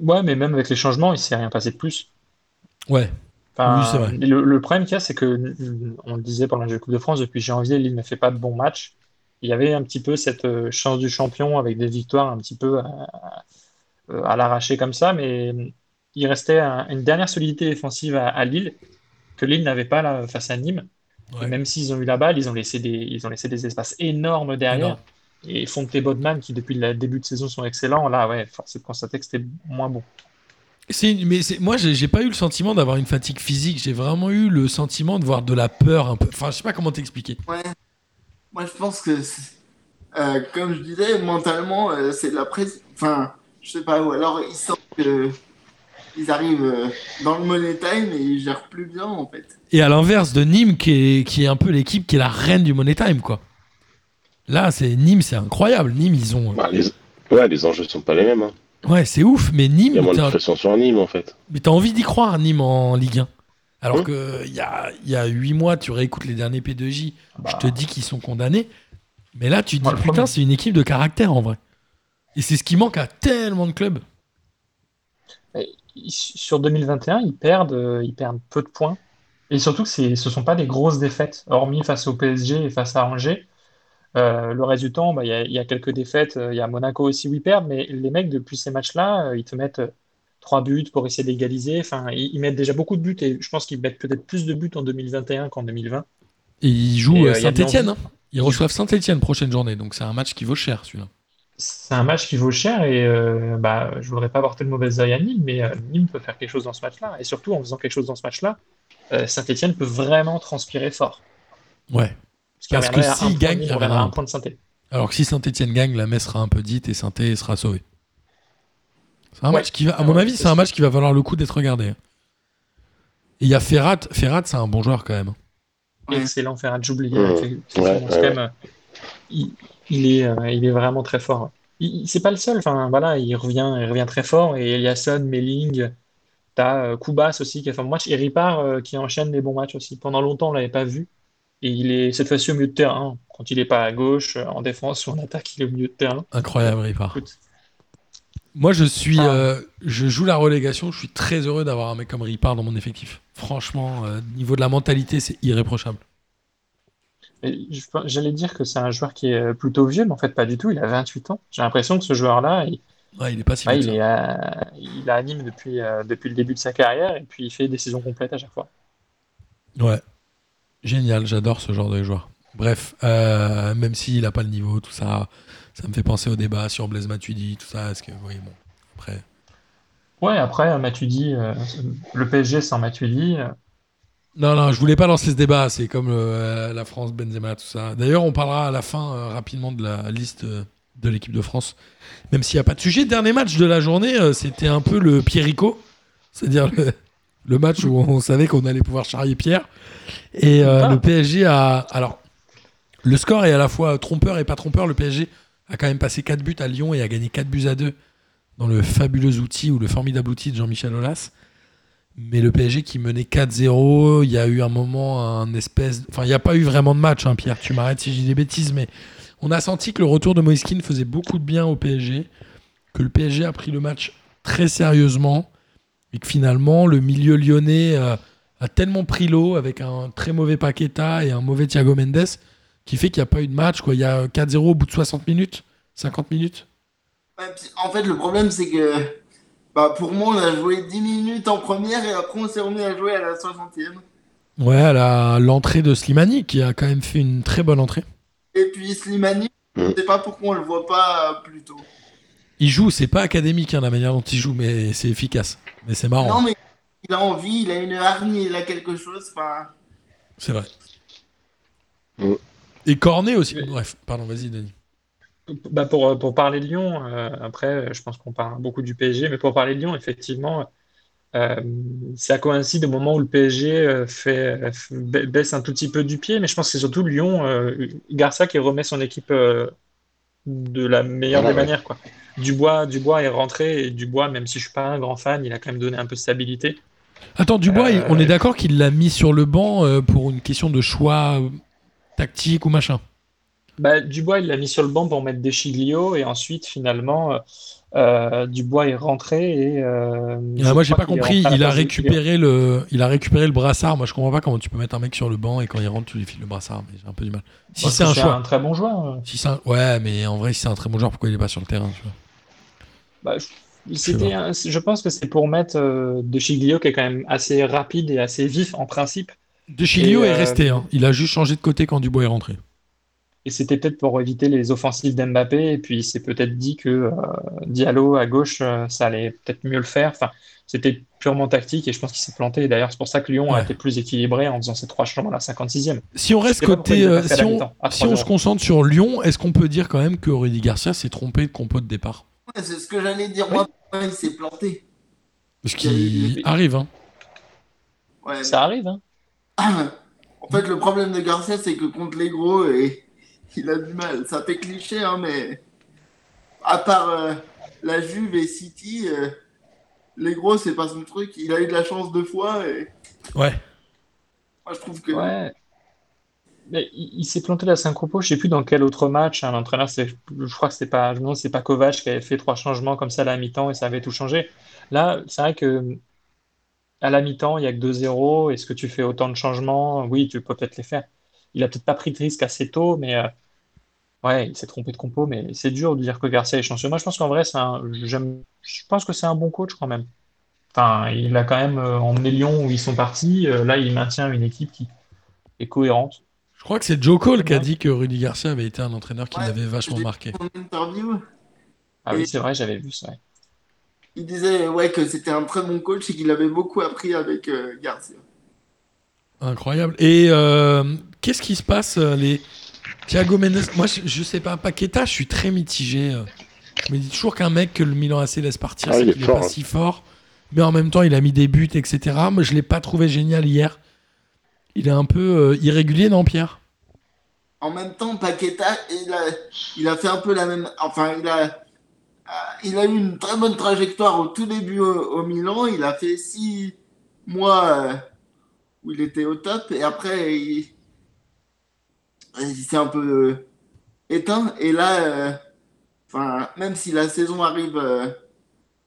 Ouais, mais même avec les changements, il s'est rien passé de plus. Ouais, Enfin, Oui, c'est vrai. Le, le problème qu'il y a, c'est que, euh, on le disait pendant la Coupe de France, depuis janvier, Lille ne fait pas de bons matchs. Il y avait un petit peu cette euh, chance du champion avec des victoires un petit peu à, à- à l'arraché comme ça, mais il restait un- une dernière solidité défensive à, à Lille que Lille n'avait pas là, face à Nîmes. Ouais. Et même s'ils ont eu la balle, ils ont laissé des, ils ont laissé des espaces énormes derrière. Énorme. Et Fonte Bodman, qui depuis le début de saison sont excellents, là, ouais, force est de constater que c'était moins bon. Mais moi, j'ai pas eu le sentiment d'avoir une fatigue physique. J'ai vraiment eu le sentiment de voir de la peur un peu. Enfin, je sais pas comment t'expliquer. ouais, moi je pense que, euh, comme je disais, mentalement, euh, c'est de la pression. Enfin, je sais pas, ou alors ils sentent que ils arrivent euh, dans le money time et ils gèrent plus bien en fait. Et à l'inverse de Nîmes, qui est, qui est un peu l'équipe qui est la reine du Money Time, quoi. Là, c'est Nîmes, c'est incroyable. Nîmes, ils ont. Bah, les... Ouais, les enjeux sont pas les mêmes. Hein. Ouais, c'est ouf, mais Il y a Nîmes, moins de pression sur Nîmes, en fait. mais t'as envie d'y croire, Nîmes en Ligue 1. Alors Hein que il y a, il y a 8 mois, tu réécoutes les derniers P2J, je Bah, te dis qu'ils sont condamnés. Mais là, tu te dis, putain, c'est une équipe de caractère en vrai. Et c'est ce qui manque à tellement de clubs. Sur 2021, ils perdent, euh, ils perdent peu de points. Et surtout que ce ne sont pas des grosses défaites, hormis face au PSG et face à Angers. Euh, le reste du temps, bah, il y, a quelques défaites. Il y a Monaco aussi où ils perdent, mais les mecs, depuis ces matchs-là, ils te mettent trois buts pour essayer d'égaliser. Enfin, ils, mettent déjà beaucoup de buts et je pense qu'ils mettent peut-être plus de buts en 2021 qu'en 2020. Et ils jouent euh, Saint-Etienne. Hein. Ils reçoivent Saint-Etienne prochaine journée, donc c'est un match qui vaut cher celui-là. C'est un match qui vaut cher et euh, bah, je voudrais pas porter de mauvaise oeil à Nîmes, mais euh, Nîmes peut faire quelque chose dans ce match-là. Et surtout, en faisant quelque chose dans ce match-là, Saint-Etienne peut vraiment transpirer fort. Ouais. Parce, que s'il gagne, il reviendra un point de saint Alors que si Saint-Etienne gagne, la messe sera un peu dite et saint sera sauvé. C'est un match qui va, à mon avis, c'est un match qui va valoir le coup d'être regardé. Et il y a Ferrat. Ferrat, c'est un bon joueur quand même. Excellent Ferrat, j'oublie. Euh, il, est, euh, il est vraiment très fort. C'est pas le seul. Enfin, voilà, il revient, il revient très fort. Et Eliasson, Melling, t'as euh, Koubas aussi qui a fait un match. Et Ripard qui enchaîne des bons matchs aussi. Pendant longtemps, on l'avait pas vu. Et il est cette fois-ci au milieu de terrain. Quand il n'est pas à gauche, en défense ou en attaque, il est au milieu de terrain. Incroyable, Ripard. Moi, je suis, ah. euh, je joue la relégation. Je suis très heureux d'avoir un mec comme Ripard dans mon effectif. Franchement, euh, niveau de la mentalité, c'est irréprochable. J'allais dire que c'est un joueur qui est plutôt vieux, mais en fait, pas du tout. Il a 28 ans. J'ai l'impression que ce joueur-là, il... Ouais, il est pas si il, est il a anime depuis, euh, depuis le début de sa carrière et puis il fait des saisons complètes à chaque fois. Ouais, génial. J'adore ce genre de joueur. Bref, même s'il n'a pas le niveau, tout ça, ça me fait penser au débat sur Blaise Matuidi, tout ça. Est-ce que, oui, bon, après. Ouais, après, Matuidi, euh, le PSG sans Matuidi. Euh. Non, non, je voulais pas lancer ce débat. C'est comme euh, la France, Benzema, tout ça. D'ailleurs, on parlera à la fin rapidement de la liste de l'équipe de France. Même s'il n'y a pas de sujet. Dernier match de la journée, c'était un peu le Pierrico. C'est-à-dire le, match où on savait qu'on allait pouvoir charrier Pierre. Et le PSG a. Alors, le score est à la fois trompeur et pas trompeur. Le PSG a quand même passé 4 buts à Lyon et a gagné 4 buts à 2 dans le fabuleux outil ou le formidable outil de Jean-Michel Aulas. Mais le PSG qui menait 4-0, il y a eu un moment, un espèce. Enfin, il n'y a pas eu vraiment de match, hein, Pierre. Tu m'arrêtes si dis des bêtises, mais on a senti que le retour de Moiskin faisait beaucoup de bien au PSG, que le PSG a pris le match très sérieusement et que finalement, le milieu lyonnais euh, a tellement pris l'eau avec un très mauvais Paqueta et un mauvais Thiago Mendes qui fait qu'il n'y a pas eu de match. Il y a 4-0 au bout de 60 minutes, 50 minutes. en fait, le problème, c'est que bah, pour moi, on a joué 10 minutes en première et après, on s'est remis à jouer à la 60e. Ouais, à l'entrée de Slimani, qui a quand même fait une très bonne entrée. Et puis Slimani, je ne sais pas pourquoi on le voit pas plus tôt. Il joue, c'est pas académique hein, la manière dont il joue, mais c'est efficace. Mais c'est marrant. Non, mais il a envie, il a une hargne, il a quelque chose. C'est vrai. Et Cornet aussi. Bref, pardon, vas-y, Denis. Bah pour, pour, parler de Lyon, euh, après, je pense qu'on parle beaucoup du PSG, mais pour parler de Lyon, effectivement, euh, ça coïncide au moment où le PSG euh, fait, baisse un tout petit peu du pied, mais je pense que c'est surtout Lyon, Garça qui remet son équipe de la meilleure des manières. Quoi. Dubois, Dubois est rentré, et Dubois, même si je suis pas un grand fan, il a quand même donné un peu de stabilité. Attends, Dubois, on est d'accord qu'il l'a mis sur le banc pour une question de choix tactique ou machin? Bah, Dubois, il l'a mis sur le banc pour mettre des Chiglio et ensuite, finalement, euh, euh, Dubois est rentré et. Euh, ah, moi, j'ai pas compris. Il a, récupéré le, il a récupéré le brassard. Moi, je comprends pas comment tu peux mettre un mec sur le banc et quand il rentre, tu lui files le brassard. Mais j'ai un peu du mal. Si c'est un choix. un très bon joueur. Si Ouais, mais en vrai, si c'est un très bon joueur, pourquoi il est pas sur le terrain bah, je pense que c'est pour mettre de Chiglio qui est quand même assez rapide et assez vif en principe. De Chilio est euh, resté. Hein. Il a juste changé de côté quand Dubois est rentré. Et c'était peut-être pour éviter les offensives d'Mbappé. Et puis, c'est peut-être dit que euh, Diallo à gauche, euh, ça allait peut-être mieux le faire. Enfin, c'était purement tactique et je pense qu'il s'est planté. D'ailleurs, c'est pour ça que Lyon a été plus équilibré en faisant ces trois changements à la 56e. Si on reste côté. si, on, se concentre sur Lyon, est-ce qu'on peut dire quand même que Rudy Garcia s'est trompé de compo de départ? C'est ce que j'allais dire. Moi, il s'est planté. Ce qui arrive. Hein. ça arrive. Hein en fait, le problème de Garcia, c'est que contre les gros, et, il a du mal. Ça fait cliché, hein, mais à part euh, la Juve et City, euh, les gros, c'est pas son truc. Il a eu de la chance deux fois. Et... Ouais. Moi, je trouve que. Ouais. Mais il, il s'est planté la synchropo, je sais plus dans quel autre match. hein, L'entraîneur, je crois que c'est pas, je me demande si c'est pas Kovac qui avait fait trois changements comme ça à la mi-temps et ça avait tout changé. Là, c'est vrai que à la mi-temps, il y a que 2-0. Est-ce que tu fais autant de changements? Oui, tu peux peut-être les faire. Il a peut-être pas pris de risque assez tôt, mais euh, ouais, il s'est trompé de compo. Mais c'est dur de dire que Garcia est chanceux. Moi, je pense qu'en vrai, c'est un, j'aime, je pense que c'est un bon coach quand même. Enfin, il a quand même euh, emmené Lyon où ils sont partis. Euh, là, il maintient une équipe qui est cohérente. Je crois que c'est Joe Cole qui a dit que Rudy Garcia avait été un entraîneur qui Ouais, l'avait vachement marqué. Ah oui, c'est vrai, j'avais vu ça. ouais. il disait ouais, que c'était un très bon coach et qu'il avait beaucoup appris avec euh, Garcia. Incroyable. Et euh, qu'est-ce qui se passe euh, les Thiago Mendes? Moi, je, je sais pas. Paqueta, je suis très mitigé. euh. Je me dis toujours qu'un mec que le Milan AC laisse partir, Ah, c'est il est qu'il est fort, pas hein. si fort. Mais en même temps, il a mis des buts, etc. Moi, je l'ai pas trouvé génial hier. Il est un peu euh, irrégulier, non, Pierre? En même temps, Paqueta, il a, il a fait un peu la même. Enfin, il a, il a eu une très bonne trajectoire au tout début au, au Milan. Il a fait six mois euh, où il était au top et après, il, il s'est un peu euh, éteint. Et là, euh, enfin, même si la saison arrive euh,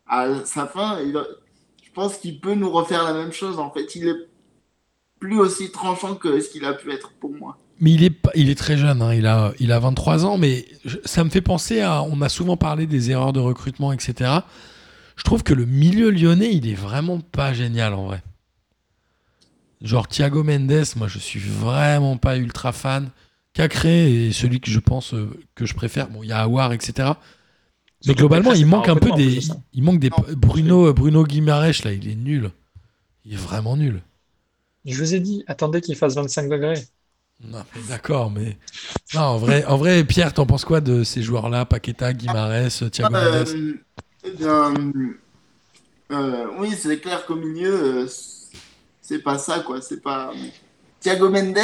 à sa fin, je pense qu'il peut nous refaire la même chose. En fait, il est plus aussi tranchant que ce qu'il a pu être pour moi. Mais il est, il est très jeune, hein, il, a, il a 23 ans, mais ça me fait penser à. On a souvent parlé des erreurs de recrutement, etc. Je trouve que le milieu lyonnais, il est vraiment pas génial en vrai. Genre Thiago Mendes, moi je suis vraiment pas ultra fan. Cacré est celui que je pense euh, que je préfère. Bon, il y a Awar, etc. Mais globalement, il manque un peu des. Il manque des. Non. Bruno, Bruno Guimaraes, là, il est nul. Il est vraiment nul. Je vous ai dit, attendez qu'il fasse 25 degrés. Non, mais d'accord, mais. Non, en vrai, en vrai Pierre, t'en penses quoi de ces joueurs-là? Paqueta, Guimarães, Thiago Euh, Mendes? eh bien, euh, oui, c'est clair qu'au milieu, euh, c'est pas ça, quoi. C'est pas. Thiago Mendes,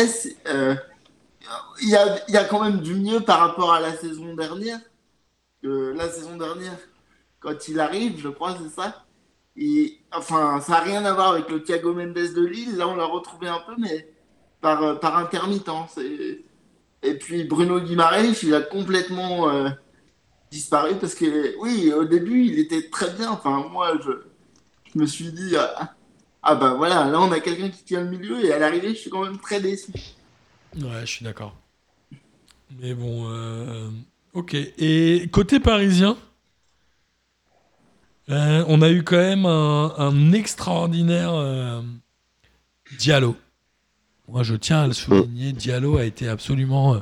euh, il y, a, y a quand même du mieux par rapport à la saison dernière. La saison dernière, quand il arrive, je crois, c'est ça. Et, enfin, ça n'a rien à voir avec le Thiago Mendes de Lille. Là, on l'a retrouvé un peu, mais par, euh, par intermittence. Et, puis Bruno Guimaraes, il a complètement. euh, disparu parce que oui, au début, il était très bien. Enfin, moi, je, je me suis dit, ah, bah voilà, là, on a quelqu'un qui tient le milieu et à l'arrivée, je suis quand même très déçu. Ouais, je suis d'accord. Mais bon, euh, ok. Et côté parisien, euh, on a eu quand même un, un extraordinaire euh, Diallo. Moi, je tiens à le souligner. Diallo a été absolument euh,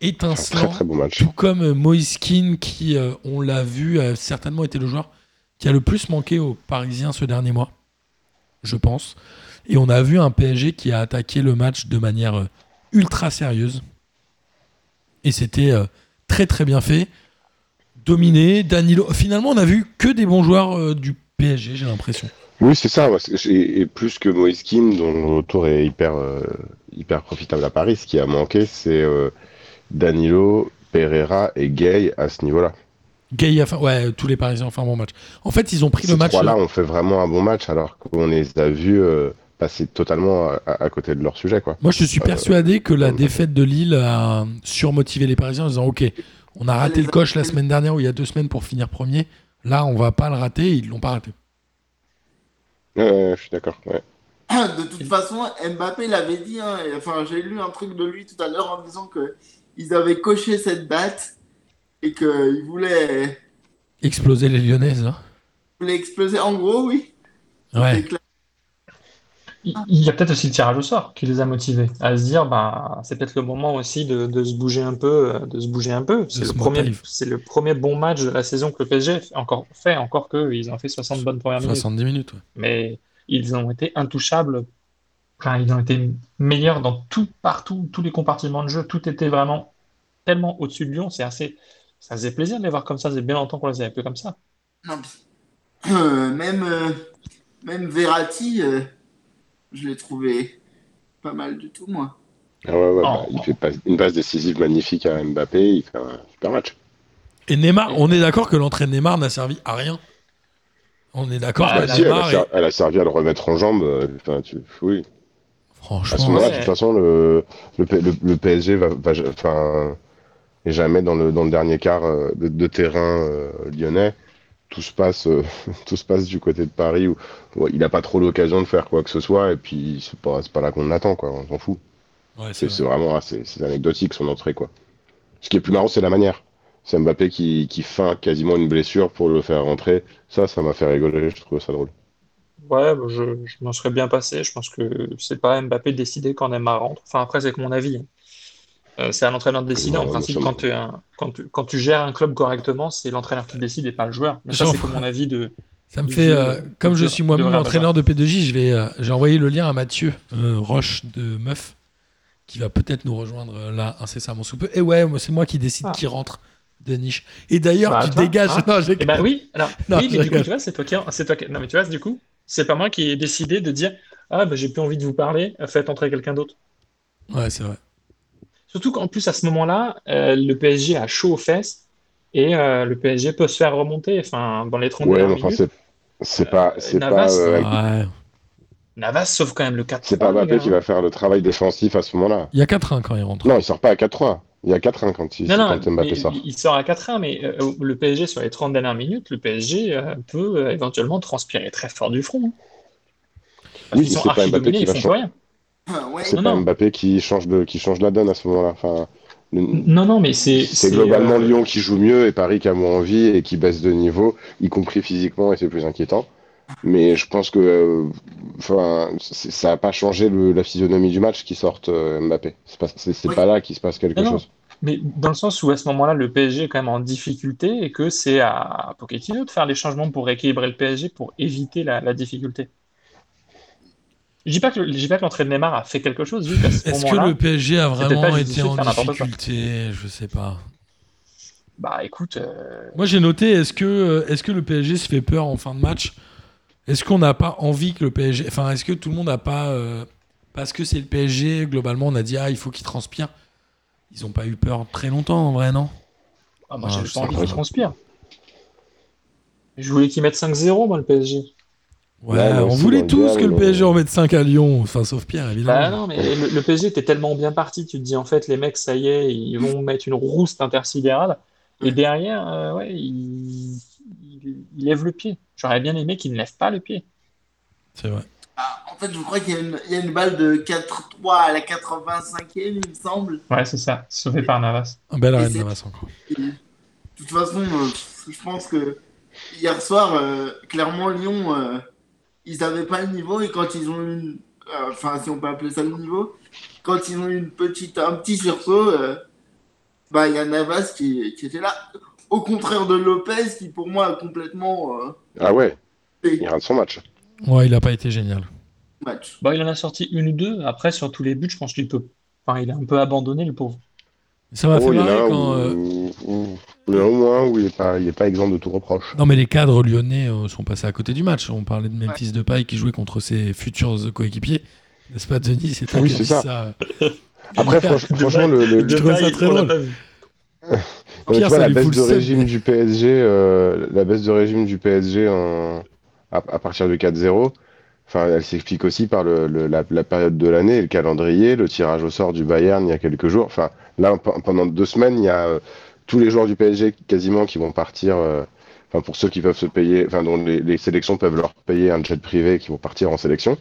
Très étincelant. très beau match. Tout comme Moïse Kean, qui, on l'a vu, a certainement été le joueur qui a le plus manqué aux Parisiens ce dernier mois, je pense. Et on a vu un PSG qui a attaqué le match de manière ultra sérieuse. Et c'était euh, très très bien fait. Dominé, Danilo. Finalement, on a vu que des bons joueurs euh, du PSG, j'ai l'impression. Oui, c'est ça. Et plus que Moïse Kean, dont le retour est hyper, euh, hyper profitable à Paris, ce qui a manqué, c'est Danilo, Pereira et Gay à ce niveau-là. Gay a fait- ouais, tous les Parisiens ont fait un bon match. En fait, ils ont pris Ces le match. trois-là ont fait vraiment un bon match, alors qu'on les a vus euh, passer totalement à, à- à côté de leur sujet. Quoi. Moi, je suis Euh, persuadé que la euh, défaite de Lille a surmotivé les Parisiens en disant Ok, on a raté le coche la semaine dernière ou il y a deux semaines pour finir premier. Là, on va pas le rater. Ils l'ont pas raté. Je suis d'accord. ouais. De toute façon, Mbappé l'avait dit, hein, et, enfin, j'ai lu un truc de lui tout à l'heure en disant que ils avaient coché cette date et qu'ils voulaient, Exploser les Lyonnaises. hein. voulaient exploser. En gros, oui. Ouais. Il y a peut-être aussi le tirage au sort qui les a motivés à se dire, bah, c'est peut-être le moment aussi de, de se bouger un peu, euh, de se bouger un peu. C'est le premier, motive. c'est le premier bon match de la saison que le PSG fait encore fait, encore que ils ont fait 60 bonnes premières minutes. 70 minutes. ouais. mais ils ont été intouchables. Enfin, ils ont été meilleurs dans tout, partout, tous les compartiments de jeu. Tout était vraiment tellement au-dessus de Lyon. C'est assez, ça faisait plaisir de les voir comme ça. Ça faisait bien longtemps qu'on les avait peu comme ça. Non, Euh, même, euh, même Verratti, euh, je l'ai trouvé pas mal du tout, moi. Ah ouais, ouais, Oh. bah, il fait pas- une passe décisive magnifique à Mbappé, il fait un super match. Et Neymar, on est d'accord que l'entrée de Neymar n'a servi à rien. On est d'accord Bah, que là, Si, elle, elle a servi à le remettre en jambe. euh, Enfin, tu... Oui. À ce Franchement, moment-là, ouais. de toute façon, le, le, P- le- le PSG va, va- enfin, est jamais dans le, dans le dernier quart euh, de, de terrain euh, lyonnais. Tout se passe, euh, tout se passe du côté de Paris où, où il n'a pas trop l'occasion de faire quoi que ce soit et puis c'est pas, c'est pas là qu'on l'attend quoi. On s'en fout. ouais, C'est c'est c'est vrai. vraiment, c'est c'est anecdotique son entrée quoi. Ce qui est plus marrant, c'est la manière. C'est Mbappé qui, qui feint quasiment une blessure pour le faire rentrer. Ça, ça m'a fait rigoler. Je trouve ça drôle. Ouais, je, je m'en serais bien passé. Je pense que c'est pas à Mbappé de décider quand Neymar rentre. Enfin, après, c'est que mon avis. Euh, c'est à l'entraîneur de décider. En principe, quand tu, es un- quand tu, quand tu gères un club correctement, c'est l'entraîneur qui décide et pas le joueur. Mais ça, c'est mon avis de. Ça me fait, jeu, euh, comme je suis moi-même entraîneur de P2J, je vais, euh, j'ai envoyé le lien à Mathieu euh, Roche de Meuf, qui va peut-être nous rejoindre là incessamment sous peu. Et ouais, c'est moi qui décide Ah. qui rentre de niche. Et d'ailleurs, Bah, tu toi, dégages. hein. Non, j'ai- Eh ben oui, alors, Non, oui, mais du coup, tu vois, c'est toi qui, c'est toi qui- non, mais tu vois, du coup, c'est pas moi qui ai décidé de dire, ah, bah, j'ai plus envie de vous parler, faites entrer quelqu'un d'autre. Ouais, c'est vrai. Surtout qu'en plus, à ce moment-là, euh, le PSG a chaud aux fesses et euh, le PSG peut se faire remonter. Enfin, dans les 30 Ouais, mais dernières enfin, minutes, c'est pas, c'est pas, Navas, euh, Ouais. Navas sauve quand même le 4 c'est pas Mbappé qui va faire le travail défensif à ce moment-là. Il y a 4-1 quand il rentre. Non, il sort pas à 4-3. Il y a 4-1 quand, il, Non, non, quand Mbappé mais sort. il sort à 4-1, mais euh, le PSG, sur les 30 dernières minutes, le PSG euh, peut euh, éventuellement transpirer très fort du front. hein. Parce Oui, qu'ils mais sont c'est pas archi Mbappé dominés, qui ils va font rien. Ouais. C'est pas non. Mbappé qui change, de, qui change la donne à ce moment-là. Enfin, le- Non, non, mais c'est. c'est globalement euh, Lyon qui joue mieux et Paris qui a moins envie et qui baisse de niveau, y compris physiquement, et c'est plus inquiétant. Mais je pense que euh, enfin, ça n'a pas changé le- la physionomie du match qui sorte euh, Mbappé. C'est pas, Oui. pas là qu'il se passe quelque chose. Mais dans le sens où à ce moment-là, le PSG est quand même en difficulté et que c'est à Pochettino de faire les changements pour rééquilibrer le PSG, pour éviter la, la difficulté. Je dis pas que, le- je dis pas que l'entrée de Neymar a fait quelque chose, juste Est-ce que le PSG a vraiment été en difficulté Je sais pas. Bah écoute, euh, Moi j'ai noté, est-ce que, euh, est-ce que le PSG se fait peur en fin de match? Est-ce qu'on n'a pas envie que le PSG... Enfin, est-ce que tout le monde n'a pas... euh, Parce que c'est le PSG, globalement, on a dit, ah, il faut qu'il transpire. Ils n'ont pas eu peur très longtemps, en vrai, non? Ah, moi Ah, j'ai je pas envie sais qu'il pas. transpire. Je voulais qu'ils mettent 5-0, moi, le PSG. Ouais, on voulait tous que le PSG en mette 5 à Lyon, enfin, sauf Pierre, évidemment. Bah non, mais le, le PSG était tellement bien parti, tu te dis en fait, les mecs, ça y est, ils vont mettre une rouste intersidérale. Et derrière, euh, ouais, ils il, il lèvent le pied. J'aurais bien aimé qu'ils ne lèvent pas le pied. C'est vrai. Ah, en fait, je crois qu'il y, a une- il y a une balle de 4-3 à la 85e, il me semble. Ouais, c'est ça, sauvé par Navas. Un bel arrêt de Navas encore. Et de toute façon, euh, je pense que hier soir, euh, clairement, Lyon, euh, ils n'avaient pas le niveau et quand ils ont eu une. euh, Enfin, si on peut appeler ça le niveau, quand ils ont eu une petite, un petit sursaut, euh, bah, il y a Navas qui, qui était là. Au contraire de Lopez, qui pour moi a complètement euh, Ah ouais, fait il rate son match. Ouais, il a pas été génial. match. Bon, il en a sorti une ou deux. Après, sur tous les buts, je pense qu'il peut. Enfin, il a un peu abandonné, le pauvre. Ça m'a Oh, fait marrer quand... euh, où, où- il y en a au moins où il n'est pas, pas exempt de tout reproche. Non, mais les cadres lyonnais euh, sont passés à côté du match. On parlait de Memphis Depay qui jouait contre ses futurs coéquipiers. N'est-ce pas, Denis? C'est toi Oui, qui ça. ça. Après, franch- franchement, le, le- Je trouvais ça très drôle. mais Pierre, tu vois, ça la lui baisse fout de régime du PSG, euh, la baisse de régime du PSG en, à, à partir de 4-0, enfin, elle s'explique aussi par le, la, la période de l'année, le calendrier, le tirage au sort du Bayern il y a quelques jours. Enfin, là, pe- pendant deux semaines, il y a euh, tous les joueurs du PSG quasiment qui vont partir. euh, Enfin, pour ceux qui peuvent se payer, enfin, dont les sélections peuvent leur payer un jet privé qui vont partir en sélection.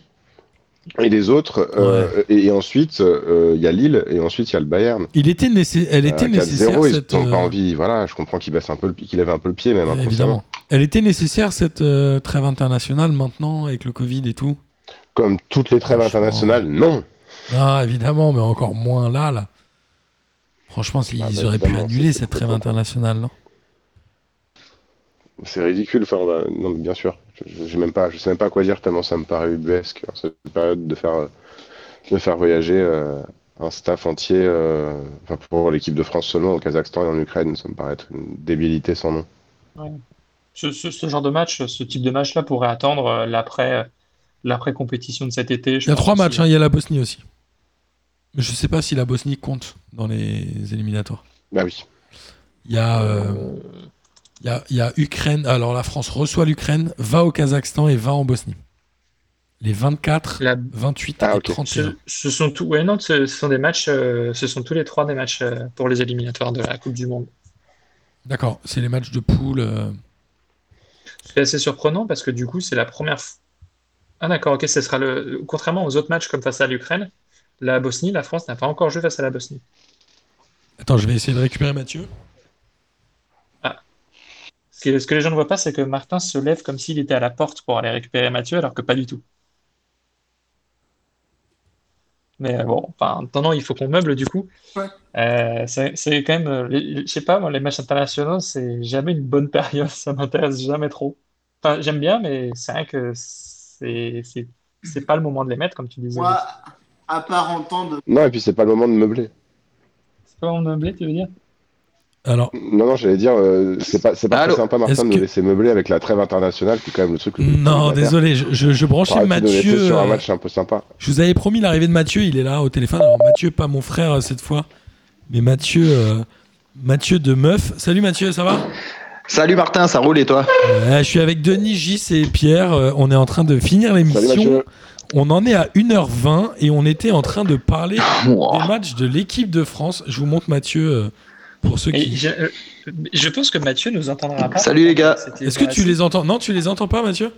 Et les autres, euh, et, et ensuite, euh, il y a Lille, et ensuite il y a le Bayern. Il était Elle était Euh, nécessaire 4-0, ils cette. n'ont pas envie. Voilà, je comprends qu'il baisse un peu, le- qu'il lève un peu le pied, même inconsciemment. évidemment. Elle était nécessaire cette trêve internationale maintenant avec le Covid et tout? Comme toutes les trêves internationales, non. Ah, évidemment, mais encore moins là, là. Franchement, ils Ah bah, auraient pu annuler cette trêve internationale, non? C'est ridicule. Enfin, on va- non, bien sûr. Je, je sais même pas quoi dire tellement ça me paraît ubuesque en cette période de faire, de faire voyager euh, un staff entier, euh, enfin pour l'équipe de France seulement au Kazakhstan et en Ukraine, ça me paraît être une débilité sans nom. Ce, ce- ce genre de match, ce type de match-là pourrait attendre euh, l'après, l'après-compétition de cet été. je Il y a trois matchs, hein, il y a la Bosnie aussi. Mais je sais pas si la Bosnie compte dans les éliminatoires. Bah oui. Il y a, euh, Euh, il y a, il y a Ukraine. Alors la France reçoit l'Ukraine, va au Kazakhstan et va en Bosnie. les 24, La- 28 Ah, et ok. 31. Ce, ce sont tous, ouais, non, ce, ce sont des matchs, euh, ce sont tous les trois des matchs euh, pour les éliminatoires de la Coupe du Monde. D'accord, c'est les matchs de poule. euh, C'est assez surprenant parce que du coup, c'est la première. Ah d'accord, ok, ce sera le. Contrairement aux autres matchs comme face à l'Ukraine, la Bosnie, la France n'a pas encore joué face à la Bosnie. Attends, je vais essayer de récupérer Mathieu. Ce que, ce que les gens ne voient pas, c'est que Martin se lève comme s'il était à la porte pour aller récupérer Mathieu, alors que pas du tout. Mais euh, bon, enfin, non, il faut qu'on meuble du coup. Ouais. Euh, c'est quand même, euh, les- je sais pas, moi, les matchs internationaux, c'est jamais une bonne période, ça m'intéresse jamais trop. Enfin, j'aime bien, mais c'est vrai que c'est c'est c'est pas le moment de les mettre, comme tu disais. Moi, à part entendre. Non, et puis c'est pas le moment de meubler. C'est pas mon meublé, tu veux dire? Alors, Non, non, j'allais dire, euh, c'est pas, c'est pas très sympa, Martin, de nous que- laisser meubler avec la trêve internationale, qui est quand même le truc le non, désolé, je, je, je branchais Mathieu. sur un euh, match un peu sympa. Je vous avais promis l'arrivée de Mathieu, il est là au téléphone. Alors Mathieu, pas mon frère euh, cette fois, mais Mathieu, euh, Mathieu de Meuf. Salut Mathieu, ça va? Salut Martin, ça roule et toi? Ouais, Je suis avec Denis, Gis et Pierre. Euh, On est en train de finir l'émission. On en est à 1h20 et on était en train de parler des matchs de l'équipe de France. Je vous montre Mathieu euh, pour ceux qui. je, euh, je pense que Mathieu nous entendra pas. Salut, les gars. Est-ce que tu les entends? Non, tu les entends pas, Mathieu?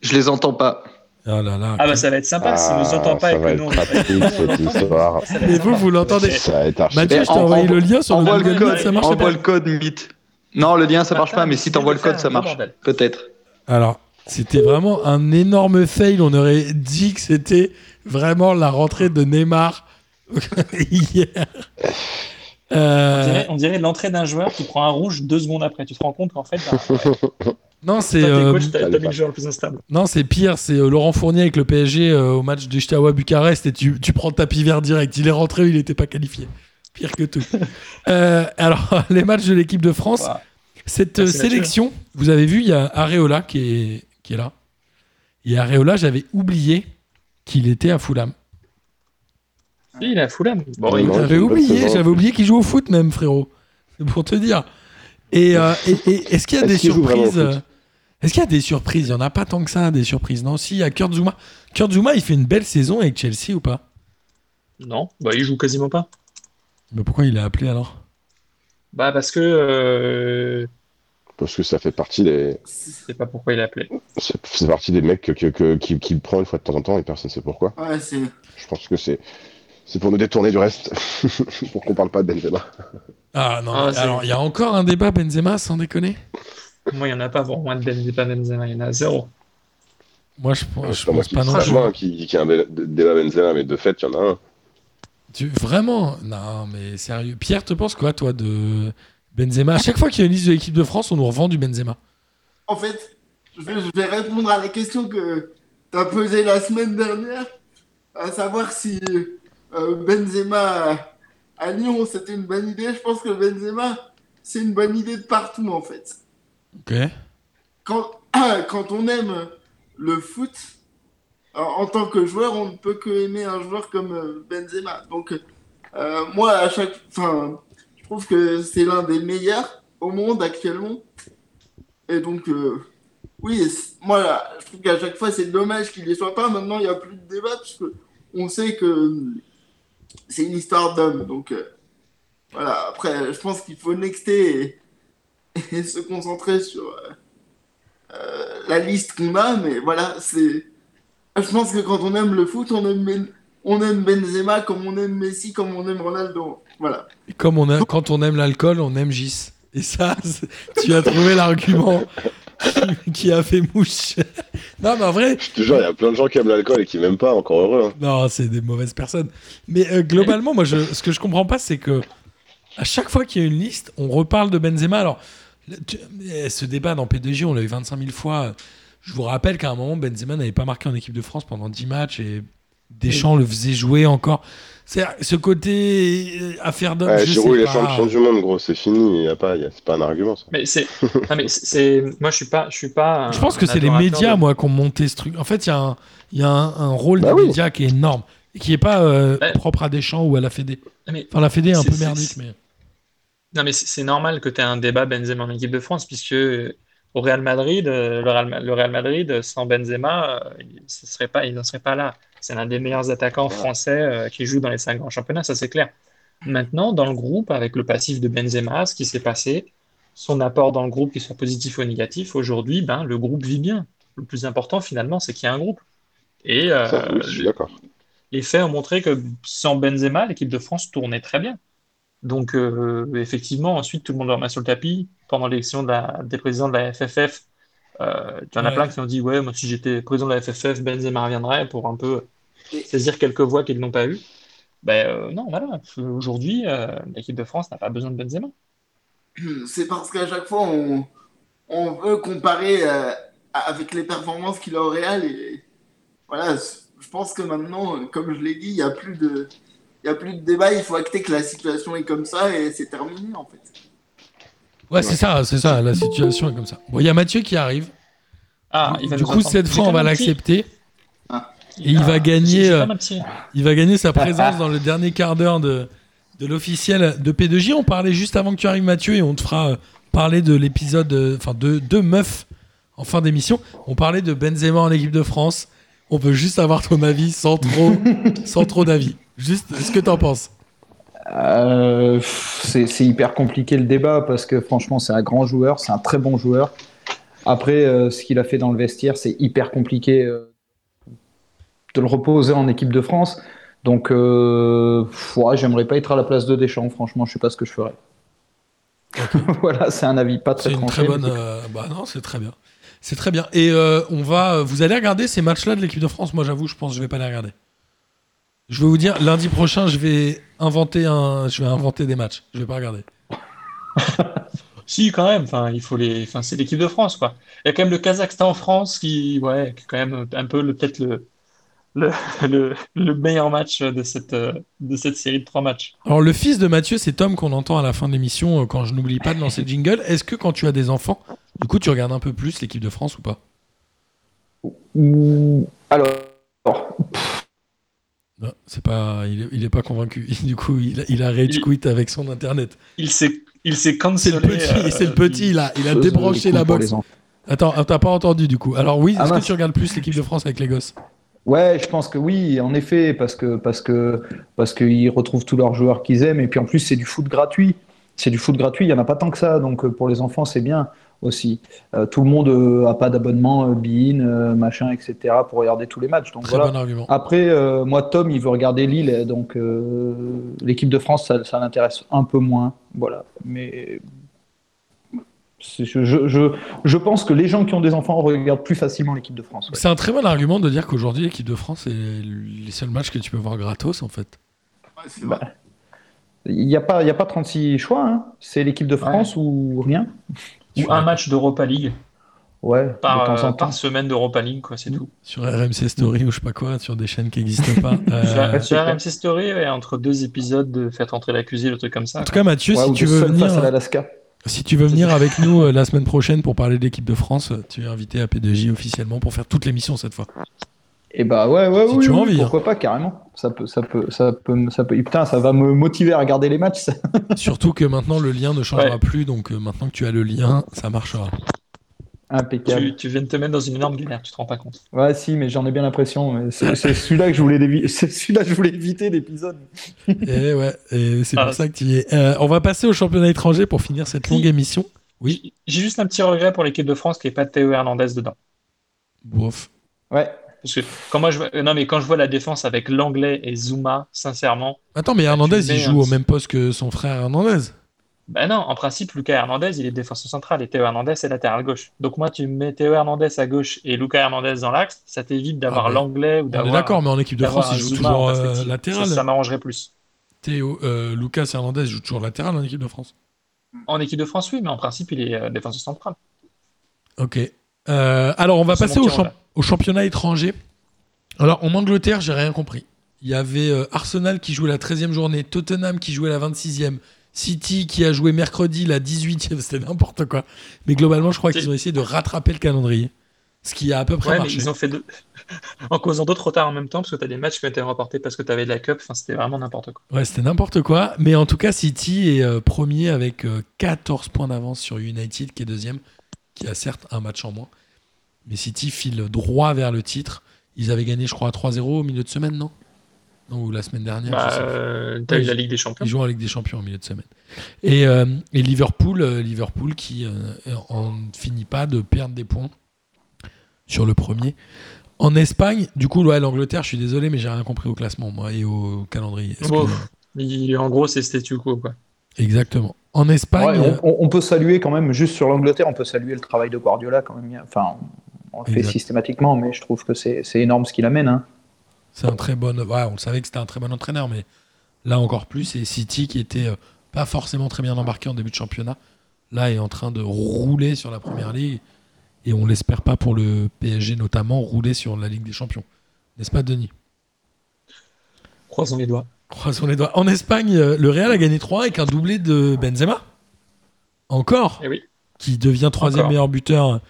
Je les entends pas. Ah là là. Ah bah ça va être sympa s'il nous entend pas ça et va que nous on on cette histoire. Et vous, vous l'entendez Ça va être archi. Mathieu, je t'ai en- envoyé en- le lien sur le Envoie le code, ça marche envoie pas? le code Meet. Non, le lien ça marche pas, mais si t'envoies le code, ça marche. Peut-être. Alors, c'était vraiment un énorme fail. On aurait dit que c'était vraiment la rentrée de Neymar hier. On Euh, dirait, on dirait l'entrée d'un joueur qui prend un rouge deux secondes après. Tu te rends compte qu'en fait, bah, non, c'est toi, euh, coach, t'as allez, t'as mis pas. le joueur le plus instable. non, c'est pire. C'est euh, Laurent Fournier avec le PSG euh, au match du Steaua Bucarest et tu, tu prends le tapis vert direct. Il est rentré, il n'était pas qualifié. Pire que tout. Euh, alors, les matchs de l'équipe de France. Voilà. Cette Merci, euh, sélection, vous avez vu, il y a Areola qui est, qui est là. Et Areola, j'avais oublié qu'il était à Fulham. Si, il a Fulham. Bon, il- non, J'avais c'est oublié, j'avais oublié qu'il joue au foot même, frérot. C'est pour te dire. Et, euh, et- et est-ce qu'il y a des surprises euh, Est-ce qu'il y a des surprises? Il n'y en a pas tant que ça, des surprises. Non, si, il y a Kurt Zuma. Kurt Zuma, il fait une belle saison avec Chelsea ou pas? Non, bah, il joue quasiment pas. Mais pourquoi il est appelé alors? Bah parce que euh, Parce que ça fait partie des, je sais pas pourquoi il est appelé. c'est c'est partie des mecs que, que- que- qui, qui le prend une fois de temps en temps et personne ne sait pourquoi. Ouais, c'est. Je pense que c'est, c'est pour nous détourner du reste, pour qu'on parle pas de Benzema. Ah non, Ah, alors il y a encore un débat Benzema, sans déconner? Moi, il y en a pas pour moins de Benzema, Benzema, il y en a zéro. Moi, je, pense- je C'est pas moi pense qui pas non plus. moi qui, qui a un dé- débat Benzema, mais de fait, il y en a un. Tu- vraiment? Non, mais sérieux. Pierre, te penses quoi, toi, de Benzema? À chaque fois qu'il y a une liste de l'équipe de France, on nous revend du Benzema. En fait, je vais, je vais répondre à la question que tu as posée la semaine dernière, à savoir si euh, Benzema à, Lyon c'était une bonne idée. Je pense que Benzema, c'est une bonne idée de partout en fait. Ok. Quand, quand on aime le foot, en tant que joueur, on ne peut que aimer un joueur comme euh, Benzema. Donc, euh, moi, à chaque. Enfin, je trouve que c'est l'un des meilleurs au monde actuellement. Et donc, euh, oui, moi, là, je trouve qu'à chaque fois, c'est dommage qu'il y soit pas. Maintenant, il n'y a plus de débat, parce que on sait que euh, c'est une histoire d'homme. Donc, euh, voilà. Après, je pense qu'il faut nexter et, se concentrer sur euh, euh, la liste qu'on a. Mais voilà, c'est. Je pense que quand on aime le foot, on aime, Ben- on aime Benzema comme on aime Messi, comme on aime Ronaldo. Voilà. Et comme on quand on aime l'alcool, on aime Gis. Et ça, tu as trouvé l'argument qui, qui a fait mouche. non, mais en vrai, Je te jure, il y a plein de gens qui aiment l'alcool et qui m'aiment pas, encore heureux. hein. non, c'est des mauvaises personnes. Mais euh, globalement, moi, je, ce que je comprends pas, c'est que à chaque fois qu'il y a une liste, on reparle de Benzema. Alors, tu- eh, ce débat dans P2J, on l'a eu 25 000 fois. Je vous rappelle qu'à un moment, Benzema n'avait pas marqué en équipe de France pendant 10 matchs et Deschamps le faisait jouer encore. C'est ce côté euh, affaire d'homme. Ouais, je Giroud, il est champion du monde, gros, c'est fini, y a pas, y a- c'est pas un argument, ça. Mais c'est, moi je suis pas, je suis pas. un- Je pense que c'est les médias, de- moi, qui ont monté ce truc. En fait, il y a un, il y a un, un rôle Bah des oui. médias qui est énorme et qui n'est pas euh, propre à Deschamps ou à la Fédé. Mais- Enfin, la Fédé est un peu merdique, mais. Non, mais c'est normal que tu aies un débat Benzema en équipe de France, puisque au Real Madrid, euh, le Real, le Real Madrid sans Benzema, euh, il ce serait pas, il n'en serait pas là. C'est l'un des meilleurs attaquants français euh, qui joue dans les cinq grands championnats, ça c'est clair. Maintenant, dans le groupe, avec le passif de Benzema, ce qui s'est passé, son apport dans le groupe, qu'il soit positif ou négatif, aujourd'hui, ben, le groupe vit bien. Le plus important, finalement, c'est qu'il y a un groupe. Et euh, Ça, oui, je suis d'accord. les faits ont montré que sans Benzema, l'équipe de France tournait très bien. Donc, euh, effectivement, ensuite, tout le monde le remet sur le tapis. Pendant l'élection de la- des présidents de la FFF, euh, il y en a Ouais. plein qui ont dit Ouais, moi, si j'étais président de la FFF, Benzema reviendrait pour un peu saisir quelques voix qu'ils n'ont pas eues. Ben euh, non, voilà. Aujourd'hui, euh, l'équipe de France n'a pas besoin de Benzema. C'est parce qu'à chaque fois, on, on veut comparer euh, avec les performances qu'il a au Real. Et voilà, je pense que maintenant, comme je l'ai dit, il n'y a plus de. Il y a plus de débat, il faut acter que la situation est comme ça et c'est terminé en fait. Ouais, c'est ça, c'est ça, la situation est comme ça. Bon, il y a Mathieu qui arrive. Ah, il va du coup, cette fois, on va l'accepter. Et il va Ah, gagner, j'ai- j'ai euh, Il va gagner sa présence dans le dernier quart d'heure de, de l'officiel de P2J. On parlait juste avant que tu arrives, Mathieu, et on te fera euh, parler de l'épisode, euh, enfin, de deux meufs en fin d'émission. On parlait de Benzema en équipe de France. On veut juste avoir ton avis sans trop, sans trop d'avis. Juste ce que t'en penses. Euh, c'est c'est hyper compliqué le débat parce que franchement, c'est un grand joueur, c'est un très bon joueur. Après, euh, ce qu'il a fait dans le vestiaire, c'est hyper compliqué euh, de le reposer en équipe de France. Donc, euh, ouais, j'aimerais pas être à la place de Deschamps. Franchement, je sais pas ce que je ferais. voilà, c'est un avis pas très tranché. très bonne. euh, bah non, c'est très bien. C'est très bien. Et euh, on va. Vous allez regarder ces matchs-là de l'équipe de France? Moi, j'avoue, je pense que je vais pas les regarder. Je vais vous dire, lundi prochain, je vais inventer un. Je vais inventer des matchs. Je vais pas regarder. Si, quand même. Enfin, il faut les. Enfin, c'est l'équipe de France, quoi. Il y a quand même le Kazakhstan en France qui, ouais, qui est quand même un peu le peut-être le, le, le, le meilleur match de cette de cette série de trois matchs. Alors, le fils de Mathieu, c'est Tom qu'on entend à la fin de l'émission euh, quand je n'oublie pas de lancer le jingle. Est-ce que quand tu as des enfants, du coup, tu regardes un peu plus l'équipe de France ou pas? Alors, Non, c'est pas. Il est, il est pas convaincu. Du coup, il a, il a rage Il- quit avec son internet. Il s'est il s'est C'est cancellé. le petit. euh, c'est le petit. Il a, il a chose débranché la box. Attends, ah, t'as pas entendu du coup. Alors oui, Ah, est-ce que tu regardes plus l'équipe de France avec les gosses? Ouais, je pense que oui, en effet, parce que parce que parce qu'ils retrouvent tous leurs joueurs qu'ils aiment et puis en plus c'est du foot gratuit. C'est du foot gratuit, il y en a pas tant que ça, donc euh, pour les enfants c'est bien aussi. Euh, tout le monde euh, a pas d'abonnement, euh, Bein, euh, machin, etc. pour regarder tous les matchs. Donc Très voilà. bon argument. Après, euh, moi Tom, il veut regarder Lille, donc euh, l'équipe de France ça, ça l'intéresse un peu moins, voilà. Mais je, je, je, je pense que les gens qui ont des enfants regardent plus facilement l'équipe de France. ouais. C'est un très bon argument de dire qu'aujourd'hui l'équipe de France est les seuls matchs que tu peux voir gratos en fait. Ouais. Bah, Il n'y a, pas- il y a pas 36 choix, hein. c'est l'équipe de France ou rien. Ou un match d'Europa League Ouais, par, de temps en euh, temps. par semaine d'Europa League, quoi, c'est tout. Sur RMC Story ou je sais pas quoi, sur des chaînes qui n'existent pas. Euh, Sur. RMC Story, ouais, entre deux épisodes de Faites entrer l'accusé, le truc comme ça. en tout cas, Mathieu, Ouais, si tu veux venir, face à l'Alaska. Si tu veux venir avec nous euh, la semaine prochaine pour parler de l'équipe de France, euh, tu es invité à P2J officiellement pour faire toute l'émission cette fois. Et bah ouais, ouais, Si oui, tu as oui, envie, hein. pourquoi pas carrément. Ça peut, ça peut, ça peut, ça peut. et Putain, ça va me motiver à regarder les matchs. ça. Surtout que maintenant le lien ne changera Ouais. plus, donc euh, maintenant que tu as le lien, ça marchera. Impeccable. Tu, tu viens de te mettre dans une énorme galère, tu te rends pas compte. Ouais, si, mais j'en ai bien l'impression. C'est celui-là que je voulais, dévi- c'est celui-là que je voulais éviter l'épisode. Et ouais, et c'est Ah, pour ça que tu y es. Euh, on va passer au championnat étranger pour finir cette longue émission. Oui. J'ai juste un petit regret pour l'équipe de France qui n'est pas Théo Hernandez dedans. Bof. Ouais. Parce que quand moi je vois, euh, non mais quand je vois la défense avec l'anglais et Zuma, sincèrement, Attends, mais Hernandez, tu mets il joue un- au même poste que son frère Hernandez. Ben non, en principe, Lucas Hernandez, il est défenseur central et Théo Hernandez est latéral gauche. Donc moi, tu mets Théo Hernandez à gauche et Lucas Hernandez dans l'axe, ça t'évite d'avoir Ah, mais l'anglais ou On est d'avoir. d'accord, mais en équipe de France, il joue toujours euh, latéral. Ça, ça m'arrangerait plus. Théo, euh, Lucas Hernandez joue toujours latéral en équipe de France. En équipe de France, oui, mais en principe, il est euh, défenseur central. Ok. Alors, on va passer au, champ- au championnat étranger. Alors, en Angleterre, j'ai rien compris. Il y avait Arsenal qui jouait la 13e journée, Tottenham qui jouait la 26e, City qui a joué mercredi la 18e, c'était n'importe quoi. Mais globalement, je crois qu'ils ont essayé de rattraper le calendrier. Ce qui a à peu près Ouais, mais ils ont fait deux. en causant d'autres retards en même temps, parce que tu as des matchs qui ont été reportés parce que tu avais de la Cup, enfin, c'était vraiment n'importe quoi. Ouais, c'était n'importe quoi. Mais en tout cas, City est euh, premier avec euh, 14 points d'avance sur United qui est deuxième, qui a certes un match en moins. Mais City file droit vers le titre. Ils avaient gagné, je crois, 3-0 au milieu de semaine, non? Non, ou la semaine dernière Bah, euh, T'as Oui, eu la Ligue des Champions. Ils jouent en Ligue des Champions en milieu de semaine. Et, euh, et Liverpool, euh, Liverpool qui euh, en finit pas de perdre des points sur le premier. En Espagne, du coup, ouais, l'Angleterre, je suis désolé, mais j'ai rien compris au classement, moi, et au calendrier. Bon. Il- en gros, c'est statu quo. Quoi. Exactement. En Espagne, Ouais, on, on peut saluer quand même, juste sur l'Angleterre, on peut saluer le travail de Guardiola quand même. Enfin, on le fait Exact. systématiquement, mais je trouve que c'est c'est énorme ce qu'il amène. Hein. C'est un très bon. Ouais, on le savait que c'était un très bon entraîneur, mais là encore plus, et City qui était euh, pas forcément très bien embarqué en début de championnat, là est en train de rouler sur la première ligue, et on l'espère pas pour le PSG notamment, rouler sur la Ligue des Champions. N'est-ce pas, Denis? Croisons les doigts. Croisons les doigts. En Espagne, euh, le Real a gagné 3 avec un doublé de Benzema. Encore. Eh oui. Qui devient troisième meilleur buteur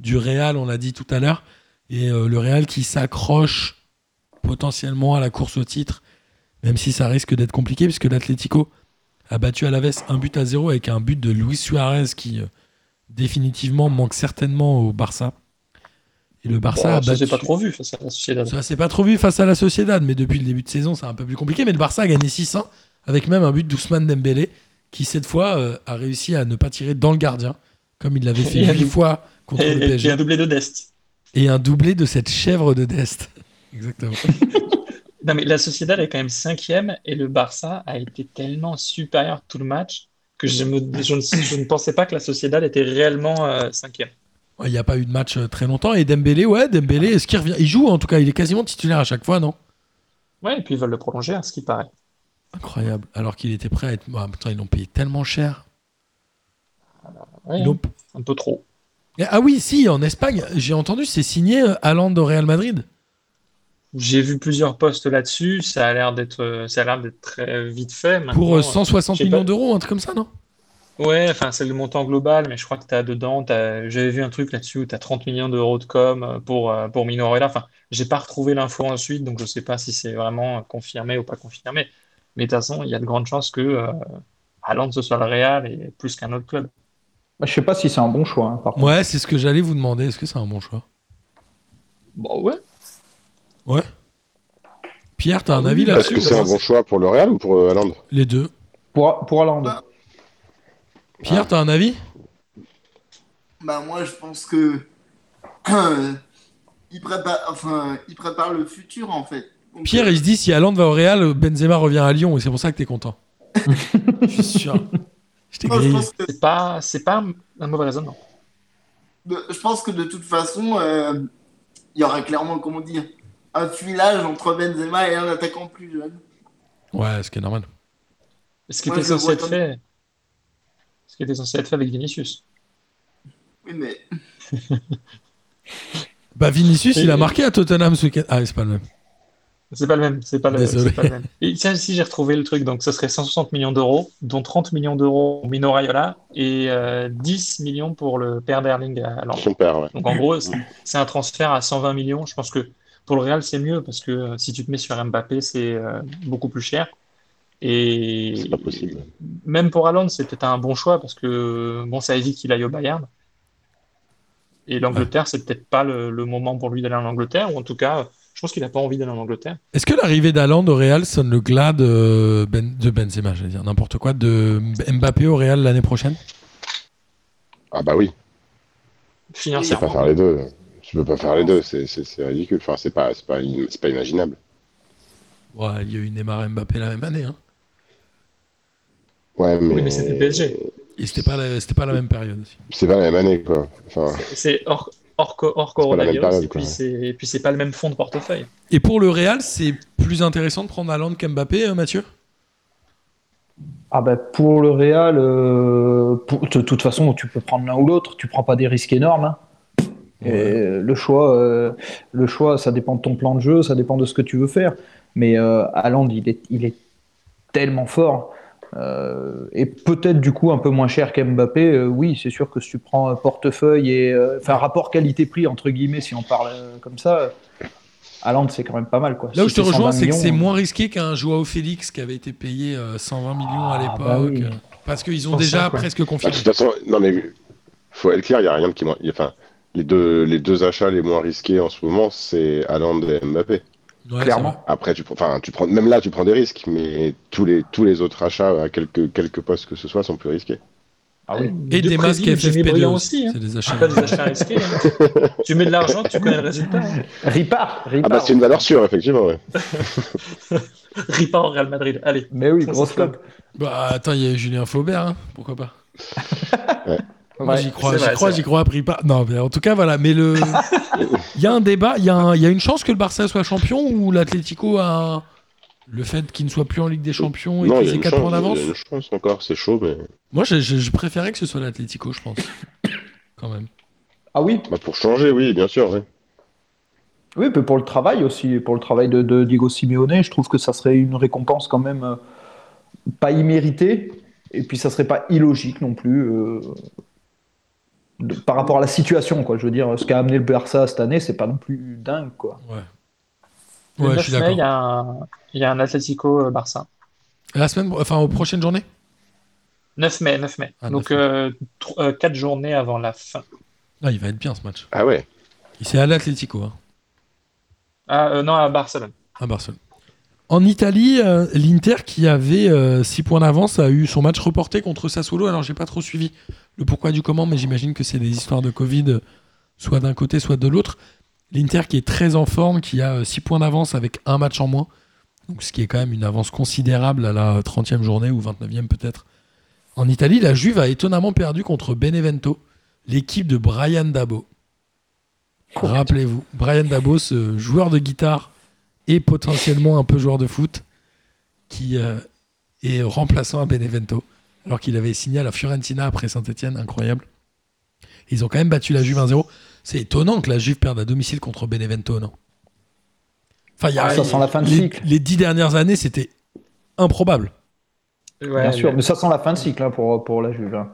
du Real, on l'a dit tout à l'heure. Et euh, le Real qui s'accroche potentiellement à la course au titre, même si ça risque d'être compliqué, puisque l'Atlético a battu Alaves un but à zéro avec un but de Luis Suarez qui euh, définitivement manque certainement au Barça. Et le Barça Bon, a ça s'est pas trop vu face à la Sociedad. Ça s'est pas trop vu face à la Sociedad, mais depuis le début de saison, c'est un peu plus compliqué. Mais le Barça a gagné 6-1 avec même un but d'Ousmane Dembélé qui cette fois euh, a réussi à ne pas tirer dans le gardien comme il l'avait fait Et un huit double- fois contre Et, le et PSG. un doublé de Dest. Et un doublé de cette chèvre de Dest. Exactement. Non, mais la Sociedad est quand même cinquième et le Barça a été tellement supérieur tout le match que je, me, je, ne, je ne pensais pas que la Sociedad était réellement euh, cinquième. Il n'y a pas eu de match euh, très longtemps. Et Dembélé, ouais, Dembélé, est-ce qu'il revient? Il joue en tout cas, il est quasiment titulaire à chaque fois, non? Ouais, et puis ils veulent le prolonger, à ce qui paraît. Incroyable. Alors qu'il était prêt à être. Ah, putain, ils l'ont payé tellement cher. Ouais, un peu trop. Ah oui, si, en Espagne, j'ai entendu, c'est signé euh, Haaland au Real Madrid. J'ai vu plusieurs posts là-dessus, ça a l'air d'être euh, ça a l'air d'être très vite fait. Pour euh, Maintenant, 160 je sais millions pas. d'euros, un truc comme ça, non? Ouais, enfin, c'est le montant global, mais je crois que tu as dedans, j'avais vu un truc là-dessus où tu as 30 millions d'euros de com euh, pour, euh, pour Minorella. Enfin, j'ai pas retrouvé l'info ensuite, donc je sais pas si c'est vraiment confirmé ou pas confirmé. Mais de toute façon, il y a de grandes chances que euh, Haaland ce soit le Real et plus qu'un autre club. Bah, je sais pas si c'est un bon choix. hein, par. Ouais, c'est ce que j'allais vous demander. Est-ce que c'est un bon choix? Bon, ouais. Ouais. Pierre, t'as un avis bah, Est-ce là-dessus que c'est un bon choix pour le Real ou pour euh, Haaland Les deux. Pour, pour Haaland. Ah. Pierre, t'as un avis? Bah moi je pense que il prépare, enfin, il prépare le futur en fait. Donc, Pierre, euh, il se dit si Haaland va au Real, Benzema revient à Lyon et c'est pour ça que t'es content. Je suis sûr. Je t'ai que C'est pas, c'est pas un, mauvais raisonnement. de, je pense que de toute façon, euh, il y aurait clairement, comment dire, un filage entre Benzema et un attaquant plus jeune. Ouais, ce qui est normal. Ce qui Moi, était censé être fait, ce qui était censé être fait avec Vinicius. Oui, mais Bah Vinicius, Et- il a marqué à Tottenham ce week-end. Ah, c'est pas le même. C'est pas le même, c'est pas le, pas le même. Et tiens, si j'ai retrouvé le truc, donc ça serait 160 millions d'euros, dont 30 millions d'euros pour Mino Raiola et euh, 10 millions pour le père d'Erling Haaland. Son père, ouais. Donc en gros, c'est c'est un transfert à 120 millions. Je pense que pour le Real, c'est mieux parce que euh, si tu te mets sur Mbappé, c'est euh, beaucoup plus cher. Et C'est pas possible. même pour Haaland, c'est peut-être un bon choix parce que bon, ça évite qu'il aille au Bayern. Et l'Angleterre, c'est peut-être pas le, le moment pour lui d'aller en Angleterre, ou en tout cas, je pense qu'il n'a pas envie d'aller en Angleterre. Est-ce que l'arrivée d'Haaland au Real sonne le glas de, ben, de Benzema, j'allais dire n'importe quoi, de Mbappé au Real l'année prochaine? Ah bah oui, tu peux Financièrement. pas faire les deux. Tu peux pas faire les deux, c'est ridicule. Enfin, c'est pas, c'est pas, c'est pas imaginable. Ouais, il y a eu Neymar et Mbappé la même année. Hein. Ouais, mais, Oui, mais c'était PSG. Et c'était pas, la- c'était pas la même période aussi. c'est pas la même année, quoi. Enfin, C'est hors, hors, hors pas la même coronavirus, période, et puis quoi. c'est et puis c'est pas le même fond de portefeuille. Et pour le Real, c'est plus intéressant de prendre Haaland qu'Mbappé, euh, Mathieu? Ah bah pour le Real, euh, pour- de toute façon, tu peux prendre l'un ou l'autre. Tu prends pas des risques énormes. hein. Et Ouais. le choix, euh, le choix, ça dépend de ton plan de jeu, ça dépend de ce que tu veux faire. Mais euh, Haaland, il est, il est tellement fort. euh, et peut-être du coup un peu moins cher qu'Mbappé. euh, oui, c'est sûr que si tu prends un portefeuille et euh, enfin rapport qualité-prix entre guillemets, si on parle euh, comme ça, euh, Haaland c'est quand même pas mal quoi. Là où Si je te c'est rejoins, 120 c'est que c'est moins risqué qu'un Joao Félix qui avait été payé euh, 120 millions à Ah, l'époque. bah oui. euh, Parce qu'ils ont déjà ça, presque bah, de confirmé. toute façon, non mais faut être clair, il y a rien de qui. Enfin, les deux, les deux achats les moins risqués en ce moment, c'est Haaland et Mbappé. Ouais, Clairement. Après, tu, enfin, tu prends, même là, tu prends des risques, mais tous les, tous les autres achats, à quelques, quelques postes que ce soit, sont plus risqués. Ah oui. Et De des masques Préville, Jimmy FFP2 Briand aussi. aussi. hein. C'est des achats. Pas des achats risqués. hein. tu mets de l'argent, tu connais le résultat. hein. Ripard, Ah bah, c'est une valeur sûre, effectivement. Ouais. Ripa au Real Madrid. Allez. Mais oui, grosse club. Bah attends, il y a Julien Faubert, hein. pourquoi pas? Ouais. j'y crois, j'y crois, j'y crois, pris pas. Non, mais en tout cas voilà. Mais le, il y a un débat, il y, a un- il y a une chance que le Barça soit champion ou l'Atlético a le fait qu'il ne soit plus en Ligue des Champions et Non, il qu'il y a ait une 4 chance, points d'avance. une chance encore, c'est chaud, mais Moi, je, je- je préférais que ce soit l'Atlético, je pense. Quand même. Ah oui, bah, pour changer, oui, bien sûr. ouais. oui, mais pour le travail aussi, pour le travail de, de Diego Simeone, je trouve que ça serait une récompense quand même euh, pas imméritée, et puis ça serait pas illogique non plus euh, de- par rapport à la situation, quoi. Je veux dire, ce qu'a amené le Barça cette année, c'est pas non plus dingue, quoi. Ouais. Le Ouais, 9 je suis mai, il y a un, il y a un Atlético euh, Barça. La semaine, enfin aux prochaines journées? 9 mai, 9 mai. Ah, Donc 9 euh, 4 journées avant la fin. Ah, il va être bien ce match. Ah ouais. C'est à l'Atlético, hein, Ah, euh, non, à Barcelone. à Barcelone. En Italie, euh, l'Inter qui avait 6 points d'avance a eu son match reporté contre Sassuolo. Alors j'ai pas trop suivi le pourquoi du comment, mais j'imagine que c'est des histoires de Covid, euh, soit d'un côté, soit de l'autre. L'Inter qui est très en forme, qui a 6 points d'avance avec un match en moins. Donc, ce qui est quand même une avance considérable à la 30e journée ou 29e peut-être. En Italie, la Juve a étonnamment perdu contre Benevento, l'équipe de Brian Dabo. Rappelez-vous, Brian Dabo, ce joueur de guitare et potentiellement un peu joueur de foot, qui euh, est remplaçant à Benevento, alors qu'il avait signé à la Fiorentina après Saint-Etienne, incroyable. Ils ont quand même battu la Juve 1-0. C'est étonnant que la Juve perde à domicile contre Benevento, non? Enfin, il y a- Ah, ça sent la fin de les, cycle. les dix dernières années, c'était improbable. Ouais, Bien sûr, mais mais ça sent la fin de cycle hein, pour, pour la Juve. hein.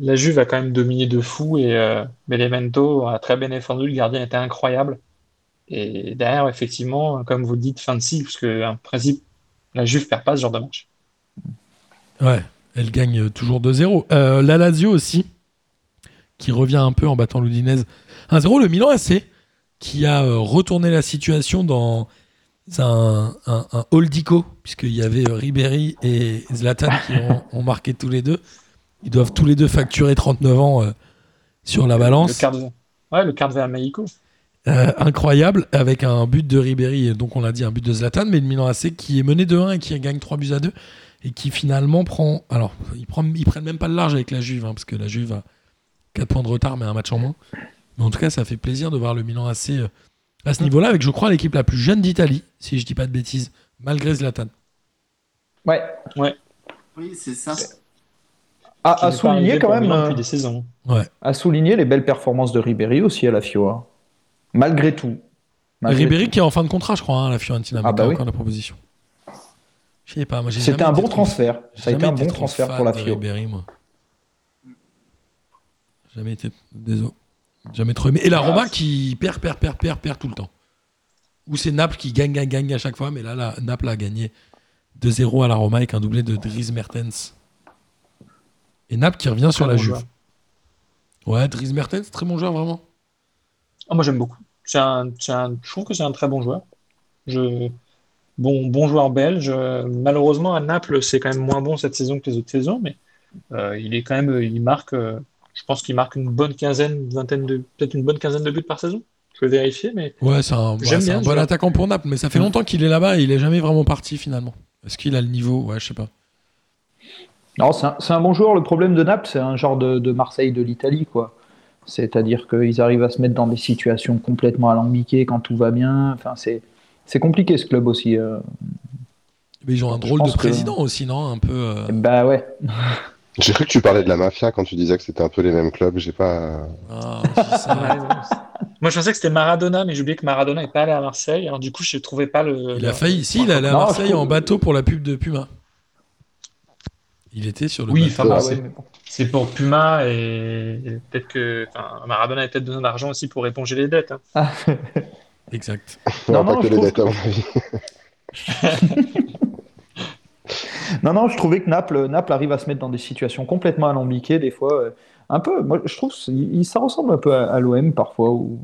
La Juve a quand même dominé de fou et euh, Benevento a très bien défendu. Le gardien était incroyable. Et derrière, effectivement, comme vous dites, fin de cycle, parce que en principe, la Juve perd pas ce genre de match. Ouais, elle gagne toujours 2-0. Euh, la Lazio aussi, qui revient un peu en battant l'Udinese 1-0. Le Milan AC, qui a euh, retourné la situation dans un, un, un holdico, puisqu'il y avait euh, Ribéry et Zlatan qui ont, ont marqué tous les deux. Ils doivent tous les deux facturer 39 ans euh, sur la Le balance. quart de, ouais, le quart de Mexico. Euh, incroyable, avec un but de Ribéry, et donc on l'a dit, un but de Zlatan, mais le Milan AC qui est mené 2-1 et qui gagne 3 buts à 2, et qui finalement prend. Alors, ils, prennent, ils prennent même pas le large avec la Juve, hein, parce que la Juve a 4 points de retard, mais un match en moins. Mais en tout cas, ça fait plaisir de voir le Milan AC euh, à ce niveau-là, avec, je crois, l'équipe la plus jeune d'Italie, si je dis pas de bêtises, malgré Zlatan. Ouais. Oui, c'est ça. À, qui à souligner quand même, euh, depuis des saisons. à souligner les belles performances de Ribéry aussi à la FIO. Malgré tout. Malgré Ribéry tout. qui est en fin de contrat, je crois, hein, à la Fiorentina, mais Ah bah oui. encore la proposition. Je sais pas, C'était un bon transfert. Ça a été jamais un été bon transfert pour la FIO. Ribéry, moi. Jamais été. Désolé. Jamais trop aimé. Et la Roma qui perd, perd, perd, perd, perd tout le temps. Ou c'est Naples qui gagne, gagne, gagne à chaque fois, mais là, la, Naples a gagné 2-0 à la Roma avec un doublé de Dries Mertens. Et Naples qui revient sur Très la bon Juve. joueur. Ouais, Dries Mertens, très bon joueur, vraiment. Ah, moi, j'aime beaucoup. C'est un, un- je trouve que c'est un très bon joueur. Je, bon, bon joueur belge. Malheureusement, à Naples, c'est quand même moins bon cette saison que les autres saisons, mais euh, il est quand même, il marque, euh, je pense qu'il marque une bonne quinzaine, vingtaine de, peut-être une bonne quinzaine de buts par saison. Je vais vérifier, mais Ouais, c'est un, ouais, bien un bon attaquant pour Naples, mais ça fait longtemps qu'il est là-bas et il est jamais vraiment parti finalement. Est-ce qu'il a le niveau? Ouais, je sais pas. Non, c'est un, c'est un bon joueur. Le problème de Naples, c'est un genre de, de Marseille de l'Italie, quoi. C'est-à-dire qu'ils arrivent à se mettre dans des situations complètement alambiquées quand tout va bien. Enfin, c'est c'est compliqué ce club aussi. euh. Mais ils ont un drôle de que- président aussi, non Un peu. euh, Bah ouais. J'ai cru que tu parlais de la mafia quand tu disais que c'était un peu les mêmes clubs. J'ai pas. ah. Moi, je pensais que c'était Maradona, mais j'ai oublié que Maradona n'est pas allé à Marseille. Alors, du coup, je ne trouvais pas le. Il a failli. Si, il est allé à Non, Marseille trouve- en bateau pour la pub de Puma. Il était sur le Oui, enfin, Ah ouais, c'est- mais bon. c'est pour Puma et et peut-être que. Enfin, Maradona a peut-être besoin d'argent aussi pour éponger les dettes. hein. Exact. Non, non, que je les dettes, à mon avis. Non, non, je trouvais que Naples, Naples arrive à se mettre dans des situations complètement alambiquées des fois. euh. Un peu, moi je trouve il- ça ressemble un peu à, à l'OM parfois où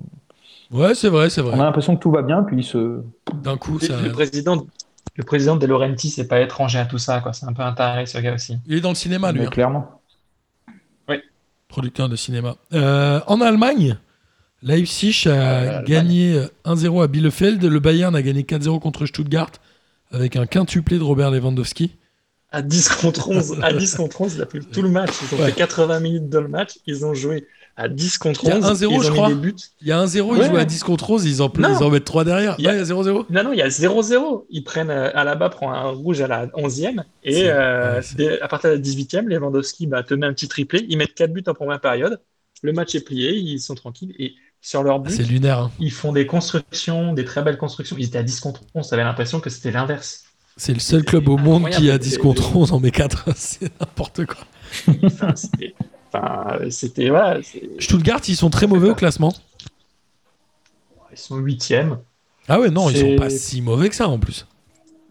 Ouais, c'est vrai, c'est on a vrai. l'impression que tout va bien puis il se D'un coup, ça... le président, le président De Laurenti, c'est pas étranger à tout ça, quoi. C'est un peu un taré, ce gars aussi. il est dans le cinéma, lui. mais hein. clairement. producteur de cinéma. Euh, en Allemagne, Leipzig a Euh, gagné euh, 1-0 à Bielefeld. Le Bayern a gagné 4-0 contre Stuttgart avec un quintuplé de Robert Lewandowski. À 10 contre 11, à 10 contre 11, il a fait tout le match. Ils ont Ouais. fait 80 minutes dans le match. Ils ont joué à 10 contre Il y a 11. 1-0, ils ont je crois. des buts. Il y a 1-0, ils Ouais. jouent à 10 contre 11, ils en, ils en mettent 3 derrière. Il y a- Ouais, il y a 0-0. Non, non, il y a 0-0. Ils prennent euh, Alaba prend un rouge à la 11e et euh, ouais, à partir de la 18e, Lewandowski bah, te met un petit triplé. Ils mettent 4 buts en première période. Le match est plié, ils sont tranquilles et sur leur Ah, but, C'est lunaire. hein. ils font des constructions, des très belles constructions. Ils étaient à 10 contre 11. T'avais l'impression que c'était l'inverse. C'est le seul club au monde qui a incroyable. 10 contre 11 en met 4. C'est n'importe quoi. Enfin, c'était, enfin, c'était Stuttgart, ils sont très mauvais au classement. ils sont 8e. Ah ouais, non, ils sont pas si mauvais que ça en plus.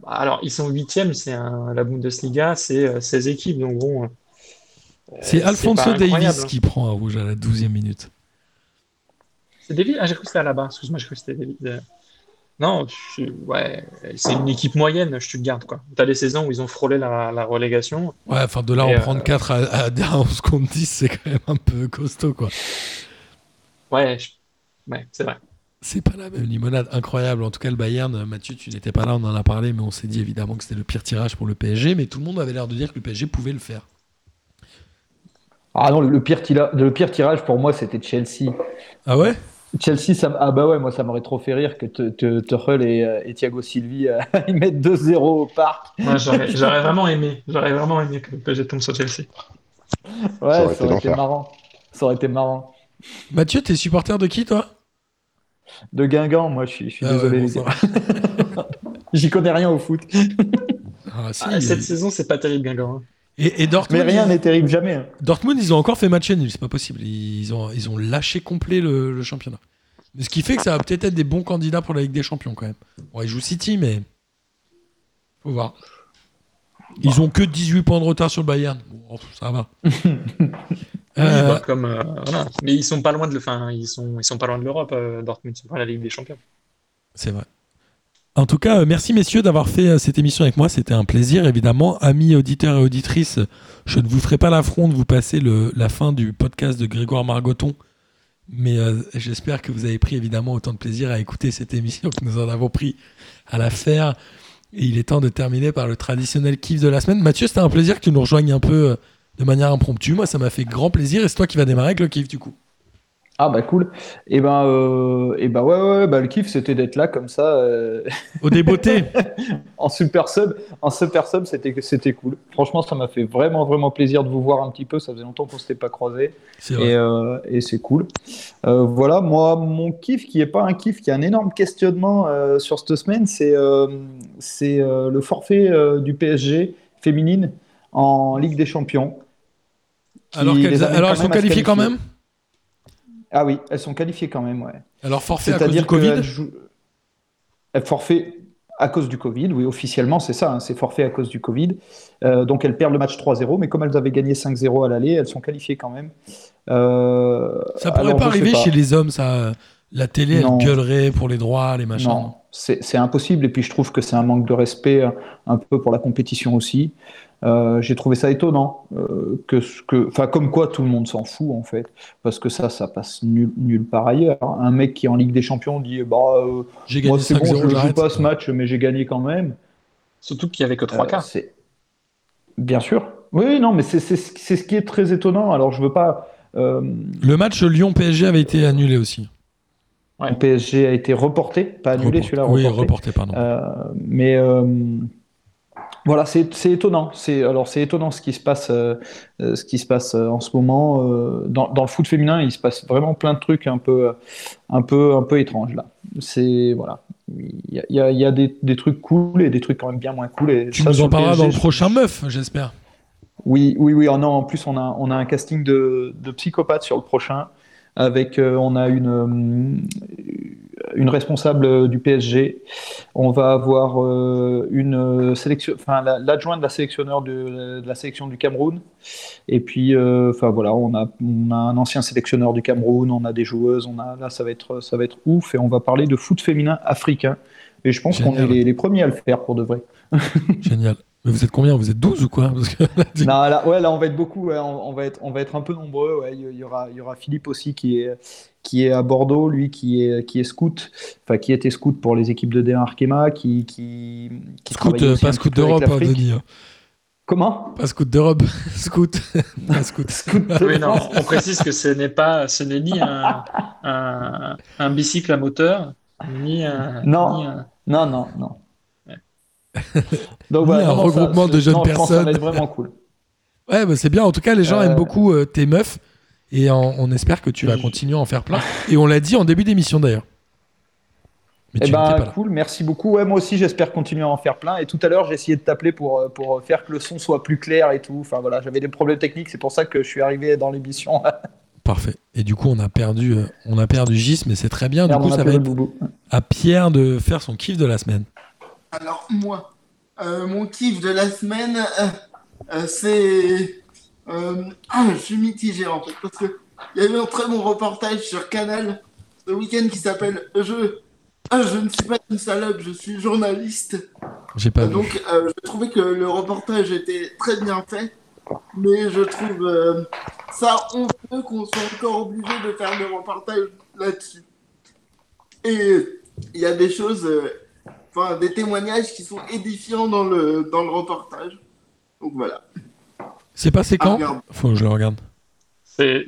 Bah, Alors, ils sont 8e, c'est un, la Bundesliga, c'est euh, 16 équipes. Donc bon. euh, C'est euh, Alfonso Davis hein. qui prend un rouge à la 12e minute. C'est David Ah, j'ai cru que c'était là-bas. Excuse-moi, j'ai cru que c'était David. Euh, Non, je- ouais, c'est une équipe moyenne, Stuttgart. Quoi. Tu as des saisons où ils ont frôlé la, la relégation. Ouais, enfin de là en euh, prendre 4 à, à, à 11 contre 10, c'est quand même un peu costaud quoi. Ouais, je- ouais c'est vrai. C'est pas la même limonade, incroyable. En tout cas, le Bayern, euh, Mathieu, tu n'étais pas là, on en a parlé, mais on s'est dit évidemment que c'était le pire tirage pour le PSG, mais tout le monde avait l'air de dire que le PSG pouvait le faire. Ah non, le pire, tira- le pire tirage pour moi c'était Chelsea. Ah ouais? Chelsea, ça, ah bah ouais, moi ça m'aurait trop fait rire que Tuchel et, euh, et Thiago Silvi euh, ils mettent 2-0 au parc. J'aurais vraiment aimé. J'aurais vraiment aimé que le PSG tombe sur Chelsea. Ouais, Ça aurait ça été aurait été l'enfer. marrant. Ça aurait été marrant. Mathieu, t'es supporter de qui toi? De Guingamp, moi je suis, je suis Ah ouais, désolé bon. J'y connais rien au foot. Ah, si, Ah, il- cette saison, c'est pas terrible, Guingamp. hein. Et, et Dortmund, Mais rien n'est terrible jamais. hein. Dortmund, ils ont encore fait match nul, c'est pas possible. Ils ont, ils ont lâché complet le, le championnat. Mais ce qui fait que ça va peut-être être des bons candidats pour la Ligue des Champions quand même. Bon, ils jouent City, mais faut voir. Ils ont que 18 points de retard sur le Bayern. Bon, ça va. Euh, Bah, comme, euh, voilà. Mais ils sont pas loin de le, enfin, ils sont, ils sont pas loin de l'Europe, euh, Dortmund. Ils sont pas la Ligue des Champions. C'est vrai. En tout cas, euh, merci messieurs d'avoir fait euh, cette émission avec moi. C'était un plaisir, évidemment. Amis auditeurs et auditrices, je ne vous ferai pas l'affront de vous passer la fin du podcast de Grégoire Margoton. Mais euh, j'espère que vous avez pris évidemment autant de plaisir à écouter cette émission que nous en avons pris à la faire. Et il est temps de terminer par le traditionnel kiff de la semaine. Mathieu, c'était un plaisir que tu nous rejoignes un peu de manière impromptue. Moi, ça m'a fait grand plaisir. Et c'est toi qui vas démarrer avec le kiff du coup. Ah bah cool. Et ben, euh, et ben ouais, ouais, ouais, bah, le kiff c'était d'être là comme ça euh, Au débeauté. en super sub. En super sub, c'était c'était cool. Franchement, ça m'a fait vraiment vraiment plaisir de vous voir un petit peu. Ça faisait longtemps qu'on s'était pas croisés. Et, euh, et c'est cool. Euh, voilà, moi, mon kiff qui est pas un kiff, qui est un énorme questionnement euh, sur cette semaine, c'est c'est le forfait du PSG féminine en Ligue des Champions. Alors, qu'elles- sont qualifiées quand même? Ah oui, elles sont qualifiées quand même, ouais. Alors forfait à cause du C'est-à-dire Covid qu'elles jouent... elles forfait à cause du Covid, oui, officiellement, c'est ça, hein, c'est forfait à cause du Covid. Euh, donc elles perdent le match 3-0, mais comme elles avaient gagné 5-0 à l'aller, elles sont qualifiées quand même. Euh, Ça pourrait alors, pas arriver chez les hommes, ça. La télé, Non. elle gueulerait pour les droits, les machins. Non, c'est impossible. Et puis je trouve que c'est un manque de respect un, un peu pour la compétition aussi. Euh, J'ai trouvé ça étonnant. euh, que, ce- que, enfin, comme quoi tout le monde s'en fout en fait. Parce que ça, ça passe nul, nulle part ailleurs. Un mec qui est en Ligue des Champions dit bah, euh, J'ai Moi c'est bon, 5-0, je joue pas ce match, mais j'ai gagné quand même. Surtout qu'il y avait que trois Euh, quarts. c'est- Bien sûr. Oui, non, mais c'est c'est ce c'est ce qui est très étonnant. Alors je veux pas. euh, Le match Lyon-PSG avait été annulé aussi. Le PSG a été reporté, pas annulé Report- celui-là. Oui, reporté. reporté, pardon. Euh, mais euh, voilà, c'est étonnant. C'est alors c'est étonnant ce qui se passe, euh, euh, ce qui se passe euh, en ce moment euh, dans, dans le foot féminin. Il se passe vraiment plein de trucs un peu, un peu, un peu étranges là. C'est voilà, il y a, y a- il y a des, des trucs cool et des trucs quand même bien moins cool. Et tu ça, nous en parleras dans le prochain meuf, j'espère. oui, oui, oui. oh non, en plus, on a, on a un casting de, de psychopathes sur le prochain. Avec, euh, on a une, une responsable du PSG. On va avoir euh, une sélection, enfin l'adjointe de la sélectionneur de, la sélection du Cameroun. Et puis, enfin voilà, on a, on a un ancien sélectionneur du Cameroun, on a des joueuses, on a là ça va être ça va être ouf et on va parler de foot féminin africain. Et je pense qu'on est les, les, premiers à le faire pour de vrai. Génial. Mais vous êtes combien? Vous êtes 12 ou quoi? Parce que Non, là, ouais, là, on va être beaucoup. Ouais, on, on, va être, on va être un peu nombreux. Ouais. Il, y aura, il y aura Philippe aussi qui est, qui est à Bordeaux, lui qui est, qui est scout, enfin qui était scout pour les équipes de D1 Arkema, qui, qui, qui scout, euh, pas scout d'Europe, hein, Denis. Hein. Comment? Pas scout d'Europe, scout. pas scout. scout oui, non, on précise que ce n'est pas, ce n'est ni un, un, un, bicycle à moteur, ni un. Non, ni un... non, non, non. Donc, voilà, un regroupement de jeunes personnes. ça va être vraiment cool. Ouais, bah, c'est bien. En tout cas, les gens aiment euh, beaucoup euh, tes meufs et on espère que tu vas continuer à en faire plein. Et on l'a dit en début d'émission d'ailleurs. Mais eh ben, cool, merci beaucoup. Ouais, moi aussi, j'espère continuer à en faire plein. Et tout à l'heure, j'ai essayé de t'appeler pour, euh, pour faire que le son soit plus clair et tout. Enfin voilà, j'avais des problèmes techniques, c'est pour ça que je suis arrivé dans l'émission. Parfait. Et du coup, on a perdu, on a perdu Gis, mais c'est très bien. Du coup, ça va être à Pierre de faire son kiff de la semaine. Alors, moi, euh, mon kiff de la semaine, euh, euh, c'est. Ah, je suis mitigé en fait, parce qu'il y a eu un très bon reportage sur Canal ce week-end qui s'appelle Je. Ah, je ne suis pas une salope, je suis journaliste. J'ai pas Donc, je trouvais que le reportage était très bien fait, mais je trouve ça honteux qu'on soit encore obligé de faire des reportages là-dessus. Et il y a des choses enfin, des témoignages qui sont édifiants dans le, dans le reportage. Donc voilà. C'est passé quand Faut que je le regarde.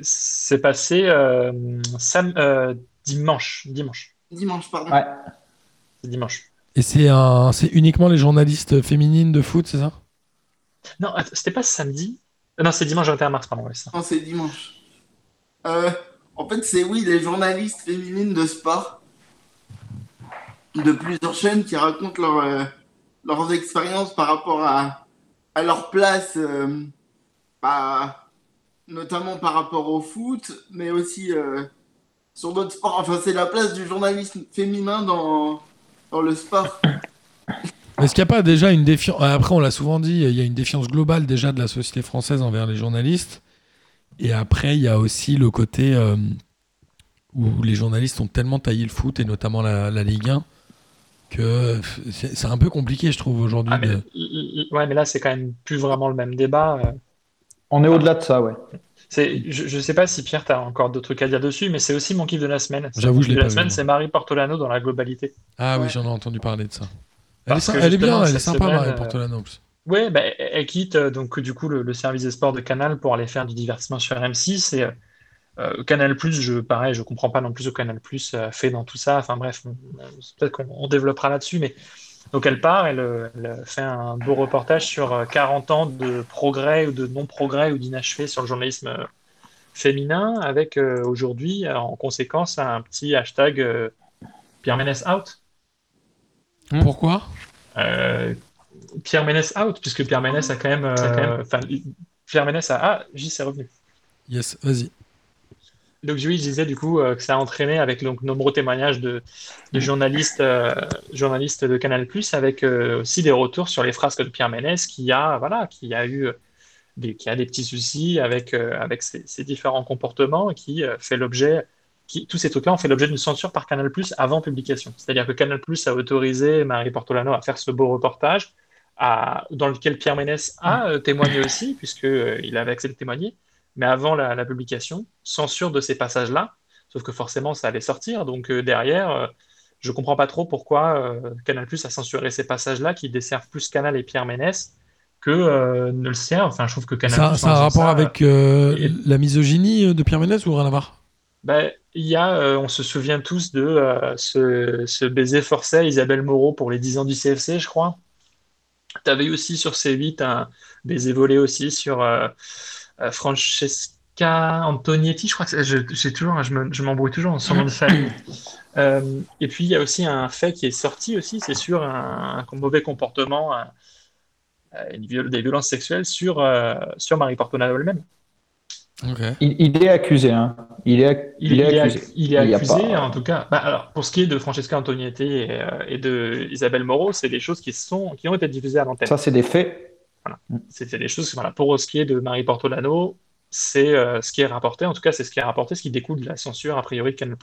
C'est passé euh, sam, euh, dimanche. Dimanche. Dimanche, pardon. Ouais. C'est dimanche. Et c'est un, c'est uniquement les journalistes féminines de foot, c'est ça? Non, c'était pas samedi? Euh, non, c'est dimanche 21 mars, pardon. ça. Non, c'est dimanche. en fait, c'est oui, les journalistes féminines de sport de plusieurs chaînes qui racontent leur, euh, leurs expériences par rapport à, à leur place, euh, bah, notamment par rapport au foot, mais aussi euh, sur d'autres sports. Enfin, c'est la place du journalisme féminin dans, dans le sport. Est-ce qu'il n'y a pas déjà une défiance Après, on l'a souvent dit, il y a une défiance globale déjà de la société française envers les journalistes. Et après, il y a aussi le côté où les journalistes ont tellement taillé le foot, et notamment la, la Ligue 1, que c'est un peu compliqué, je trouve, aujourd'hui. Ah, ouais, mais là, c'est quand même plus vraiment le même débat. Euh. On est au-delà de ça, ouais. Je ne sais pas si Pierre, tu as encore d'autres trucs à dire dessus, mais c'est aussi mon kiff de la semaine. J'avoue, je l'ai La semaine, c'est Marie Portolano dans la globalité. Ah oui, j'en ai entendu parler de ça. Elle, est, bien, elle est sympa, Marie euh, Portolano. Oui, bah, elle quitte euh, donc du coup le, service des sports de Canal pour aller faire du divertissement sur M6 et euh, Canal Plus, je pareil, je comprends pas non plus ce que Canal Plus euh, fait dans tout ça. Enfin bref, peut-être qu'on développera là-dessus, mais donc elle part, elle, fait un beau reportage sur 40 euh, ans de progrès ou de non-progrès ou d'inachevé sur le journalisme féminin, avec aujourd'hui en conséquence un petit hashtag Pierre Ménès out. Hmm. Pourquoi? Pierre Ménès out, puisque Pierre Ménès a quand même, Pierre Ménès a ah, j'y sais revenu. Yes, vas-y. Je disais du coup euh, que ça a entraîné avec donc, nombreux témoignages de, journalistes, euh, journalistes de Canal+, avec euh, aussi des retours sur les frasques de Pierre Ménès, qui a voilà, qui a eu des, qui a des petits soucis avec avec ses, différents comportements, et qui fait l'objet, qui tous ces trucs-là ont fait l'objet d'une censure par Canal+ avant publication. C'est-à-dire que Canal+ a autorisé Marie Portolano à faire ce beau reportage, à, dans lequel Pierre Ménès a témoigné aussi, puisqu'il avait accès de témoigner mais avant la, publication, censure de ces passages-là, sauf que forcément ça allait sortir, donc euh, derrière, je euh, je comprends pas trop pourquoi euh, Canal Plus a censuré ces passages-là qui desservent plus Canal et Pierre Ménès que ne le servent. Enfin, je trouve que Canal. Ça, a un rapport avec la misogynie de Pierre Ménès ou rien à voir? Ben, y a, on se souvient tous de ce, baiser forcé à Isabelle Moreau pour les 10 ans du CFC, je crois. Tu avais aussi sur C8 un baiser volé aussi sur euh, Francesca Antonietti, je crois que j'ai toujours, je m'embrouille toujours en son nom de famille. Euh, et puis il y a aussi un fait qui est sorti aussi, c'est sur un, mauvais comportement, une des violences sexuelles sur, euh, sur Marie Portonado elle-même. Il, il est accusé, hein. Il est, ac- Il, il est il est accusé. ac- il est accusé, pas- en tout cas. Bah, alors, pour ce qui est de Francesca Antonietti et, euh, et de Isabelle Moreau, c'est des choses qui, sont, qui ont été diffusées à l'antenne. Ça, c'est des faits. C'était des choses, voilà. Pour ce qui est de Marie Portolano, c'est euh, ce qui est rapporté, en tout cas, c'est ce qui est rapporté, ce qui découle de la censure a priori de Canal+.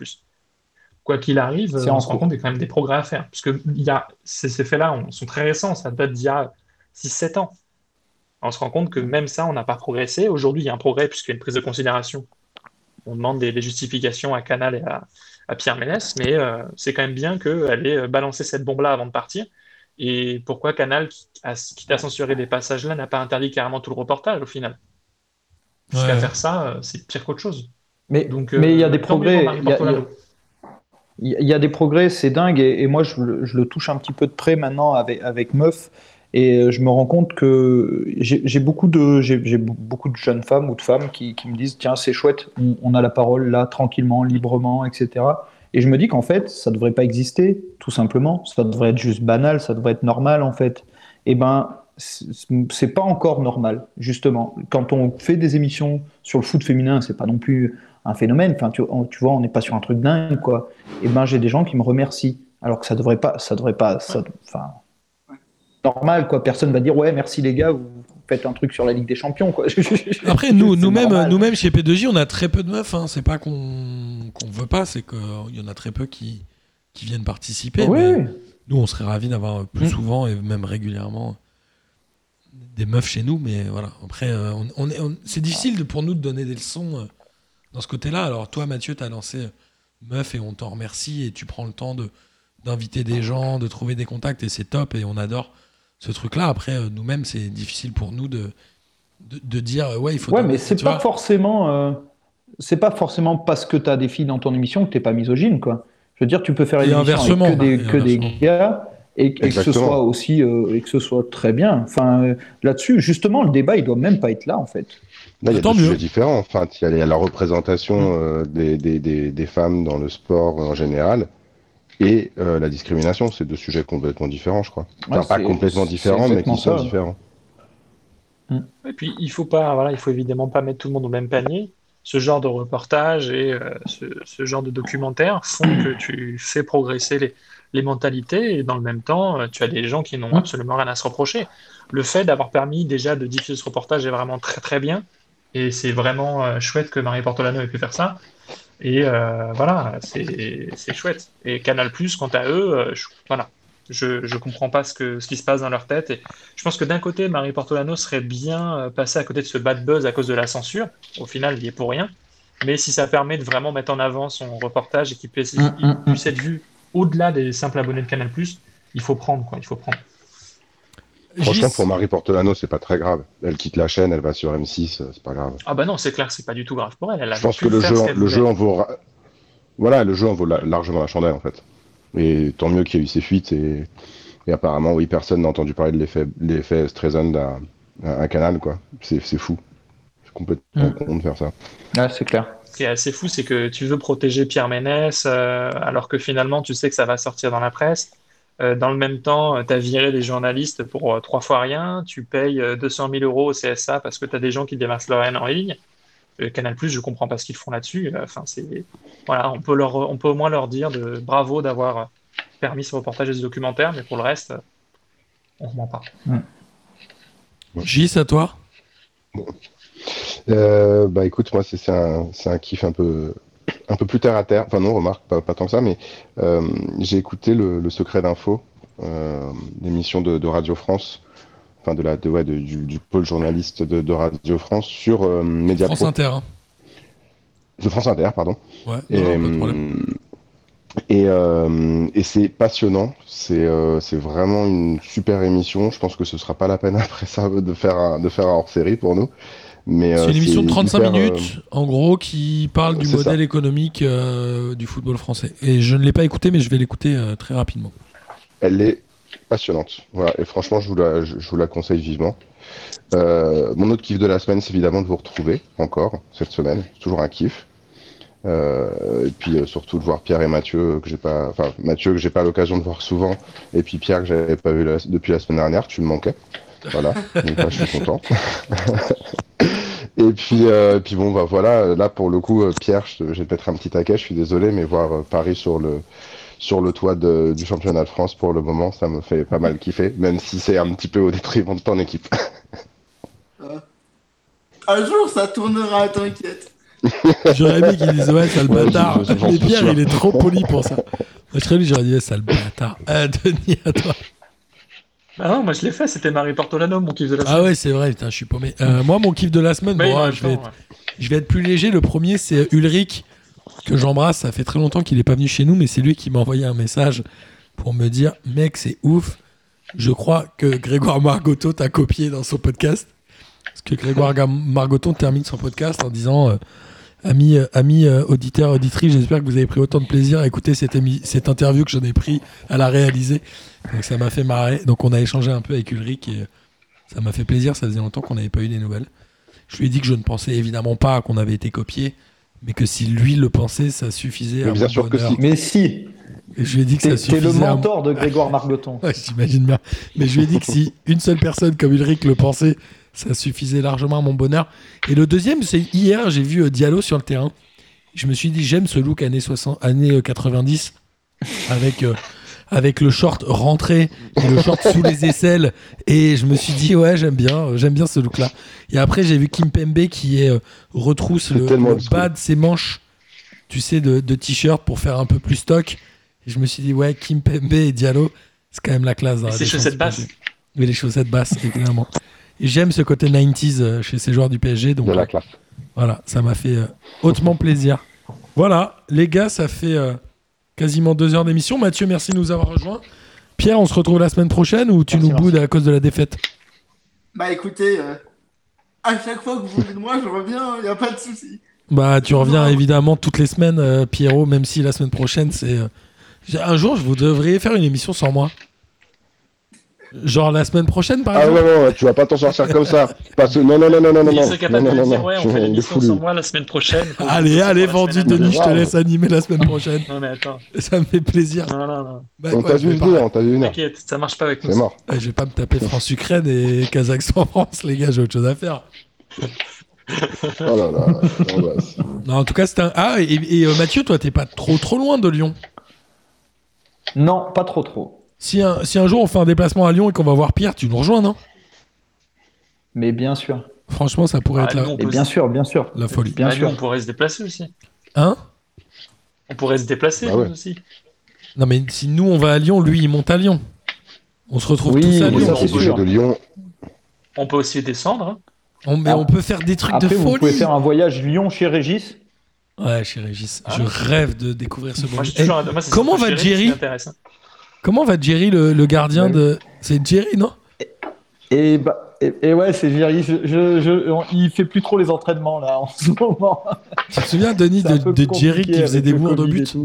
Quoi qu'il arrive, on se rend compte qu'il y a quand même des progrès à faire. Parce que il y a, ces, ces faits-là on- sont très récents, ça date d'il y a 6-7 ans. On se rend compte que même ça, on n'a pas progressé. Aujourd'hui, il y a un progrès puisqu'il y a une prise de considération. On demande des, des justifications à Canal et à, à Pierre Ménès, mais euh, c'est quand même bien qu'elle ait balancé cette bombe-là avant de partir. Et pourquoi Canal, quitte à censurer des passages-là, n'a pas interdit carrément tout le reportage au final? Jusqu'à Ouais. faire ça, euh, c'est pire qu'autre chose. Mais, il y a euh, des progrès. Il y a- des progrès, c'est dingue, et, et moi je, le- je le touche un petit peu de près maintenant avec, avec Meuf, et euh, je me rends compte que j'ai beaucoup de beaucoup jeunes femmes ou de femmes qui, qui me disent tiens c'est chouette, on, on a la parole là tranquillement, librement, etc. Et je me dis qu'en fait ça devrait pas exister, tout simplement, ça devrait être juste banal, ça devrait être normal en fait. Et ben c'est pas encore normal justement. Quand on fait des émissions sur le foot féminin, c'est pas non plus un phénomène. Enfin, tu, vois, on n'est pas sur un truc dingue, quoi. Et ben, j'ai des gens qui me remercient, alors que ça devrait pas, ça devrait pas, ça, enfin, normal, quoi. Personne va dire, ouais, merci les gars, vous faites un truc sur la Ligue des Champions, quoi. Après, nous, nous-mêmes, nous-mêmes chez P2J, on a très peu de meufs. Hein. C'est pas qu'on qu'on veut pas, c'est qu'il y en a très peu qui, qui viennent participer. Oui, mais oui. Nous, on serait ravis d'avoir plus Mm. souvent et même régulièrement des meufs chez nous. Mais voilà, après, euh, on, on est- on- c'est difficile de- pour nous de donner des leçons euh, dans ce côté-là. Alors, toi, Mathieu, tu as lancé euh, Meuf et on t'en remercie et tu prends le temps de d'inviter des gens, de trouver des contacts et c'est top et on adore ce truc-là. Après, euh, nous-mêmes, c'est difficile pour nous de, de, de dire euh, ouais, il faut. Ouais, mais c'est tu pas vois. forcément, euh, c'est pas forcément parce que tu as des filles dans ton émission que t'es pas misogyne, quoi. Je veux dire, tu peux faire une émission avec que des, et que des gars et, et que ce soit aussi euh, et que ce soit très bien. Enfin, euh, là-dessus, justement, le débat, il doit même pas être là, en fait. Là, il y a Tant des mieux. sujets différents. Enfin, il y a- il y a la représentation Mm. euh, des, des, des, des femmes dans le sport en général et euh, la discrimination. C'est deux sujets complètement différents, je crois. Ouais, Enfin, pas complètement différents, mais qui sont différents. Et puis, il faut pas, voilà, il faut évidemment pas mettre tout le monde au même panier. Ce genre de reportage et euh, ce, ce genre de documentaire font que tu fais progresser les, les mentalités et dans le même temps, euh, tu as des gens qui n'ont Mm. absolument rien à se reprocher. Le fait d'avoir permis déjà de diffuser ce reportage est vraiment très très bien et c'est vraiment euh, chouette que Marie Portolano ait pu faire ça. Et euh, voilà, c'est chouette. Et Canal+, quant à eux, euh, je, voilà, je, je comprends pas ce, que, ce qui se passe dans leur tête. Et je pense que d'un côté, Marie Portolano serait bien euh, passée à côté de ce bad buzz à cause de la censure. Au final, il y est pour rien. Mais si ça permet de vraiment mettre en avant son reportage et qu'il puisse, Mm, mm, mm. puisse être vu au-delà des simples abonnés de Canal+, il faut prendre, quoi. Il faut prendre. Franchement, pour Marie Portolano, c'est pas très grave. Elle quitte la chaîne, elle va sur M6, euh, c'est pas grave. Ah bah non, c'est clair, c'est pas du tout grave pour elle. Elle a Je pense que le jeu, le jeu en vaut, voilà, le jeu en vaut la- largement la chandelle en fait. Et tant mieux qu'il y ait eu ces fuites et, et apparemment, oui, personne n'a entendu parler de l'effet, Streisand à, à un canal quoi. C'est, fou. C'est complètement Mm. con de faire ça. Ouais, c'est clair. Ce qui est assez fou, c'est que tu veux protéger Pierre Ménès, euh, alors que finalement, tu sais que ça va sortir dans la presse. Euh, dans le même temps, tu as viré des journalistes pour euh, trois fois rien. Tu payes euh, 200 000 euros au CSA parce que tu as des gens qui déversent leur haine en ligne. Euh, Canal+, je comprends pas ce qu'ils font là-dessus. Euh, Enfin, c'est voilà, on peut leur, on peut au moins leur dire de bravo d'avoir euh, permis ce reportage et ce documentaire, mais pour le reste, euh, on ne ment pas. Gis, à toi? Euh, bah écoute, moi c'est, c'est un, c'est un kiff un peu, un peu plus terre à terre. Enfin non, remarque, pas, pas tant que ça, mais euh, j'ai écouté le, le Secret d'Info, euh, l'émission de, de Radio France, enfin de la, de, ouais, de- du, du pôle journaliste de, Radio France sur euh, Mediapro. France Inter. hein. De France Inter, pardon. Ouais, Et, non, euh, et c'est passionnant. C'est euh, c'est vraiment une super émission. Je pense que ce sera pas la peine après ça de faire un, de faire un hors série pour nous. Mais C'est euh, une émission de 35 hyper, euh, minutes, en gros, qui parle du modèle économique euh, du football français. Et je ne l'ai pas écouté, mais je vais l'écouter très rapidement. Elle est passionnante. Voilà. Et franchement, je vous la, je, je vous la conseille vivement. Euh, mon autre kiff de la semaine, c'est évidemment de vous retrouver encore cette semaine. Toujours un kiff. Euh, et puis euh, surtout de voir Pierre et Mathieu que j'ai pas, enfin Mathieu que j'ai pas l'occasion de voir souvent, et puis Pierre que j'avais pas vu la- depuis la semaine dernière. Tu me manquais. Voilà. Donc là, je suis content. Et puis, euh, puis bon, bah voilà, là pour le coup, euh, Pierre, je, vais te mettre un petit taquet, je suis désolé, mais voir euh, Paris sur le, sur le toit de- du championnat de France pour le moment, ça me fait pas mal kiffer, même si c'est un petit peu au détriment de ton équipe. Un jour, ça tournera, t'inquiète. J'aurais aimé qu'il dise ouais, sale Ouais, bâtard. Mais Pierre, il est trop poli pour ça. Moi, je serais lui, j'aurais dit ouais, sale bâtard. Euh, Denis, à toi. Ah non, moi je l'ai fait, c'était Marie Portolano, mon kiff de la Ah semaine. ouais, c'est vrai, putain, je suis paumé. Euh, moi, mon kiff de la semaine, Mais bon, même je, vais temps, être, je vais être plus léger. Le premier, c'est Ulrich, que j'embrasse. Ça fait très longtemps qu'il est pas venu chez nous, mais c'est lui qui m'a envoyé un message pour me dire Mec, c'est ouf. Je crois que Grégoire Margoton t'a copié dans son podcast. Parce que Grégoire Margoton termine son podcast en disant euh, Amis, euh, amis euh, auditeurs, auditrices, j'espère que vous avez pris autant de plaisir à écouter cette, cette interview que j'en ai pris à la réaliser. Donc ça m'a fait marrer. Donc on a échangé un peu avec Ulrich et euh, ça m'a fait plaisir. Ça faisait longtemps qu'on n'avait pas eu des nouvelles. Je lui ai dit que je ne pensais évidemment pas qu'on avait été copié, mais que si lui le pensait, ça suffisait Mais à bien mon sûr que bonheur. si. Mais si, Et je lui ai dit que ça le suffisait à mon- mentor de Grégoire Margoton. Ouais, j'imagine bien. Mais je lui ai dit que si une seule personne comme Ulrich le pensait, ça suffisait largement à mon bonheur. Et le deuxième, c'est hier, j'ai vu euh, Diallo sur le terrain. Je me suis dit, j'aime ce look années, 60, années euh, 90 avec, euh, avec le short rentré et le short sous les aisselles. Et je me suis dit, ouais, j'aime bien, euh, j'aime bien ce look-là. Et après, j'ai vu Kim Pembe qui est, euh, retrousse C'est le, bas de ses manches, tu sais, de, de t-shirt pour faire un peu plus stock. Et je me suis dit, ouais, Kim Pembe et Diallo, c'est quand même la classe. dans Et la ses défense chaussettes basses. Oui, les chaussettes basses, évidemment. J'aime ce côté 90s euh, chez ces joueurs du PSG. Donc De la classe. voilà, ça m'a fait hautement plaisir. Voilà, les gars, ça fait euh, quasiment deux heures d'émission. Mathieu, merci de nous avoir rejoints. Pierre, on se retrouve la semaine prochaine ou tu Merci, nous boudes à cause de la défaite? Bah écoutez, euh, à chaque fois que vous voulez de moi, je reviens, il n'y a pas de souci. Bah, tu reviens Non. évidemment toutes les semaines, euh, Pierrot, même si la semaine prochaine, c'est. euh, Un jour, vous devriez faire une émission sans moi. Genre la semaine prochaine, par Ah exemple non, non, tu vas pas t'en sortir comme ça. Parce que non, non, non, non, non, non, Il non, non, non, dire, non, ouais, on je- fait l'émission sans moi la semaine prochaine. Allez, allez, vendu, Denis, je te laisse animer la semaine prochaine. Non mais attends, Ça me fait plaisir. non, non, non. Bah, On t'a vu venir, on t'a vu venir. T'inquiète, ça marche pas avec nous. C'est mort. Ouais, je vais pas me taper France-Ukraine et Kazakhstan-France, les gars, j'ai autre chose à faire. Oh là là. Non, en tout cas, c'était un. Ah, et, et, euh, Mathieu, toi, t'es pas trop trop loin de Lyon? Non, pas trop trop. Si un, si un jour on fait un déplacement à Lyon et qu'on va voir Pierre, tu nous rejoins, non? Mais bien sûr. Franchement, ça pourrait Ah, être la, nous, on Et bien se- sûr, bien sûr. la folie. Bien Ah, sûr. on pourrait se déplacer aussi. Hein? On pourrait se déplacer Bah ouais. aussi. Non, mais si nous on va à Lyon, lui il monte à Lyon. On se retrouve Oui, tous à Lyon. ça, on sûr. de Lyon. On peut aussi descendre. hein. On, mais Ah. on peut faire des trucs Après, de vous pouvez folie. faire un voyage Lyon chez Régis. Ouais, chez Régis, Ah. je rêve de découvrir ce bon. Eh, comment va Jerry? Comment va Jerry, le, le gardien Ouais. de. C'est Jerry, non? Et, bah, et, et ouais, c'est Jerry. Je, je, je- on- il fait plus trop les entraînements là en ce moment. Tu te souviens, Denis, de, de Jerry qui faisait des le bourres de Covid et but.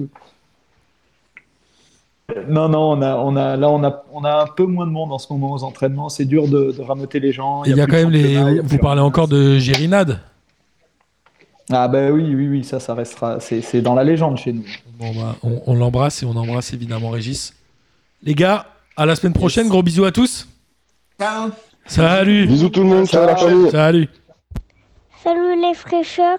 Non, non, on a, on a, là, on a, on a un peu moins de monde en ce moment aux entraînements. C'est dur de, de rameuter les gens. Il y a quand même les. a Vous parlez encore de Gérinade Ah bah oui, oui, oui, ça, ça restera. C'est c'est dans la légende chez nous. Bon, bah, on, on l'embrasse et on embrasse évidemment Régis. Les gars, à la semaine prochaine. Gros bisous à tous. Ciao. Salut. Bisous tout le monde, ciao la famille. Salut. Salut les fraîcheurs,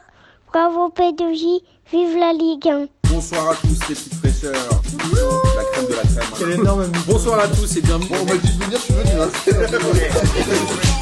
bravo P2J, vive la Ligue 1. Bonsoir à tous les petites fraîcheurs. La crème de la crème. Quel énorme Bonsoir à tous et bienvenue. Bon, on m'a dit de venir, je suis venu. hein.